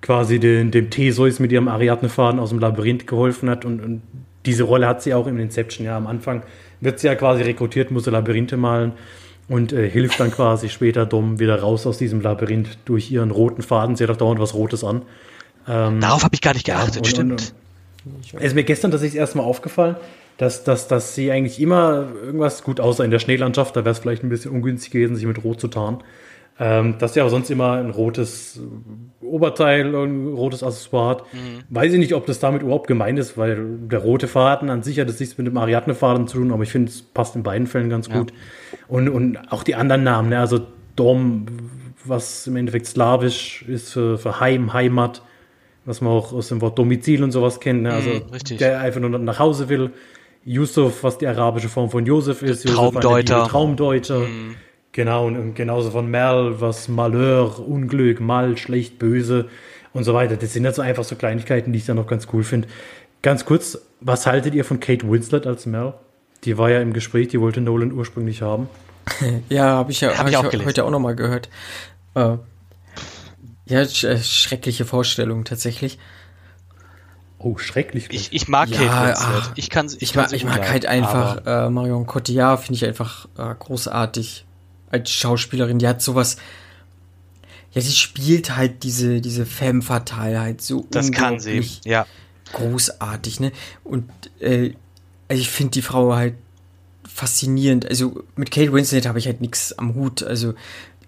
quasi den, dem Theseus mit ihrem Ariadne-Faden aus dem Labyrinth geholfen hat und, und diese Rolle hat sie auch im Inception, ja, am Anfang wird sie ja quasi rekrutiert, muss sie Labyrinthe malen und äh, hilft dann quasi später Dom wieder raus aus diesem Labyrinth durch ihren roten Faden. Sie hat auch dauernd was Rotes an. Darauf habe ich gar nicht geachtet, und- stimmt. und- Es ist mir gestern tatsächlich erstmal aufgefallen, dass, dass, dass sie eigentlich immer irgendwas, gut, außer in der Schneelandschaft, da wäre es vielleicht ein bisschen ungünstig gewesen, sich mit Rot zu tarnen, ähm, dass sie aber sonst immer ein rotes Oberteil und ein rotes Accessoire hat. Weiß ich nicht, ob das damit überhaupt gemeint ist, weil der rote Faden an sich hat es nichts mit dem Ariadne-Faden zu tun, aber ich finde, es passt in beiden Fällen ganz gut. Und, und auch die anderen Namen, ne? also Dom, was im Endeffekt slawisch ist für, für Heim, Heimat, was man auch aus dem Wort Domizil und sowas kennt, ne? also Mhm, der einfach nur nach Hause will. Yusuf, was die arabische Form von Josef ist. Josef, Traumdeuter. Liebe, Traumdeuter. Genau, und, genauso von Mal, was Malheur, Unglück, Mal, schlecht, böse und so weiter. Das sind ja so einfach so Kleinigkeiten, die ich dann noch ganz cool finde. Ganz kurz, was haltet ihr von Kate Winslet als Mel? Die war ja im Gespräch, die wollte Nolan ursprünglich haben. [LAUGHS] Ja, habe ich ja Hab hab ich ich auch gelesen. heute auch noch mal gehört. Äh, ja, sch äh, schreckliche Vorstellung tatsächlich. Oh, schrecklich. Ich, ich mag Ja, Kate Winslet. ach, ich kann ich, Ich, kann mag, sie ich mag halt einfach äh, Marion Cotillard, finde ich einfach äh, großartig als Schauspielerin. Die hat sowas. Ja, die spielt halt diese, diese Femme fatale halt so das kann sie. unglaublich Ja. großartig, ne? Und äh, also ich finde die Frau halt faszinierend. Also mit Kate Winslet habe ich halt nichts am Hut. Also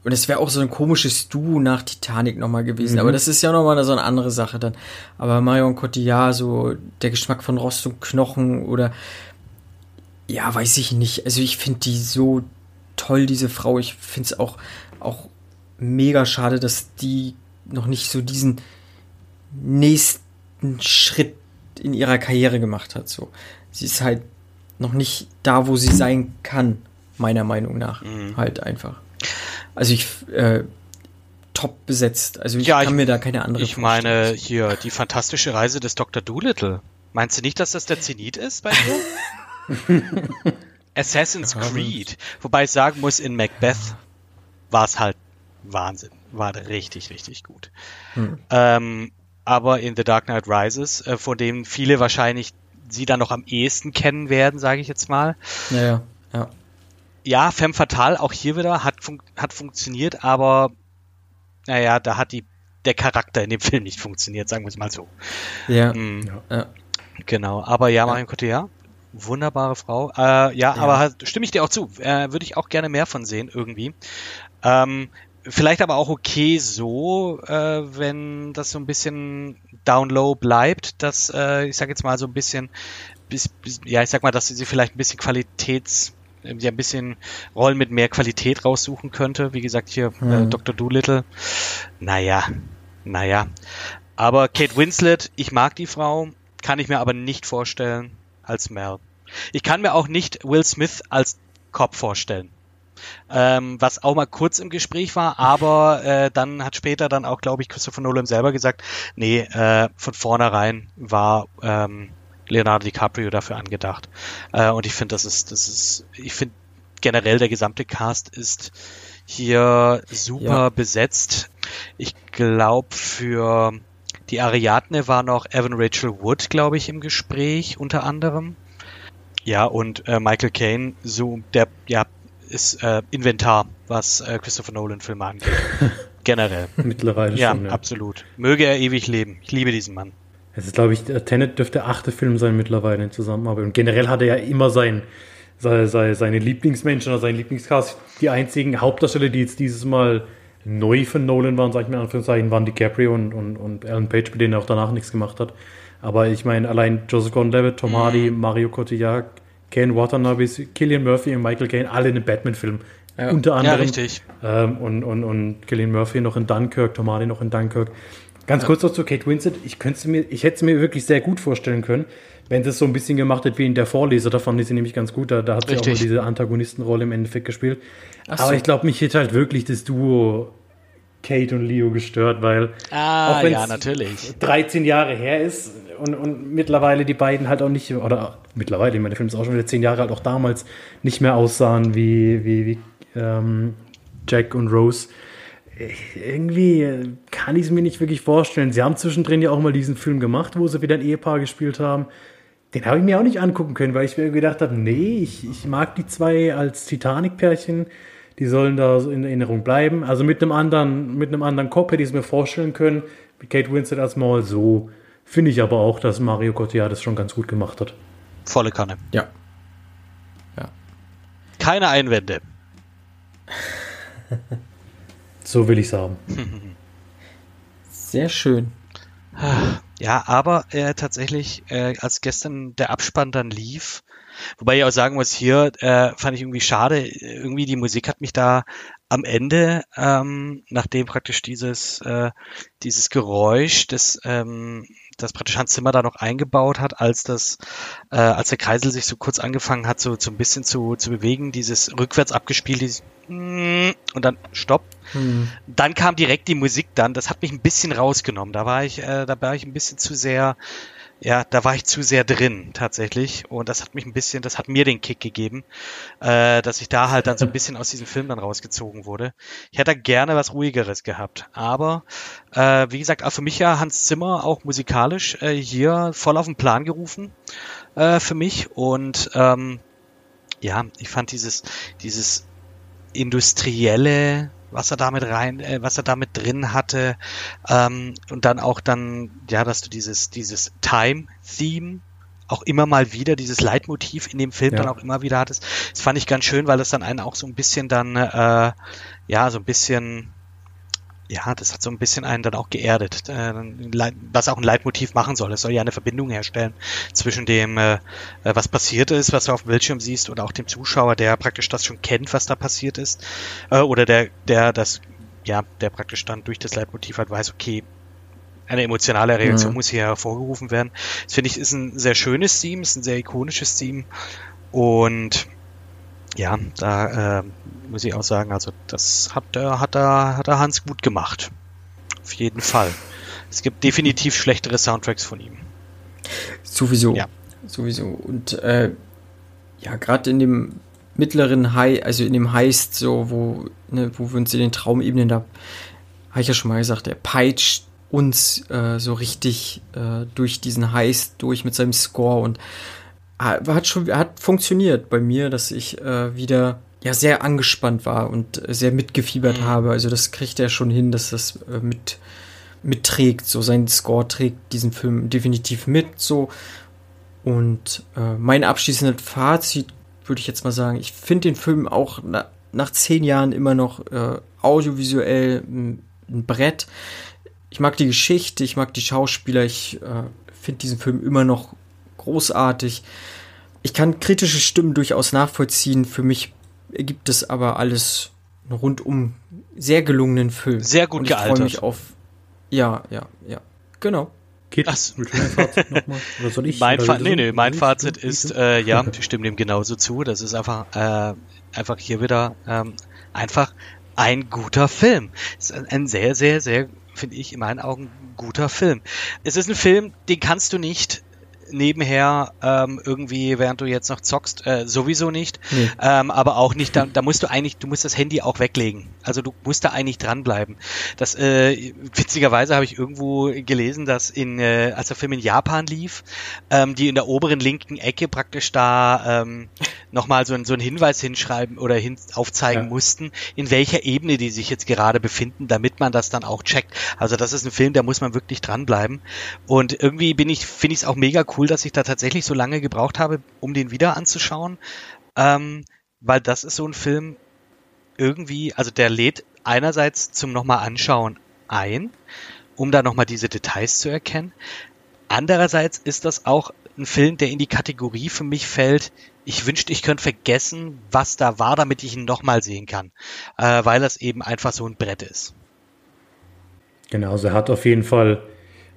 und es wäre auch so ein komisches Duo nach Titanic nochmal gewesen. Aber das ist ja nochmal so eine andere Sache dann. Aber Marion Cotillard, so der Geschmack von Rost und Knochen oder ja, weiß ich nicht. Also ich finde die so toll, diese Frau. Ich finde es auch, auch mega schade, dass die noch nicht so diesen nächsten Schritt in ihrer Karriere gemacht hat. So, sie ist halt noch nicht da, wo sie sein kann, meiner Meinung nach. Mhm. Halt einfach. Also ich äh, top besetzt. Also ich Ja, kann ich- mir da keine andere Ich meine vorstellen. hier die fantastische Reise des Dr. Doolittle. Meinst du nicht, dass das der Zenit ist bei dir? [LAUGHS] [LAUGHS] Assassin's Creed. Wobei ich sagen muss, in Macbeth war es halt Wahnsinn. War richtig, richtig gut. Hm. Ähm, aber in The Dark Knight Rises, äh, von dem viele wahrscheinlich sie dann noch am ehesten kennen werden, sage ich jetzt mal. Ja, ja, ja. Ja, Femme Fatale auch hier wieder hat, fun hat funktioniert, aber naja, da hat die, der Charakter in dem [LAUGHS] Film nicht funktioniert, sagen wir es mal so. Ja, Mm, ja. Genau, aber ja, Marion Cotillard, wunderbare Frau. Äh, ja, aber halt, stimme ich dir auch zu. Äh, Würde ich auch gerne mehr von sehen, irgendwie. Ähm, vielleicht aber auch okay so, äh, wenn das so ein bisschen down low bleibt, dass, äh, ich sag jetzt mal so ein bisschen bis, bis, ja, ich sag mal, dass sie vielleicht ein bisschen Qualitäts, ja, ein bisschen Rollen mit mehr Qualität raussuchen könnte. Wie gesagt, hier äh, Mhm. Dr. Doolittle. Naja, naja. Aber Kate Winslet, ich mag die Frau, kann ich mir aber nicht vorstellen als Mel. Ich kann mir auch nicht Will Smith als Cop vorstellen. Ähm, was auch mal kurz im Gespräch war, aber äh, dann hat später dann auch, glaube ich, Christopher Nolan selber gesagt, nee, äh, von vornherein war ähm, Leonardo DiCaprio dafür angedacht. Äh, und ich finde, das ist, das ist, ich finde generell der gesamte Cast ist hier super Ja. besetzt. Ich glaube, für die Ariadne war noch Evan Rachel Wood, glaube ich, im Gespräch unter anderem. Ja, und äh, Michael Caine, so der ja ist äh, Inventar, was äh, Christopher Nolan Filme angeht. [LAUGHS] Generell. Mittlerweile Ja, schon. Ja. absolut. Möge er ewig leben. Ich liebe diesen Mann. Es ist, glaube ich, der Tenet dürfte der achte Film sein mittlerweile in Zusammenarbeit. Und generell hat er ja immer sein, seine, seine, seine Lieblingsmenschen oder seinen Lieblingscast. Die einzigen Hauptdarsteller, die jetzt dieses Mal neu für Nolan waren, sag ich mal in Anführungszeichen, waren DiCaprio und, und, und Alan Page, mit denen er auch danach nichts gemacht hat. Aber ich meine, allein Joseph Gordon-Levitt, Tom Hardy, Mario Cotillard, Ken Watanabe, Killian Murphy und Michael Caine, alle in einem Batman-Film. Ja. Unter Ja, anderem. richtig. Ähm, und, und, und Killian Murphy noch in Dunkirk, Tom Hardy noch in Dunkirk. Ganz kurz noch zu Kate Winslet. Ich, könnte mir, ich hätte es mir wirklich sehr gut vorstellen können, wenn sie es so ein bisschen gemacht hätte wie in der Vorleser. Da fand ich sie nämlich ganz gut. Da, da hat sie auch Richtig. mal diese Antagonistenrolle im Endeffekt gespielt. Ach Aber so. ich glaube, mich hätte halt wirklich das Duo Kate und Leo gestört, weil Ah, auch wenn's ja, natürlich. 13 Jahre her ist und, und mittlerweile die beiden halt auch nicht, oder mittlerweile, ich meine, der Film ist auch schon wieder 10 Jahre alt, auch damals nicht mehr aussahen wie, wie, wie ähm, Jack und Rose. Irgendwie äh, kann ich es mir nicht wirklich vorstellen. Sie haben zwischendrin ja auch mal diesen Film gemacht, wo sie wieder ein Ehepaar gespielt haben. Den habe ich mir auch nicht angucken können, weil ich mir gedacht habe, nee, ich, ich mag die zwei als Titanic-Pärchen. Die sollen da so in Erinnerung bleiben. Also mit einem anderen, mit einem anderen Kopf hätte ich es mir vorstellen können. Wie Kate Winslet als Maul so. Finde ich aber auch, dass Mario Cotillard das schon ganz gut gemacht hat. Volle Kanne. Ja. Keine Einwände. [LAUGHS] So will ich sagen. Sehr schön. Ja, aber äh, tatsächlich, äh, als gestern der Abspann dann lief, wobei ich auch sagen muss, hier äh, fand ich irgendwie schade, irgendwie die Musik hat mich da am Ende, ähm, nachdem praktisch dieses, äh, dieses Geräusch, das, ähm, das praktisch Hans Zimmer da noch eingebaut hat, als das, äh, als der Kreisel sich so kurz angefangen hat, so, so ein bisschen zu, zu bewegen, dieses rückwärts abgespielt, dieses und dann Stopp. Hm. Dann kam direkt die Musik dann, das hat mich ein bisschen rausgenommen. Da war ich, äh, da war ich ein bisschen zu sehr, ja, da war ich zu sehr drin tatsächlich. Und das hat mich ein bisschen, das hat mir den Kick gegeben, äh, dass ich da halt dann so ein bisschen aus diesem Film dann rausgezogen wurde. Ich hätte gerne was ruhigeres gehabt. Aber äh, wie gesagt, auch für mich ja Hans Zimmer auch musikalisch äh, hier voll auf den Plan gerufen äh, für mich. Und ähm, ja, ich fand dieses, dieses industrielle, was er damit rein, äh, was er damit drin hatte, ähm, und dann auch dann, ja, dass du dieses, dieses Time-Theme auch immer mal wieder, dieses Leitmotiv in dem Film Ja. dann auch immer wieder hattest. Das fand ich ganz schön, weil das dann einen auch so ein bisschen dann, äh, ja, so ein bisschen, ja, das hat so ein bisschen einen dann auch geerdet, äh, was auch ein Leitmotiv machen soll. Es soll ja eine Verbindung herstellen zwischen dem, äh, äh, was passiert ist, was du auf dem Bildschirm siehst, und auch dem Zuschauer, der praktisch das schon kennt, was da passiert ist, äh, oder der, der das, ja, der praktisch dann durch das Leitmotiv halt weiß, okay, eine emotionale Reaktion Mhm. muss hier hervorgerufen werden. Das finde ich ist ein sehr schönes Theme, ist ein sehr ikonisches Theme und ja, da äh, muss ich auch sagen, also das hat, äh, hat, er, hat er Hans gut gemacht. Auf jeden Fall. Es gibt definitiv schlechtere Soundtracks von ihm. Sowieso. Ja. Sowieso. Und äh, ja, gerade in dem mittleren High, also in dem Heist, so, wo, ne, wo wir uns in den Traumebenen da, habe ich ja schon mal gesagt, er peitscht uns äh, so richtig äh, durch diesen Heist durch mit seinem Score und hat schon hat funktioniert bei mir, dass ich äh, wieder ja sehr angespannt war und sehr mitgefiebert habe. Also das kriegt er schon hin, dass das äh, mit mitträgt. So sein Score trägt diesen Film definitiv mit. So und äh, mein abschließendes Fazit würde ich jetzt mal sagen, ich finde den Film auch na, nach zehn Jahren immer noch äh, audiovisuell ein, ein Brett. Ich mag die Geschichte, ich mag die Schauspieler, ich äh, finde diesen Film immer noch großartig. Ich kann kritische Stimmen durchaus nachvollziehen. Für mich ergibt es aber alles einen rundum sehr gelungenen Film. Sehr gut Und ich gealtert. freue mich auf. Ja, ja, ja. Genau. Ach, willst du dein Fazit nochmal? [LAUGHS] Oder soll ich? Mein, Fa nee, nee, mein Fazit ist, äh, ja, [LAUGHS] ich stimme dem genauso zu. Das ist einfach, äh, einfach hier wieder ähm, einfach ein guter Film. Es ist ein sehr, sehr, sehr, finde ich, in meinen Augen guter Film. Es ist ein Film, den kannst du nicht nebenher ähm, irgendwie, während du jetzt noch zockst, äh, sowieso nicht. Nee. Ähm, aber auch nicht, da, da musst du eigentlich, du musst das Handy auch weglegen. Also du musst da eigentlich dranbleiben. Das äh, witzigerweise habe ich irgendwo gelesen, dass in, äh, als der Film in Japan lief, ähm, die in der oberen linken Ecke praktisch da ähm, nochmal so, ein, so einen Hinweis hinschreiben oder hin, aufzeigen Ja. mussten, in welcher Ebene die sich jetzt gerade befinden, damit man das dann auch checkt. Also das ist ein Film, da muss man wirklich dranbleiben. Und irgendwie bin ich, finde ich es auch mega cool, dass ich da tatsächlich so lange gebraucht habe, um den wieder anzuschauen. Ähm, weil das ist so ein Film irgendwie, also der lädt einerseits zum nochmal anschauen ein, um da nochmal diese Details zu erkennen. Andererseits ist das auch ein Film, der in die Kategorie für mich fällt, ich wünschte, ich könnte vergessen, was da war, damit ich ihn nochmal sehen kann. Äh, weil das eben einfach so ein Brett ist. Genau, also er hat auf jeden Fall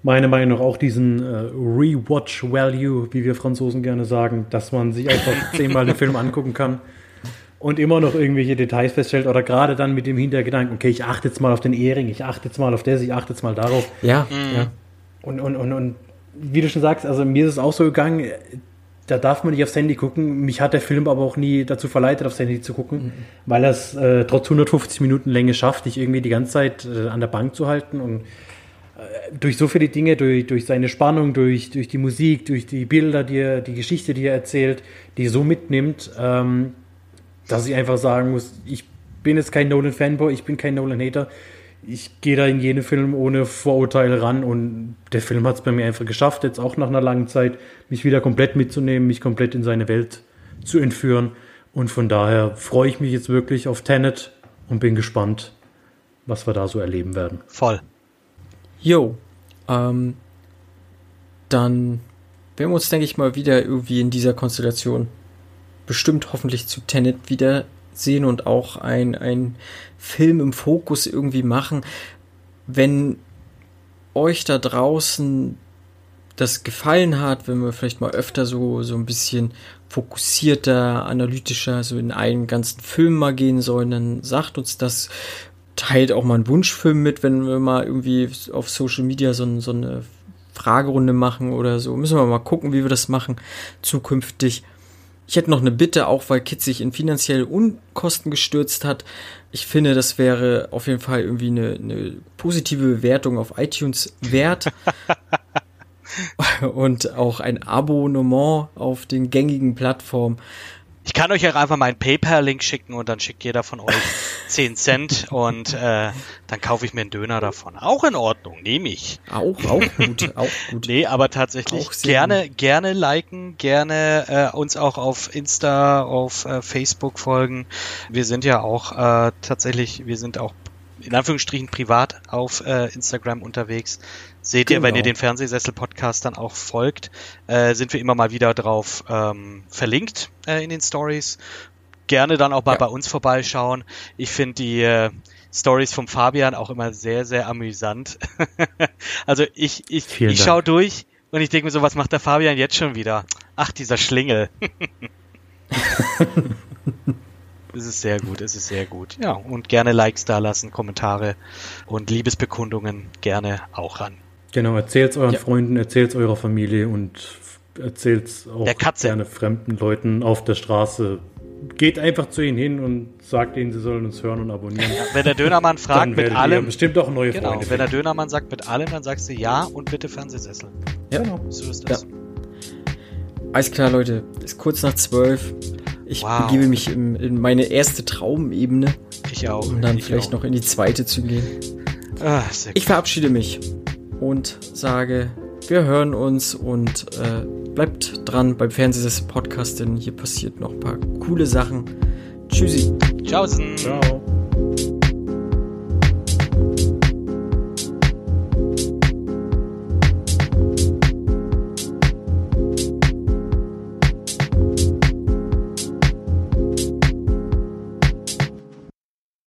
meiner Meinung nach auch diesen äh, Rewatch-Value, wie wir Franzosen gerne sagen, dass man sich einfach [LAUGHS] zehnmal den Film angucken kann und immer noch irgendwelche Details feststellt oder gerade dann mit dem Hintergedanken, okay, ich achte jetzt mal auf den Ehering, ich achte jetzt mal auf das, ich achte jetzt mal darauf. Ja, Mhm. ja. Und, und, und, und wie du schon sagst, also mir ist es auch so gegangen, da darf man nicht aufs Handy gucken. Mich hat der Film aber auch nie dazu verleitet, aufs Handy zu gucken, weil er es äh, trotz 150 Minuten Länge schafft, dich irgendwie die ganze Zeit äh, an der Bank zu halten und durch so viele Dinge, durch, durch seine Spannung, durch, durch die Musik, durch die Bilder, die er, die Geschichte, die er erzählt, die so mitnimmt, ähm, dass ich einfach sagen muss, ich bin jetzt kein Nolan-Fanboy, ich bin kein Nolan-Hater. Ich gehe da in jeden Film ohne Vorurteile ran und der Film hat es bei mir einfach geschafft, jetzt auch nach einer langen Zeit, mich wieder komplett mitzunehmen, mich komplett in seine Welt zu entführen. Und von daher freue ich mich jetzt wirklich auf Tenet und bin gespannt, was wir da so erleben werden. Voll. Jo, ähm, dann werden wir uns, denke ich mal, wieder irgendwie in dieser Konstellation bestimmt hoffentlich zu Tenet wieder sehen und auch ein, ein Film im Fokus irgendwie machen. Wenn euch da draußen das gefallen hat, wenn wir vielleicht mal öfter so, so ein bisschen fokussierter, analytischer, so in einen ganzen Film mal gehen sollen, dann sagt uns das. Teilt auch mal einen Wunschfilm mit, wenn wir mal irgendwie auf Social Media so, so eine Fragerunde machen oder so. Müssen wir mal gucken, wie wir das machen zukünftig. Ich hätte noch eine Bitte, auch weil Kit sich in finanzielle Unkosten gestürzt hat. Ich finde, das wäre auf jeden Fall irgendwie eine, eine positive Bewertung auf iTunes wert. [LAUGHS] Und auch ein Abonnement auf den gängigen Plattformen. Ich kann euch auch einfach meinen PayPal-Link schicken und dann schickt jeder von euch [LAUGHS] 10 Cent und äh, dann kaufe ich mir einen Döner davon. Auch in Ordnung, nehme ich. Auch, auch gut, auch gut. [LAUGHS] Nee, aber tatsächlich gerne, gerne liken, gerne äh, uns auch auf Insta, auf äh, Facebook folgen. Wir sind ja auch äh, tatsächlich, wir sind auch in Anführungsstrichen privat auf äh, Instagram unterwegs. Seht ihr, wenn Genau. ihr den Fernsehsessel-Podcast dann auch folgt, äh, sind wir immer mal wieder drauf ähm, verlinkt äh, in den Stories. Gerne dann auch mal Ja. bei uns vorbeischauen. Ich finde die äh, Stories vom Fabian auch immer sehr, sehr amüsant. [LAUGHS] also ich, ich, Vielen ich schaue durch und ich denke mir so, was macht der Fabian jetzt schon wieder? Ach, dieser Schlingel. [LAUGHS] Es ist sehr gut, es ist sehr gut. Ja, und gerne Likes da lassen, Kommentare und Liebesbekundungen gerne auch ran. Genau, erzählt's euren Ja. Freunden, erzählt's eurer Familie und erzählt's auch Der Katze. gerne fremden Leuten auf der Straße. Geht einfach zu ihnen hin und sagt ihnen, sie sollen uns hören und abonnieren. Wenn der Dönermann fragt Dann mit allem, bestimmt auch neue genau, Freunde. wenn der Dönermann sagt mit allem, dann sagst du ja und bitte Fernsehsessel. Ja. Genau. So ist das. Alles klar, Leute. Ist kurz nach zwölf. Ich Wow. begebe mich in, in meine erste Traumebene, Ich auch. um dann ich vielleicht auch. noch in die zweite zu gehen. Ah, sehr Ich verabschiede mich und sage, wir hören uns und äh, bleibt dran beim Fernsehsessel Podcast, denn hier passiert noch ein paar coole Sachen. Tschüssi. Tschaußen. Ciao.